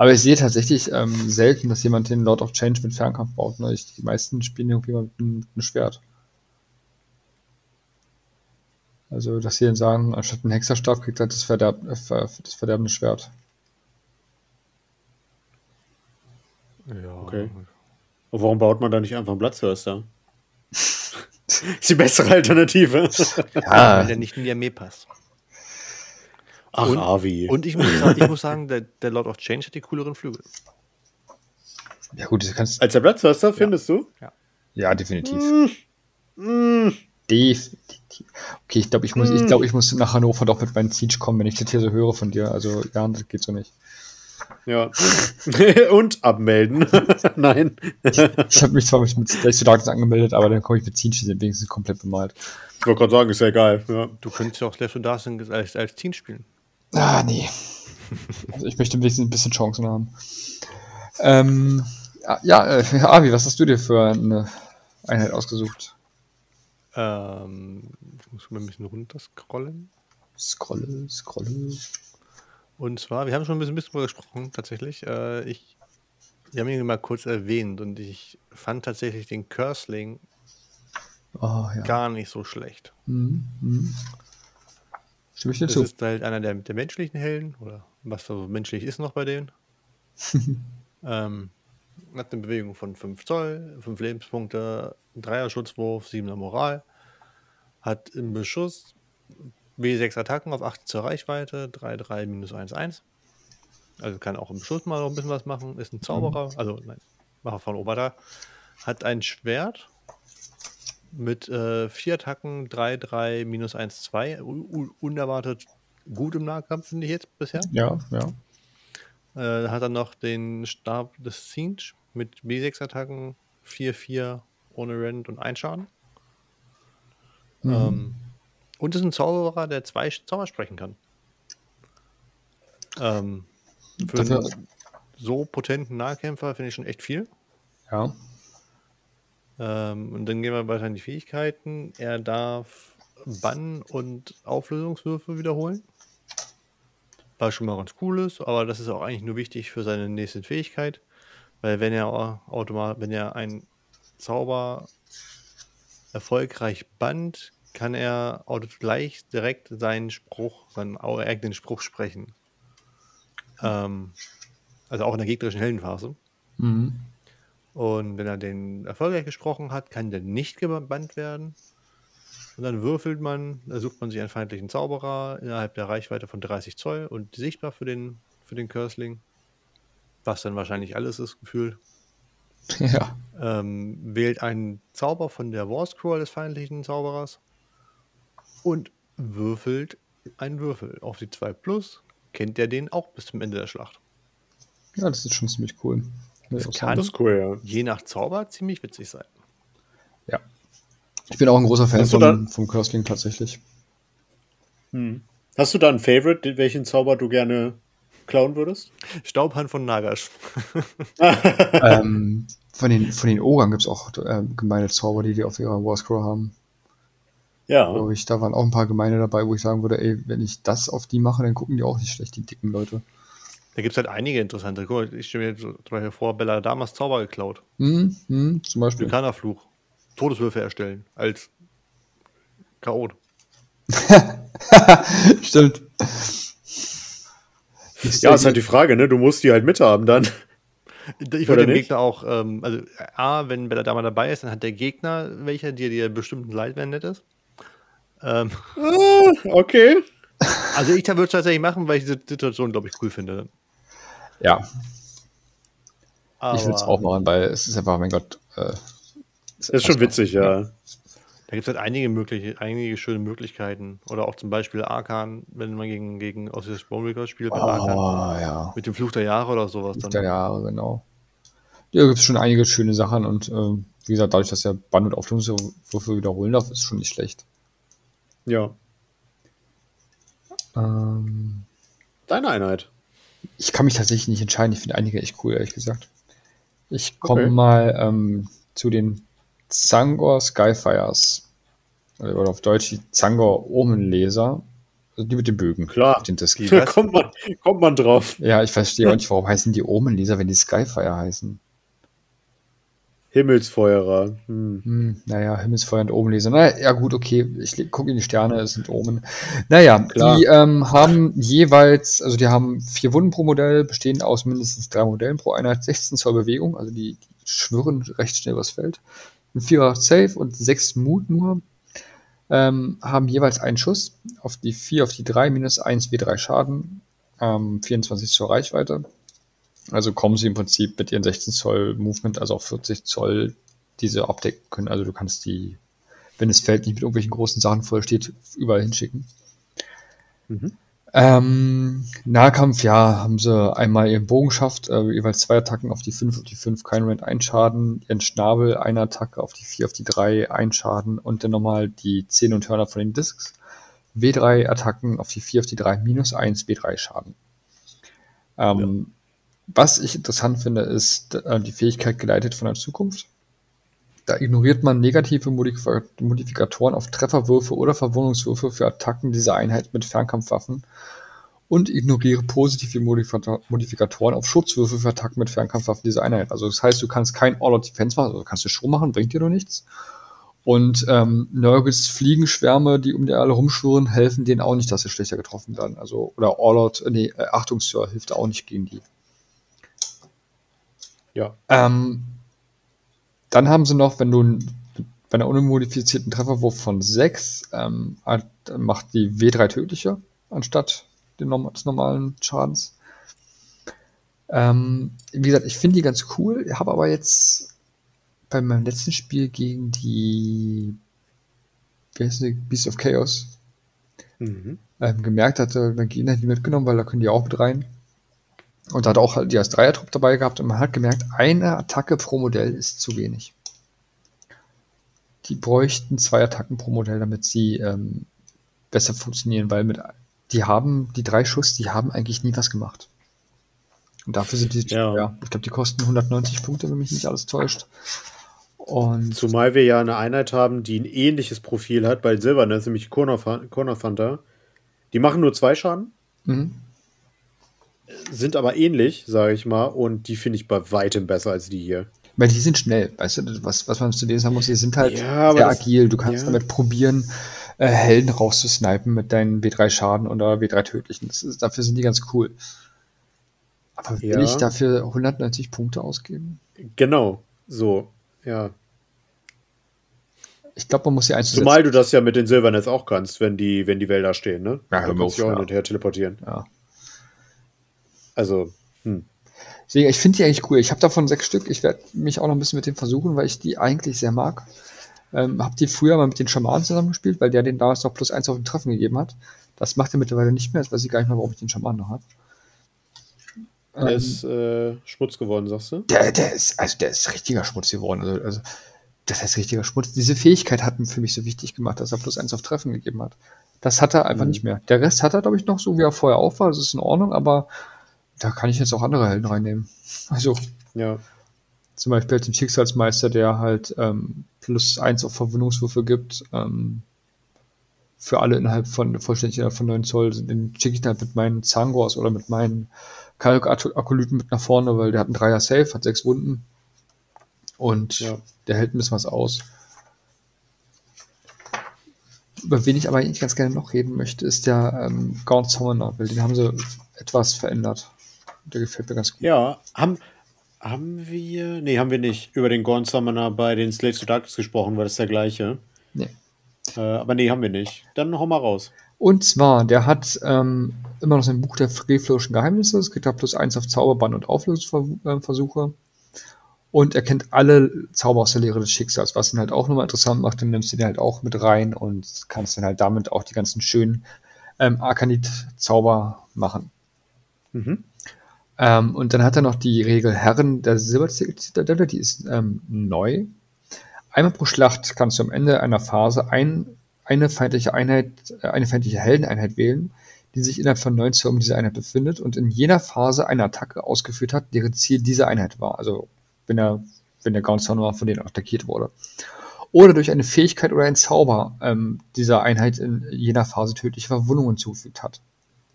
Aber ich sehe tatsächlich ähm, selten, dass jemand den Lord of Change mit Fernkampf baut. Ne? Ich, die meisten spielen irgendwie mit einem Schwert. Also, dass sie dann sagen, anstatt einen Hexerstab kriegt er das, Verderb äh, das verderbende Schwert. Ja. Okay. Und warum baut man da nicht einfach einen Platzhörster? ist die bessere Alternative. Ja. Wenn der nicht in die Armee passt. Ach, und, Avi. Und ich muss, ich muss sagen, der, der, Lord of Change hat die cooleren Flügel. Ja, gut, das kannst Als der Platzhörster, findest ja. du? Ja. Ja, definitiv. Mm. Mm. Definitiv. Okay, ich glaube, ich muss, ich glaube, ich muss nach Hannover doch mit meinem Siege kommen, wenn ich das hier so höre von dir. Also, ja, das geht so nicht. Ja. Und abmelden. Nein. Ich, ich habe mich zwar mit, mit to Darkness angemeldet, aber dann komme ich mit Siege, die sind wenigstens komplett bemalt. Ich wollte gerade sagen, ist ja egal. Ja. Du könntest ja auch Left 4 Dead als, als Team spielen. Ah, nee. Also ich möchte wenigstens ein bisschen Chancen haben. Ähm, ja, äh, Avi, was hast du dir für eine Einheit ausgesucht? Ähm, ich muss mal ein bisschen runterscrollen. Scrolle, scrolle. Und zwar, wir haben schon ein bisschen, bisschen darüber gesprochen, tatsächlich. Äh, ich, wir haben ihn mal kurz erwähnt und ich fand tatsächlich den Cursling oh, ja. gar nicht so schlecht. Mhm. Mhm. Stimme ich dir das zu? ist halt einer der, der menschlichen Helden oder was so menschlich ist noch bei denen. ähm, hat eine Bewegung von 5 Zoll, 5 Lebenspunkte, 3er Schutzwurf, 7er Moral. Hat im Beschuss W6 Attacken auf 8 zur Reichweite, 3-3 minus 1-1. Also kann auch im Beschuss mal noch ein bisschen was machen. Ist ein Zauberer, mhm. also nein, Macher von Obada. Hat ein Schwert mit 4 äh, Attacken, 3-3 minus 1-2. Unerwartet gut im Nahkampf, finde ich jetzt bisher. Ja, ja. Äh, hat dann noch den Stab des Siege mit W6 Attacken, 4-4 ohne Rent und 1 Schaden. Mhm. Ähm, und ist ein Zauberer, der zwei Zauber sprechen kann. Ähm, für einen so potenten Nahkämpfer finde ich schon echt viel. Ja. Ähm, und dann gehen wir weiter in die Fähigkeiten. Er darf Bann- und Auflösungswürfe wiederholen. Was schon mal ganz cool ist, aber das ist auch eigentlich nur wichtig für seine nächste Fähigkeit. Weil wenn er automatisch, wenn er einen Zauber erfolgreich bannt, kann er gleich direkt seinen Spruch, seinen eigenen Spruch sprechen. Ähm, also auch in der gegnerischen Heldenphase. Mhm. Und wenn er den erfolgreich gesprochen hat, kann der nicht gebannt werden. Und dann würfelt man, da sucht man sich einen feindlichen Zauberer innerhalb der Reichweite von 30 Zoll und sichtbar für den, für den Cursling. Was dann wahrscheinlich alles ist, gefühlt. Ja. Ähm, wählt einen Zauber von der War Scroll des feindlichen Zauberers und würfelt einen Würfel auf die 2 Plus. Kennt der den auch bis zum Ende der Schlacht? Ja, das ist schon ziemlich cool. Das Ja, kann Das cool, ja. je nach Zauber ziemlich witzig sein. Ja. Ich bin auch ein großer Fan dann- vom Cursling tatsächlich. Hm. Hast du da einen Favorite, welchen Zauber du gerne klauen würdest? Staubhand von Nagash. ähm, von, den, von den Ogern gibt es auch äh, gemeine Zauber, die die auf ihrer War Scroll haben. Ja. Ich, da waren auch ein paar gemeine dabei, wo ich sagen würde, ey, wenn ich das auf die mache, dann gucken die auch nicht schlecht, die dicken Leute. Da gibt es halt einige interessante. Guck mal, ich stelle mir zum Beispiel vor, Bella Damas Zauber geklaut. Hm, hm, zum Beispiel. Vulkanerfluch. Todeswürfe erstellen. Als Chaot. Stimmt. Ja, ist halt die Frage, ne? Du musst die halt mithaben dann. Ich Oder würde dem nicht? Gegner auch, ähm, also A, wenn Bella Dama dabei ist, dann hat der Gegner welche, die dir bestimmt leid, wenn nett ist. Ähm, Ah, okay. also ich würde es tatsächlich machen, weil ich diese Situation, glaube ich, cool finde. Ja, Aber ich würde es auch machen, weil es ist einfach, mein Gott. Äh, Ist schon witzig, ja. Da gibt es halt einige, mögliche, einige schöne Möglichkeiten. Oder auch zum Beispiel Arkan, wenn man gegen, gegen Osiris Bonebreaker spielt mit Arkan. Oh, ja. Mit dem Fluch der Jahre oder sowas. Dann. Der Jahre, genau. Ja, gibt es schon einige schöne Sachen und ähm, wie gesagt, dadurch, dass er Band- und Auflösungswürfe wiederholen darf, ist schon nicht schlecht. Ja. Ähm, Deine Einheit. Ich kann mich tatsächlich nicht entscheiden. Ich finde einige echt cool, ehrlich gesagt. Ich komme Okay. mal ähm, zu den Zangor Skyfires. Oder auf Deutsch die Zangor Omenleser. Also die mit den Bögen. Klar. Den Da kommt man, kommt man drauf. Ja, ich verstehe auch nicht, warum heißen die Omenleser, wenn die Skyfire heißen. Himmelsfeuerer. Hm. Hm, naja, Himmelsfeuer und Omenleser. Na ja, gut, okay. Ich gucke in die Sterne, es sind Omen. Naja, Klar. die ähm, haben jeweils, also die haben vier Wunden pro Modell, bestehen aus mindestens drei Modellen pro Einheit, 16 Zoll Bewegung, also die, die schwirren recht schnell übers Feld. Ein Vierer Safe und sechs Mut nur. Ähm, haben jeweils einen Schuss auf die 4, auf die 3, minus 1 W3 Schaden, ähm, 24 zur Reichweite. Also kommen sie im Prinzip mit ihren 16 Zoll Movement, also auf 40 Zoll, diese abdecken können. Also du kannst die, wenn das Feld nicht mit irgendwelchen großen Sachen voll steht, überall hinschicken. Mhm. Ähm, Nahkampf, ja, haben sie einmal ihren Bogenschaft, äh, jeweils zwei Attacken auf die 5, auf die 5, kein Rand, ein Schaden, ihren Schnabel, eine Attacke auf die 4, auf die 3, ein Schaden und dann nochmal die Zähne und Hörner von den Discs. W3 Attacken auf die 4, auf die 3, minus 1, W3 Schaden. Ähm, Was ich interessant finde, ist äh, die Fähigkeit geleitet von der Zukunft. Da ignoriert man negative Modif- Modifikatoren auf Trefferwürfe oder Verwundungswürfe für Attacken dieser Einheit mit Fernkampfwaffen und ignoriere positive Modifika- Modifikatoren auf Schutzwürfe für Attacken mit Fernkampfwaffen dieser Einheit. Also das heißt, du kannst kein All-Out-Defense machen, also kannst du schon machen, bringt dir doch nichts. Und ähm, Nurgles Fliegenschwärme, die um die alle rumschwirren, helfen denen auch nicht, dass sie schlechter getroffen werden. Also, oder All-Out, nee, äh, Achtung, Sir, hilft auch nicht gegen die. Ja. Ähm, dann haben sie noch, wenn du bei einer unmodifizierten Trefferwurf von 6 ähm, macht die W3 tödlicher anstatt des normalen Schadens. Ähm, wie gesagt, ich finde die ganz cool, habe aber jetzt bei meinem letzten Spiel gegen die wie heißt die? Beast of Chaos Mhm. ähm, gemerkt hatte, dann Gegner die mitgenommen, weil da können die auch mit rein. Und da hat auch halt die als Dreiertrupp dabei gehabt und man hat gemerkt, eine Attacke pro Modell ist zu wenig. Die bräuchten zwei Attacken pro Modell, damit sie ähm, besser funktionieren, weil mit die haben, die drei Schuss, die haben eigentlich nie was gemacht. Und dafür sind die, Ja. ja, ich glaube, die kosten 190 Punkte, wenn mich nicht alles täuscht. Und Zumal wir ja eine Einheit haben, die ein ähnliches Profil hat bei Silbern, das ist nämlich Corner, Corner Thunder. Die machen nur zwei Schaden, mhm. Sind aber ähnlich, sage ich mal, und die finde ich bei weitem besser als die hier. Weil die sind schnell, weißt du, was, was man zu denen sagen muss, die sind halt Ja, sehr das- agil. Du kannst ja. damit probieren, äh, Helden rauszusnipen mit deinen W3 Schaden oder W3 Tödlichen. Das ist, dafür sind die ganz cool. Aber will Ja. ich dafür 190 Punkte ausgeben? Genau. So, ja. Ich glaube, man muss sie einzusetzen. Zumal du das ja mit den Silvernets auch kannst, wenn die, wenn die Wälder stehen, ne? Ja, hör du auf, auch ja. hin und her teleportieren. Ja. Also, hm. Deswegen, ich finde die eigentlich cool. Ich habe davon sechs Stück. Ich werde mich auch noch ein bisschen mit dem versuchen, weil ich die eigentlich sehr mag. Ähm, habe die früher mal mit den Schamanen zusammengespielt, weil der den damals noch plus eins auf den Treffen gegeben hat. Das macht er mittlerweile nicht mehr. Jetzt weiß ich gar nicht mehr, warum ich den Schamanen noch habe. Der Ähm, ist äh, Schmutz geworden, sagst du? Der, der ist, also der ist richtiger Schmutz geworden. Also, also das heißt richtiger Schmutz. Diese Fähigkeit hat ihn für mich so wichtig gemacht, dass er plus eins auf Treffen gegeben hat. Das hat er einfach Mhm. nicht mehr. Der Rest hat er, glaube ich, noch so, wie er vorher auch war. Das ist in Ordnung, aber da kann ich jetzt auch andere Helden reinnehmen. Also Ja. zum Beispiel halt den Schicksalsmeister, der halt ähm, plus eins auf Verwundungswürfe gibt. Ähm, für alle innerhalb von vollständig innerhalb von 9 Zoll. Den schicke ich dann halt mit meinen Zangors oder mit meinen Kalk-Akolyten mit nach vorne, weil der hat einen Dreier Safe, hat sechs Wunden. Und Ja. der hält ein bisschen was aus. Über wen ich aber eigentlich ganz gerne noch reden möchte, ist der ähm, Gaunt Summoner, weil den haben sie etwas verändert. Der gefällt mir ganz gut. Ja, haben, haben wir. Nee, haben wir nicht. Über den Gorn Summoner bei den Slaves to Darkness gesprochen, war das der gleiche. Nee. Äh, aber nee, haben wir nicht. Dann hau mal raus. Und zwar, der hat ähm, immer noch sein Buch der frevlerischen Geheimnisse. Es kriegt er plus eins auf Zauberbann und Auflösungsversuche. Und er kennt alle Zauber aus der Lehre des Schicksals, was ihn halt auch nochmal interessant macht. Dann nimmst du den halt auch mit rein und kannst dann halt damit auch die ganzen schönen ähm, Arkanit-Zauber machen. Mhm. Ähm, und dann hat er noch die Regel Herren der Silberzitadelle, die ist ähm, neu. Einmal pro Schlacht kannst du am Ende einer Phase ein, eine feindliche Einheit, äh, eine feindliche Heldeneinheit wählen, die sich innerhalb von 9 Zoll um diese Einheit befindet und in jener Phase eine Attacke ausgeführt hat, deren Ziel diese Einheit war. Also wenn er, wenn der Gaunt Summoner von denen attackiert wurde. Oder durch eine Fähigkeit oder ein Zauber ähm, dieser Einheit in jener Phase tödliche Verwundungen zugefügt hat.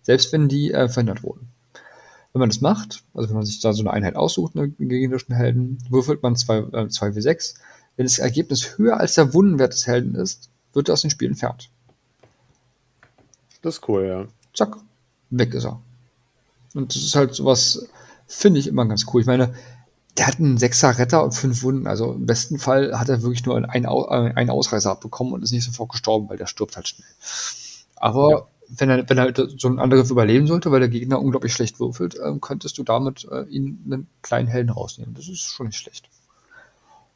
Selbst wenn die äh, verhindert wurden. Wenn man das macht, also wenn man sich da so eine Einheit aussucht, einen gegnerischen Helden, würfelt man 2 äh, 2w6. Wenn das Ergebnis höher als der Wundenwert des Helden ist, wird er aus dem Spiel entfernt. Das ist cool, ja. Zack, weg ist er. Und das ist halt sowas, finde ich immer ganz cool. Ich meine, der hat einen Sechser Retter und fünf Wunden. Also im besten Fall hat er wirklich nur einen, äh, einen Ausreißer abbekommen und ist nicht sofort gestorben, weil der stirbt halt schnell. Aber. Wenn er, wenn er halt so ein Angriff überleben sollte, weil der Gegner unglaublich schlecht würfelt, ähm, könntest du damit äh, ihn einen kleinen Helden rausnehmen. Das ist schon nicht schlecht.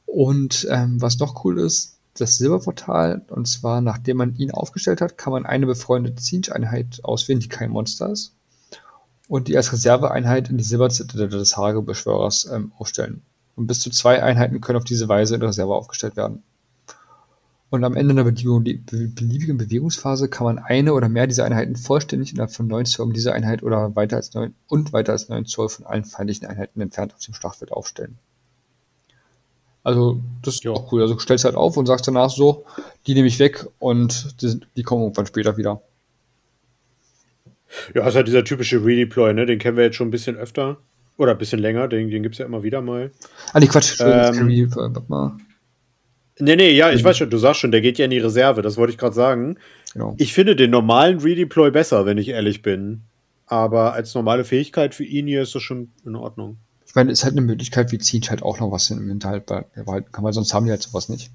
Und ähm, was noch cool ist, das Silberportal, und zwar nachdem man ihn aufgestellt hat, kann man eine befreundete Siege-Einheit auswählen, die kein Monster ist. Und die als Reserveeinheit in die Silberzitadelle des Hagebeschwörers ähm, aufstellen. Und bis zu zwei Einheiten können auf diese Weise in der Reserve aufgestellt werden. Und am Ende einer beliebigen Bewegungsphase kann man eine oder mehr dieser Einheiten vollständig innerhalb von 9 Zoll um diese Einheit oder weiter als 9 und weiter als 9 Zoll von allen feindlichen Einheiten entfernt auf dem Schlachtfeld aufstellen. Also, das ist Ja. auch cool. Also, du stellst halt auf und sagst danach so, die nehme ich weg und die, die kommen irgendwann später wieder. Ja, ist halt dieser typische Redeploy, ne? Den kennen wir jetzt schon ein bisschen öfter. Oder ein bisschen länger, den, den gibt es ja immer wieder mal. Ah, nee, Quatsch. Ähm, Ähm, warte mal. Nee, nee, ja, ich Mhm. weiß schon, du sagst schon, der geht ja in die Reserve, das wollte ich gerade sagen. Genau. Ich finde den normalen Redeploy besser, wenn ich ehrlich bin. Aber als normale Fähigkeit für ihn hier ist das schon in Ordnung. Ich meine, es ist halt eine Möglichkeit, wie zieht halt auch noch was im Hinterhalt behalten kann, weil sonst haben die halt sowas nicht.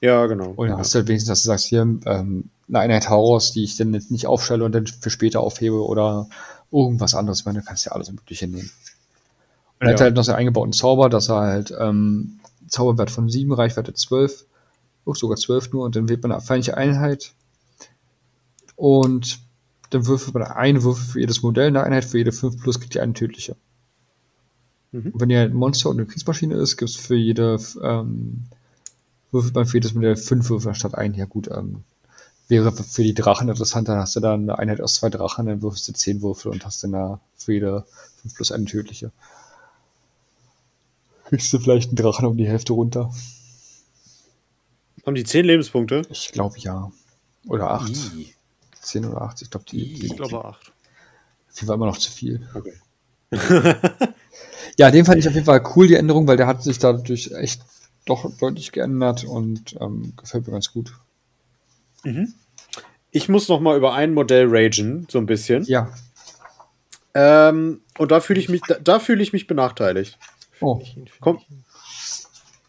Ja, genau. Und dann hast du halt wenigstens, dass du sagst, hier, ähm, eine Einheit Horrors, die ich dann jetzt nicht aufstelle und dann für später aufhebe oder irgendwas anderes. Ich meine, du kannst ja alles Mögliche nehmen. Und er hat Ja. halt noch seinen eingebauten Zauber, dass er halt ähm, Zauberwert von 7, Reichweite 12, oh, sogar 12 nur, und dann wählt man eine feindliche Einheit. Und dann würfelt man eine Würfel für jedes Modell, eine Einheit für jede 5 plus kriegt ihr eine tödliche. Mhm. Wenn ihr ein Monster und eine Kriegsmaschine ist, gibt es für jede ähm, würfelt man für jedes Modell 5 Würfel statt ein. Ja gut, ähm, wäre für die Drachen interessant, dann hast du dann eine Einheit aus zwei Drachen, dann würfelst du 10 Würfel und hast dann da für jede 5 plus eine tödliche. Kriegst du vielleicht einen Drachen um die Hälfte runter? Haben die 10 Lebenspunkte? Ich glaube ja. Oder 8. Ih, 10 oder 8. Ich glaube, die, die, Ich glaube acht. die war immer noch zu viel. Okay. Ja, den fand ich auf jeden Fall cool, die Änderung, weil der hat sich dadurch echt doch deutlich geändert und ähm, gefällt mir ganz gut. Ich muss noch mal über ein Modell ragen, so ein bisschen. Ja. Ähm, und da fühle ich mich, da, da fühle ich mich benachteiligt. Oh, Komm.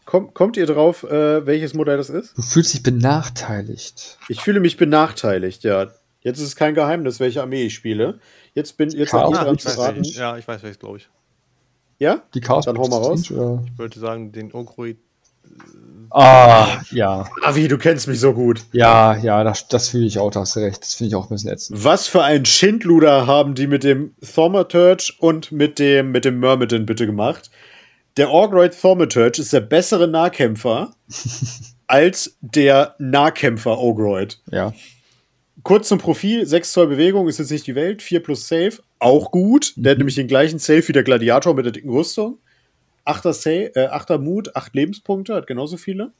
Komm, kommt ihr drauf, äh, welches Modell das ist? Du fühlst dich benachteiligt. Ich fühle mich benachteiligt, ja. Jetzt ist es kein Geheimnis, welche Armee ich spiele. Jetzt bin jetzt Chaos? dran ich zu raten. Ja, ich weiß welches, glaube ich. Ja? Die Chaos Dann hau mal raus. Oder? Ich würde sagen, den Ogroid. Ah, ja. Avi, du kennst mich so gut. Ja, ja, das, das fühle ich auch, da hast du recht. Das finde ich auch ein bisschen ätzend. Was für ein Schindluder haben die mit dem Thaumaturge und mit dem, mit dem Myrmidon bitte gemacht? Der Orgroid Thaumaturge ist der bessere Nahkämpfer als der Nahkämpfer Ogroid. Ja. Kurz zum Profil, 6 Zoll Bewegung ist jetzt nicht die Welt, 4 plus Save, auch gut. Der hat nämlich den gleichen Save wie der Gladiator mit der dicken Rüstung. 8er, Save, äh, 8er Mut, 8 Lebenspunkte, hat genauso viele.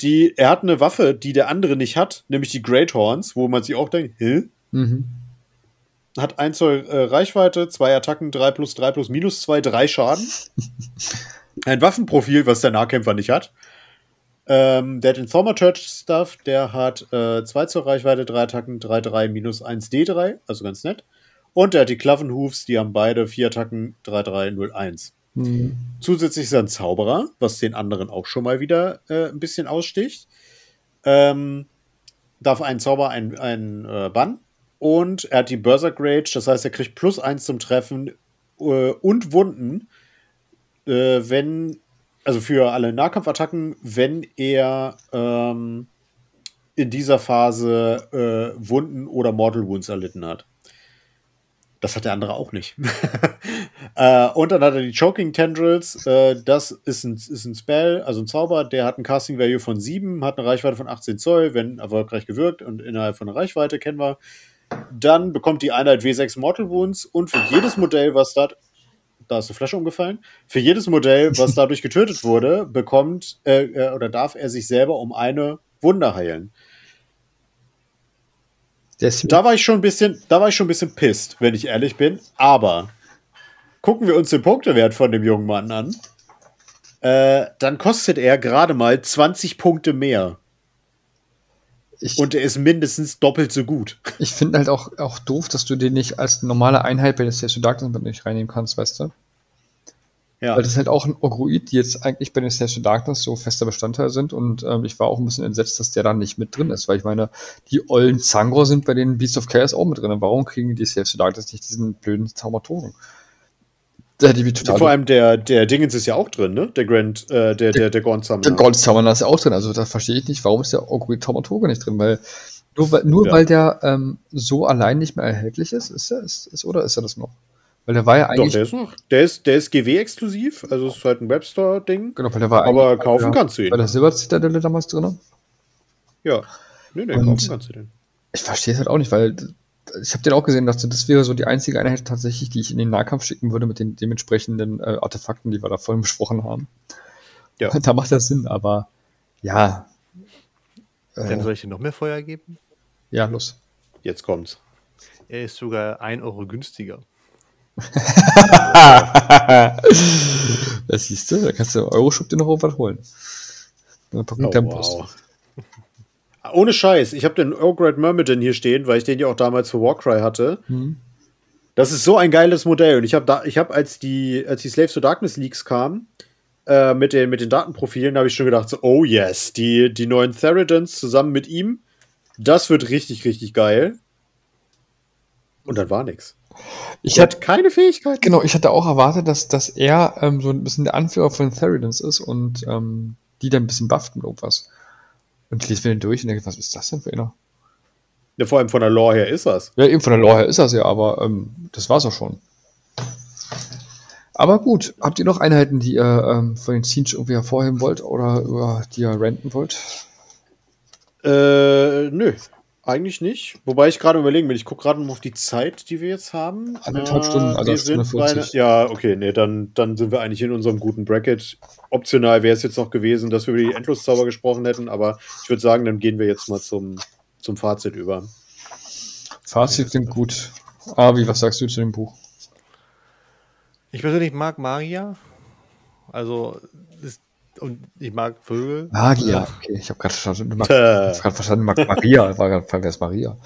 Die, er hat eine Waffe, die der andere nicht hat, nämlich die Great Horns, wo man sich auch denkt, hä? Mhm. Hat 1 Zoll äh, Reichweite, 2 Attacken, 3 plus 3 plus minus 2, 3 Schaden. Ein Waffenprofil, was der Nahkämpfer nicht hat. Ähm, der hat den Thaumaturge Stuff, der hat äh, 2 Zoll Reichweite, 3 Attacken, 3, 3 minus 1 D3, also ganz nett. Und der hat die Cloven Hoofs, die haben beide 4 Attacken, 3, 3, 0, 1. Mhm. Zusätzlich ist er ein Zauberer, was den anderen auch schon mal wieder äh, ein bisschen aussticht. Ähm, darf einen Zauber, ein, ein äh, Bann. Und er hat die Berserk Rage, das heißt, er kriegt plus eins zum Treffen äh, und Wunden, äh, wenn, also für alle Nahkampfattacken, wenn er ähm, in dieser Phase äh, Wunden oder Mortal Wounds erlitten hat. Das hat der andere auch nicht. äh, und dann hat er die Choking Tendrils. Äh, das ist ein, ist ein Spell, also ein Zauber, der hat ein Casting Value von 7, hat eine Reichweite von 18 Zoll, wenn erfolgreich gewirkt und innerhalb von einer Reichweite kennen wir. Dann bekommt die Einheit W6 Mortal Wounds und für jedes Modell, was da. Da ist eine Flasche umgefallen. Für jedes Modell, was dadurch getötet wurde, bekommt äh, äh, oder darf er sich selber um eine Wunde heilen. Ist Da war ich schon ein bisschen, da war ich schon ein bisschen pisst, wenn ich ehrlich bin. Aber gucken wir uns den Punktewert von dem jungen Mann an. Äh, dann kostet er gerade mal 20 Punkte mehr. Ich, Und er ist mindestens doppelt so gut. ich finde halt auch, auch doof, dass du den nicht als normale Einheit bei der Stage of Darkness mit nicht reinnehmen kannst, weißt du? Ja. Weil das ist halt auch ein Ogroid, die jetzt eigentlich bei den Stage of Darkness so fester Bestandteil sind und ähm, ich war auch ein bisschen entsetzt, dass der da nicht mit drin ist, weil ich meine, die ollen Zangor sind bei den Beasts of Chaos auch mit drin. Warum kriegen die Stage of Darkness nicht diesen blöden Zaubertoren? Mich total. Vor allem der, der Dingens ist ja auch drin, ne? Der Grand, äh, der, der, der Gorn Summoner. der Gold Summoner ist ja auch drin, also da verstehe ich nicht, warum ist der Ogroid Taumaturge nicht drin, weil nur, weil, nur Ja. weil der ähm, so allein nicht mehr erhältlich ist, ist er, ist, ist, oder ist er das noch? Weil der war ja Doch, eigentlich. der ist noch. Der ist, der ist GW-exklusiv, also ist halt ein Webstore-Ding. genau, weil der war Aber kaufen der- kannst du ihn. Bei der Silber Zitadelle damals drin. Ja. Nee, nee, Und- kaufen kannst du den. Ich verstehe es halt auch nicht, weil ich habe den auch gesehen, dachte, das wäre so die einzige Einheit tatsächlich, die ich in den Nahkampf schicken würde mit den dementsprechenden äh, Artefakten, die wir da vorhin besprochen haben. Ja. Da macht das Sinn, aber ja. Dann Äh, soll ich dir noch mehr Feuer geben? ja, los. Jetzt kommt's. Er ist sogar 1 Euro günstiger. das siehst du, da kannst du Euroshop dir noch was holen. Eine Packung Oh, wow. Ohne Scheiß, ich habe den Ogred Myrmidon hier stehen, weil ich den ja auch damals für Warcry hatte. Mhm. Das ist so ein geiles Modell. Und ich habe da, ich habe, als die, als die Slaves to Darkness Leaks kamen, äh, mit, den, mit den Datenprofilen, habe ich schon gedacht, so, oh yes, die, die neuen Theridans zusammen mit ihm, das wird richtig, richtig geil. Und dann war nix. Ich hatte hat keine Fähigkeit. Genau, ich hatte auch erwartet, dass, dass er ähm, so ein bisschen der Anführer von Theridans ist und ähm, die dann ein bisschen bufft mit irgendwas. Und ich lese mir den durch und denke, was ist das denn für einer? Ja, vor allem von der Lore her ist das. Ja, eben von der Lore her ist das ja, aber ähm, das war's auch schon. Aber gut, habt ihr noch Einheiten, die ihr ähm, von den Siege irgendwie hervorheben wollt oder über die ihr renten wollt? Äh, nö. Eigentlich nicht. Wobei ich gerade überlegen bin, ich gucke gerade noch auf die Zeit, die wir jetzt haben. Anderthalb Äh, Stunden, also wir sind bei 40. einer- Ja, okay, nee, dann, dann sind wir eigentlich in unserem guten Bracket. Optional wäre es jetzt noch gewesen, dass wir über die Endloszauber gesprochen hätten, aber ich würde sagen, dann gehen wir jetzt mal zum, zum Fazit über. Fazit klingt gut. Avi, was sagst du zu dem Buch? Ich persönlich mag Magia. Also, und ich mag Vögel. Magia. Okay, ich habe gerade verstanden. Tö. ich hab verstanden, mag Maria. War gerade wer ist Maria?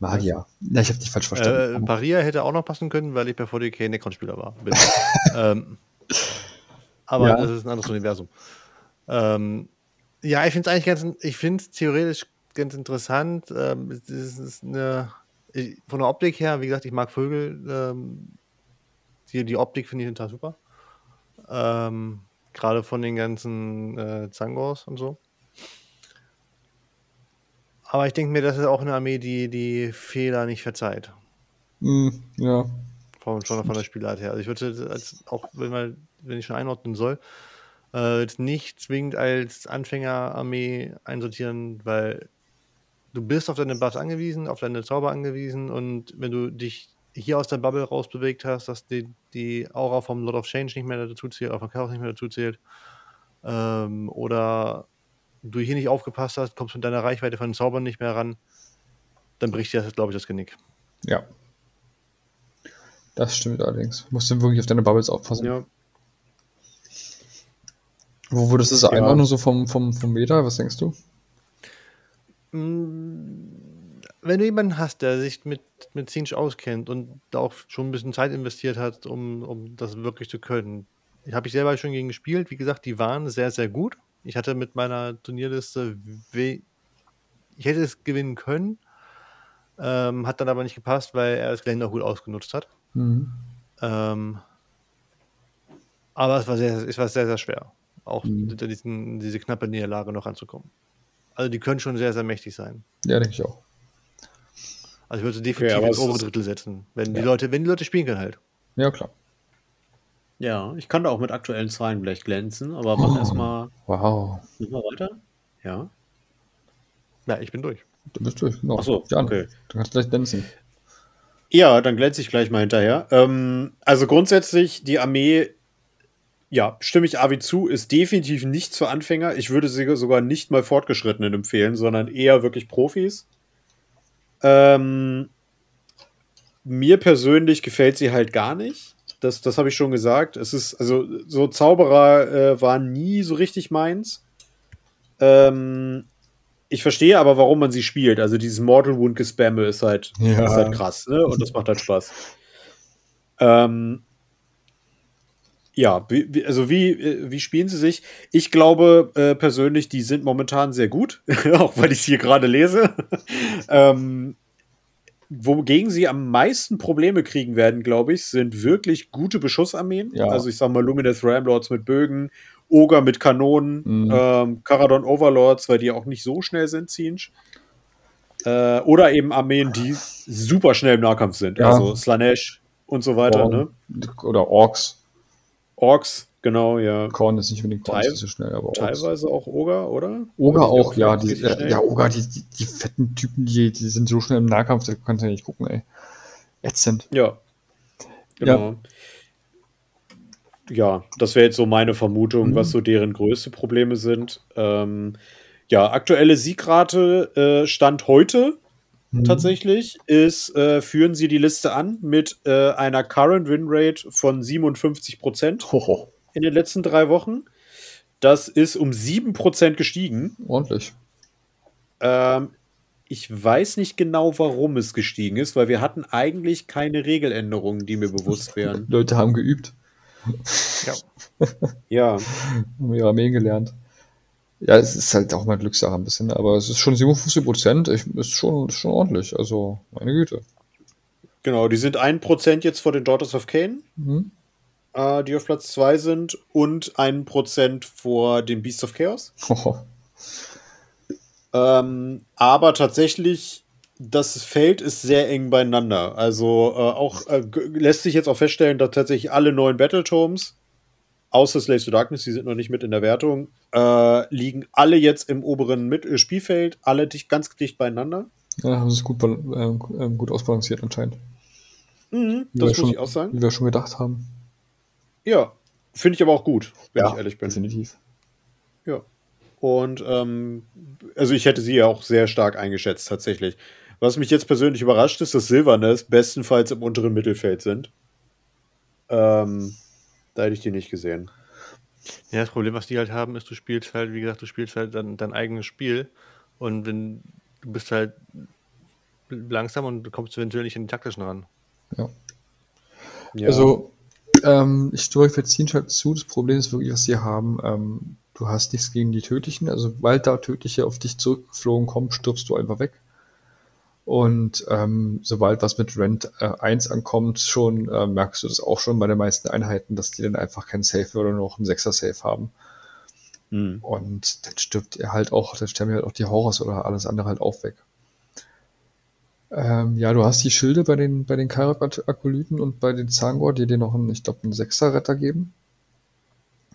Magia. Ja, ich habe dich falsch Äh, verstanden. Paria hätte auch noch passen können, weil ich bei 40k Necron-Spieler war. Ähm, aber Ja. das ist ein anderes Universum. Ähm, ja, ich finde es eigentlich ganz, ich finde es theoretisch ganz interessant. Ähm, es ist eine, ich, von der Optik her, wie gesagt, ich mag Vögel. Ähm, die, die Optik finde ich total super. Ähm, Gerade von den ganzen äh, Zangors und so. Aber ich denke mir, das ist auch eine Armee, die die Fehler nicht verzeiht. Mm, ja. Von, von, von der Spielart her. Also ich würde als, auch, wenn, man, wenn ich schon einordnen soll, äh, nicht zwingend als Anfängerarmee einsortieren, weil du bist auf deine Buffs angewiesen, auf deine Zauber angewiesen und wenn du dich hier aus der Bubble rausbewegt hast, dass die, die Aura vom Lord of Change nicht mehr dazu zählt, auch vom Chaos nicht mehr dazu zählt, ähm, oder du hier nicht aufgepasst hast, kommst mit deiner Reichweite von den Zaubern nicht mehr ran, dann bricht dir das, glaube ich, das Genick. Ja. Das stimmt allerdings. Du musst du wirklich auf deine Bubbles aufpassen. Ja. Wo würdest du es Ja. einordnen, so vom, vom, vom Meter? Was denkst du? Mm, Wenn du jemanden hast, der sich mit, mit Siege auskennt und da auch schon ein bisschen Zeit investiert hat, um, um das wirklich zu können, habe ich selber schon gegen gespielt. Wie gesagt, die waren sehr, sehr gut. Ich hatte mit meiner Turnierliste, ich hätte es gewinnen können, ähm, hat dann aber nicht gepasst, weil er das Gelände auch gut ausgenutzt hat. Mhm. Ähm, aber es war sehr, es war sehr, sehr schwer, auch Mhm. diesen, diese knappe Niederlage noch anzukommen. Also die können schon sehr, sehr mächtig sein. Ja, denke ich auch. Also ich würde sie definitiv aber ins obere Drittel setzen. Wenn die Ja. Leute, wenn die Leute spielen können halt. Ja, klar. Ja, ich kann da auch mit aktuellen Zahlen vielleicht glänzen, aber mach Oh. erstmal Wow. noch mal weiter. Ja. Ja, ich bin durch. Du bist durch. Genau. Ach so, Jan, okay. Du kannst gleich dancen. Ja, dann glänze ich gleich mal hinterher. Ähm, also grundsätzlich, die Armee, ja, stimme ich Avi zu, ist definitiv nicht für Anfänger. Ich würde sie sogar nicht mal Fortgeschrittenen empfehlen, sondern eher wirklich Profis. Ähm, mir persönlich gefällt sie halt gar nicht. Das, das habe ich schon gesagt. Es ist, also, so Zauberer äh, waren nie so richtig meins. Ähm, ich verstehe aber, warum man sie spielt. Also dieses Mortal Wound Gespamme ist halt, Ja. ist halt krass, ne? Und das macht halt Spaß. Ähm, ja, wie, also wie, äh, wie spielen sie sich? Ich glaube äh, persönlich, die sind momentan sehr gut, auch weil ich es hier gerade lese. ähm, wogegen sie am meisten Probleme kriegen werden, glaube ich, sind wirklich gute Beschussarmeen. Ja. Also ich sag mal Luminous Ramlords mit Bögen, Ogre mit Kanonen, Mhm. ähm, Caradon Overlords, weil die auch nicht so schnell sind, Zinch. Äh, oder eben Armeen, die super schnell im Nahkampf sind. Ja. Also Slanesh und so weiter, Korn. ne? Oder Orks. Orks, genau, ja. Korn ist nicht unbedingt Korn, Teil- so schnell, aber Orks. Teilweise auch Oger, oder? Oger Oder auch, ja. Die, richtig ja, ja, Oger, die, die, die fetten Typen, die, die sind so schnell im Nahkampf, da kannst du ja nicht gucken, ey. Ätzend. Ja. Genau. Ja, das wäre jetzt so meine Vermutung, Mhm. was so deren größte Probleme sind. Ähm, ja, aktuelle Siegrate äh, Stand heute Mhm. tatsächlich ist, äh, führen sie die Liste an mit äh, einer Current Win Rate von 57 Prozent in den letzten drei Wochen. Das ist um 7 Prozent gestiegen. Ordentlich. Ähm, ich weiß nicht genau, warum es gestiegen ist, weil wir hatten eigentlich keine Regeländerungen, die mir bewusst wären. Leute haben geübt, Ja. Ja, haben ihre Armeen gelernt. Ja, es ist halt auch mal Glückssache ein bisschen, aber es ist schon 57 Prozent, ist schon, ist schon ordentlich. Also, meine Güte. genau. Die sind 1% jetzt vor den Daughters of Cain, Mhm. äh, die auf Platz 2 sind, und 1% vor den Beasts of Chaos. Hoho. Ähm, aber tatsächlich, das Feld ist sehr eng beieinander. Also äh, auch äh, lässt sich jetzt auch feststellen, dass tatsächlich alle neuen Battletomes, außer Slaves to Darkness, die sind noch nicht mit in der Wertung, äh, liegen alle jetzt im oberen mit äh, Spielfeld, alle dicht, ganz dicht beieinander. Ja, haben sie es gut, ähm, ähm, gut ausbalanciert anscheinend. Mhm, das muss schon, ich auch sagen. Wie wir schon gedacht haben. Ja, finde ich aber auch gut, wenn ich ehrlich bin. definitiv. Ja. Und ähm, also ich hätte sie ja auch sehr stark eingeschätzt, tatsächlich. Was mich jetzt persönlich überrascht, ist, dass Silvernes bestenfalls im unteren Mittelfeld sind. Ähm, da hätte ich die nicht gesehen. Ja, das Problem, was die halt haben, ist, du spielst halt, wie gesagt, du spielst halt dann dein eigenes Spiel und wenn du bist halt langsam und du kommst eventuell nicht in die taktischen ran. Ja. Ja. Also, ähm, ich stimme euch für Zinsch halt zu. Das Problem ist wirklich, was sie haben. Ähm, du hast nichts gegen die Tödlichen. Also sobald da Tödliche auf dich zurückgeflogen kommen, stirbst du einfach weg. Und ähm, sobald was mit Rent äh, 1 ankommt, schon äh, merkst du das auch schon bei den meisten Einheiten, dass die dann einfach kein Safe oder noch ein 6er Safe haben. Mhm. Und dann stirbt er halt auch, dann sterben halt auch die Horrors oder alles andere halt auch weg. Ähm, ja, du hast die Schilde bei den, bei den Karak-Akolyten und bei den Zangor, die dir noch einen, ich glaube, einen Sechser-Retter geben.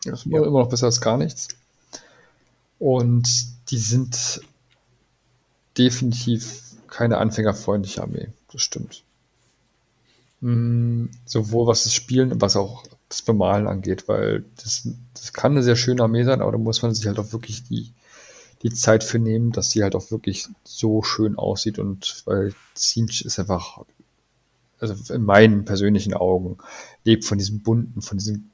Das ist ja. immer noch besser als gar nichts. Und die sind definitiv keine anfängerfreundliche Armee. Das stimmt. Mhm, sowohl was das Spielen, was auch das Bemalen angeht, weil das, das kann eine sehr schöne Armee sein, aber da muss man sich halt auch wirklich die, die Zeit für nehmen, dass sie halt auch wirklich so schön aussieht und weil Siege ist einfach, also in meinen persönlichen Augen, lebt von diesem bunten, von diesem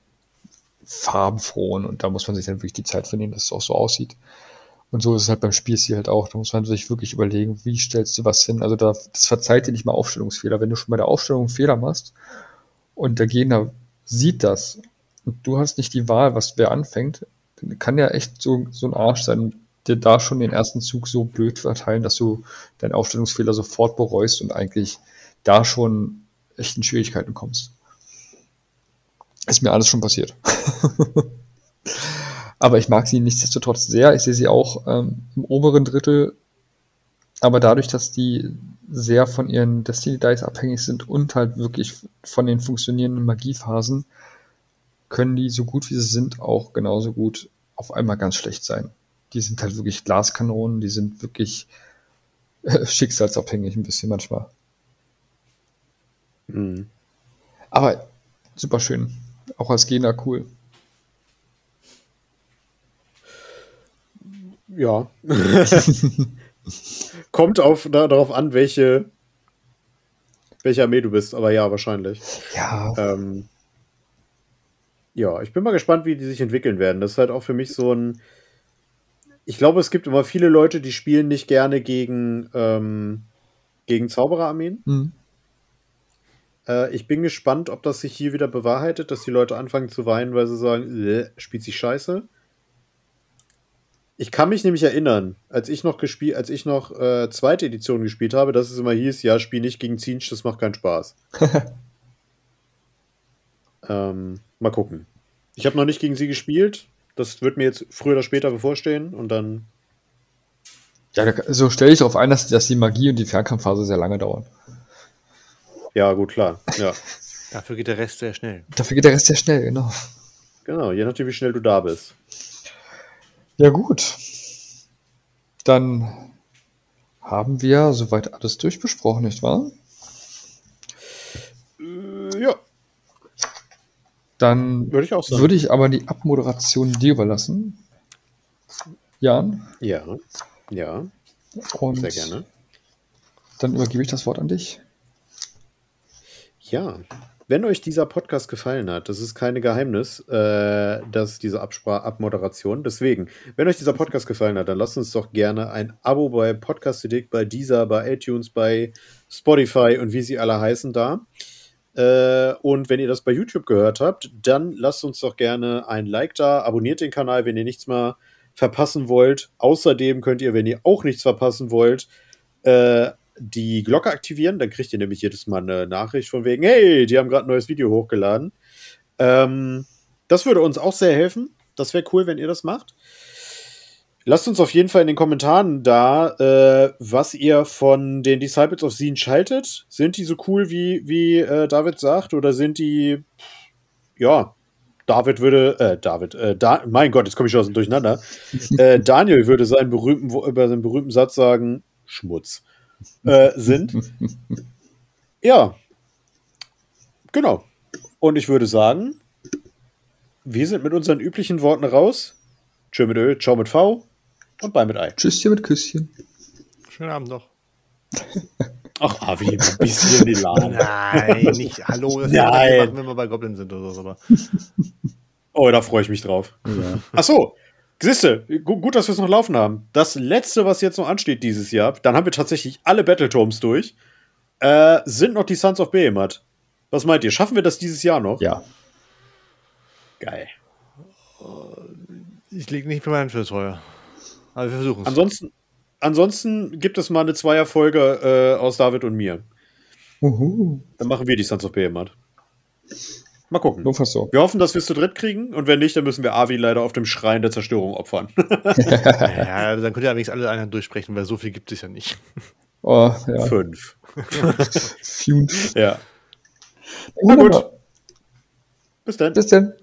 farbenfrohen und da muss man sich dann wirklich die Zeit für nehmen, dass es auch so aussieht. Und so ist es halt beim Spielstil halt auch. Da muss man sich wirklich überlegen, wie stellst du was hin. Also da, das verzeiht dir nicht mal Aufstellungsfehler. Wenn du schon bei der Aufstellung einen Fehler machst und der Gegner sieht das und du hast nicht die Wahl, was wer anfängt, dann kann ja echt so, so ein Arsch sein, dir da schon den ersten Zug so blöd verteilen, dass du deinen Aufstellungsfehler sofort bereust und eigentlich da schon echt in Schwierigkeiten kommst. Ist mir alles schon passiert. Aber ich mag sie nichtsdestotrotz sehr. Ich sehe sie auch ähm, im oberen Drittel. Aber dadurch, dass die sehr von ihren Destiny Dice abhängig sind und halt wirklich von den funktionierenden Magiephasen, können die so gut wie sie sind auch genauso gut auf einmal ganz schlecht sein. Die sind halt wirklich Glaskanonen, die sind wirklich äh, schicksalsabhängig ein bisschen manchmal. Mhm. Aber super schön. Auch als Gegner cool. Ja. Kommt auf, da, darauf an, welche, welche Armee du bist, aber ja, wahrscheinlich. Ja. Ähm, ja, ich bin mal gespannt, wie die sich entwickeln werden. Das ist halt auch für mich so ein. Ich glaube, es gibt immer viele Leute, die spielen nicht gerne gegen, ähm, gegen Zaubererarmeen. Mhm. Äh, ich bin gespannt, ob das sich hier wieder bewahrheitet, dass die Leute anfangen zu weinen, weil sie sagen, äh, spielt sich scheiße. Ich kann mich nämlich erinnern, als ich noch gespielt, als ich noch äh, zweite Edition gespielt habe, dass es immer hieß, ja, spiel nicht gegen Zinch, das macht keinen Spaß. ähm, mal gucken. Ich habe noch nicht gegen sie gespielt. Das wird mir jetzt früher oder später bevorstehen und dann. Ja, so stelle ich darauf ein, dass, dass die Magie und die Fernkampfphase sehr lange dauern. Ja, gut, klar. Ja. Dafür geht der Rest sehr schnell. Dafür geht der Rest sehr schnell, genau. Genau, je nachdem, wie schnell du da bist. Ja, gut. Dann haben wir soweit alles durchbesprochen, nicht wahr? Äh, ja. Dann würde ich, auch sagen. würde ich aber die Abmoderation dir überlassen. Jan? Ja. Ja. Und Sehr gerne. Dann übergebe ich das Wort an dich. Ja, wenn euch dieser Podcast gefallen hat, das ist keine Geheimnis, äh, dass diese Abspra Abmoderation. Deswegen, wenn euch dieser Podcast gefallen hat, dann lasst uns doch gerne ein Abo bei Podcast bei Deezer, bei iTunes, bei Spotify und wie sie alle heißen da. Äh, und wenn ihr das bei YouTube gehört habt, dann lasst uns doch gerne ein Like da, abonniert den Kanal, wenn ihr nichts mehr verpassen wollt. Außerdem könnt ihr, wenn ihr auch nichts verpassen wollt, äh, die Glocke aktivieren, dann kriegt ihr nämlich jedes Mal eine Nachricht von wegen, hey, die haben gerade ein neues Video hochgeladen. Ähm, das würde uns auch sehr helfen. Das wäre cool, wenn ihr das macht. Lasst uns auf jeden Fall in den Kommentaren da, äh, was ihr von den Disciples of Zine schaltet. Sind die so cool, wie, wie äh, David sagt, oder sind die, ja, David würde, äh, David, äh, da, mein Gott, jetzt komme ich schon aus dem Durcheinander. äh, Daniel würde seinen berühmten, über seinen berühmten Satz sagen, Schmutz äh, sind. ja, genau. Und ich würde sagen, wir sind mit unseren üblichen Worten raus. Tschö mit Ö, ciao mit V und bye mit Ei. Tschüsschen mit Küsschen. Schönen Abend noch. Ach, Avi, ein bisschen die Laden. Nein, nicht Hallo. Das Nein. Machen, wenn wir bei Goblin sind oder so. Aber. Oh, da freue ich mich drauf. Ja. Ach so, Siehste, gut, dass wir es noch laufen haben. Das letzte, was jetzt noch ansteht dieses Jahr, dann haben wir tatsächlich alle Battletomes durch, äh, sind noch die Sons of Behemoth. Was meint ihr? Schaffen wir das dieses Jahr noch? Ja. Geil. Ich lege nicht für meinen fürs Feuer. Aber wir versuchen es. Ansonsten, ansonsten gibt es mal eine Zweierfolge äh, aus David und mir. Uhu. Dann machen wir die Sons of Behemoth. Mal gucken. Nur fast so. Wir hoffen, dass wir es zu dritt kriegen und wenn nicht, dann müssen wir Avi leider auf dem Schrein der Zerstörung opfern. ja, dann könnt ihr allerdings alle Einheiten durchsprechen, weil so viel gibt es ja nicht. Oh, ja. Fünf. Fünf. Ja. Na gut. Bis dann. Bis dann.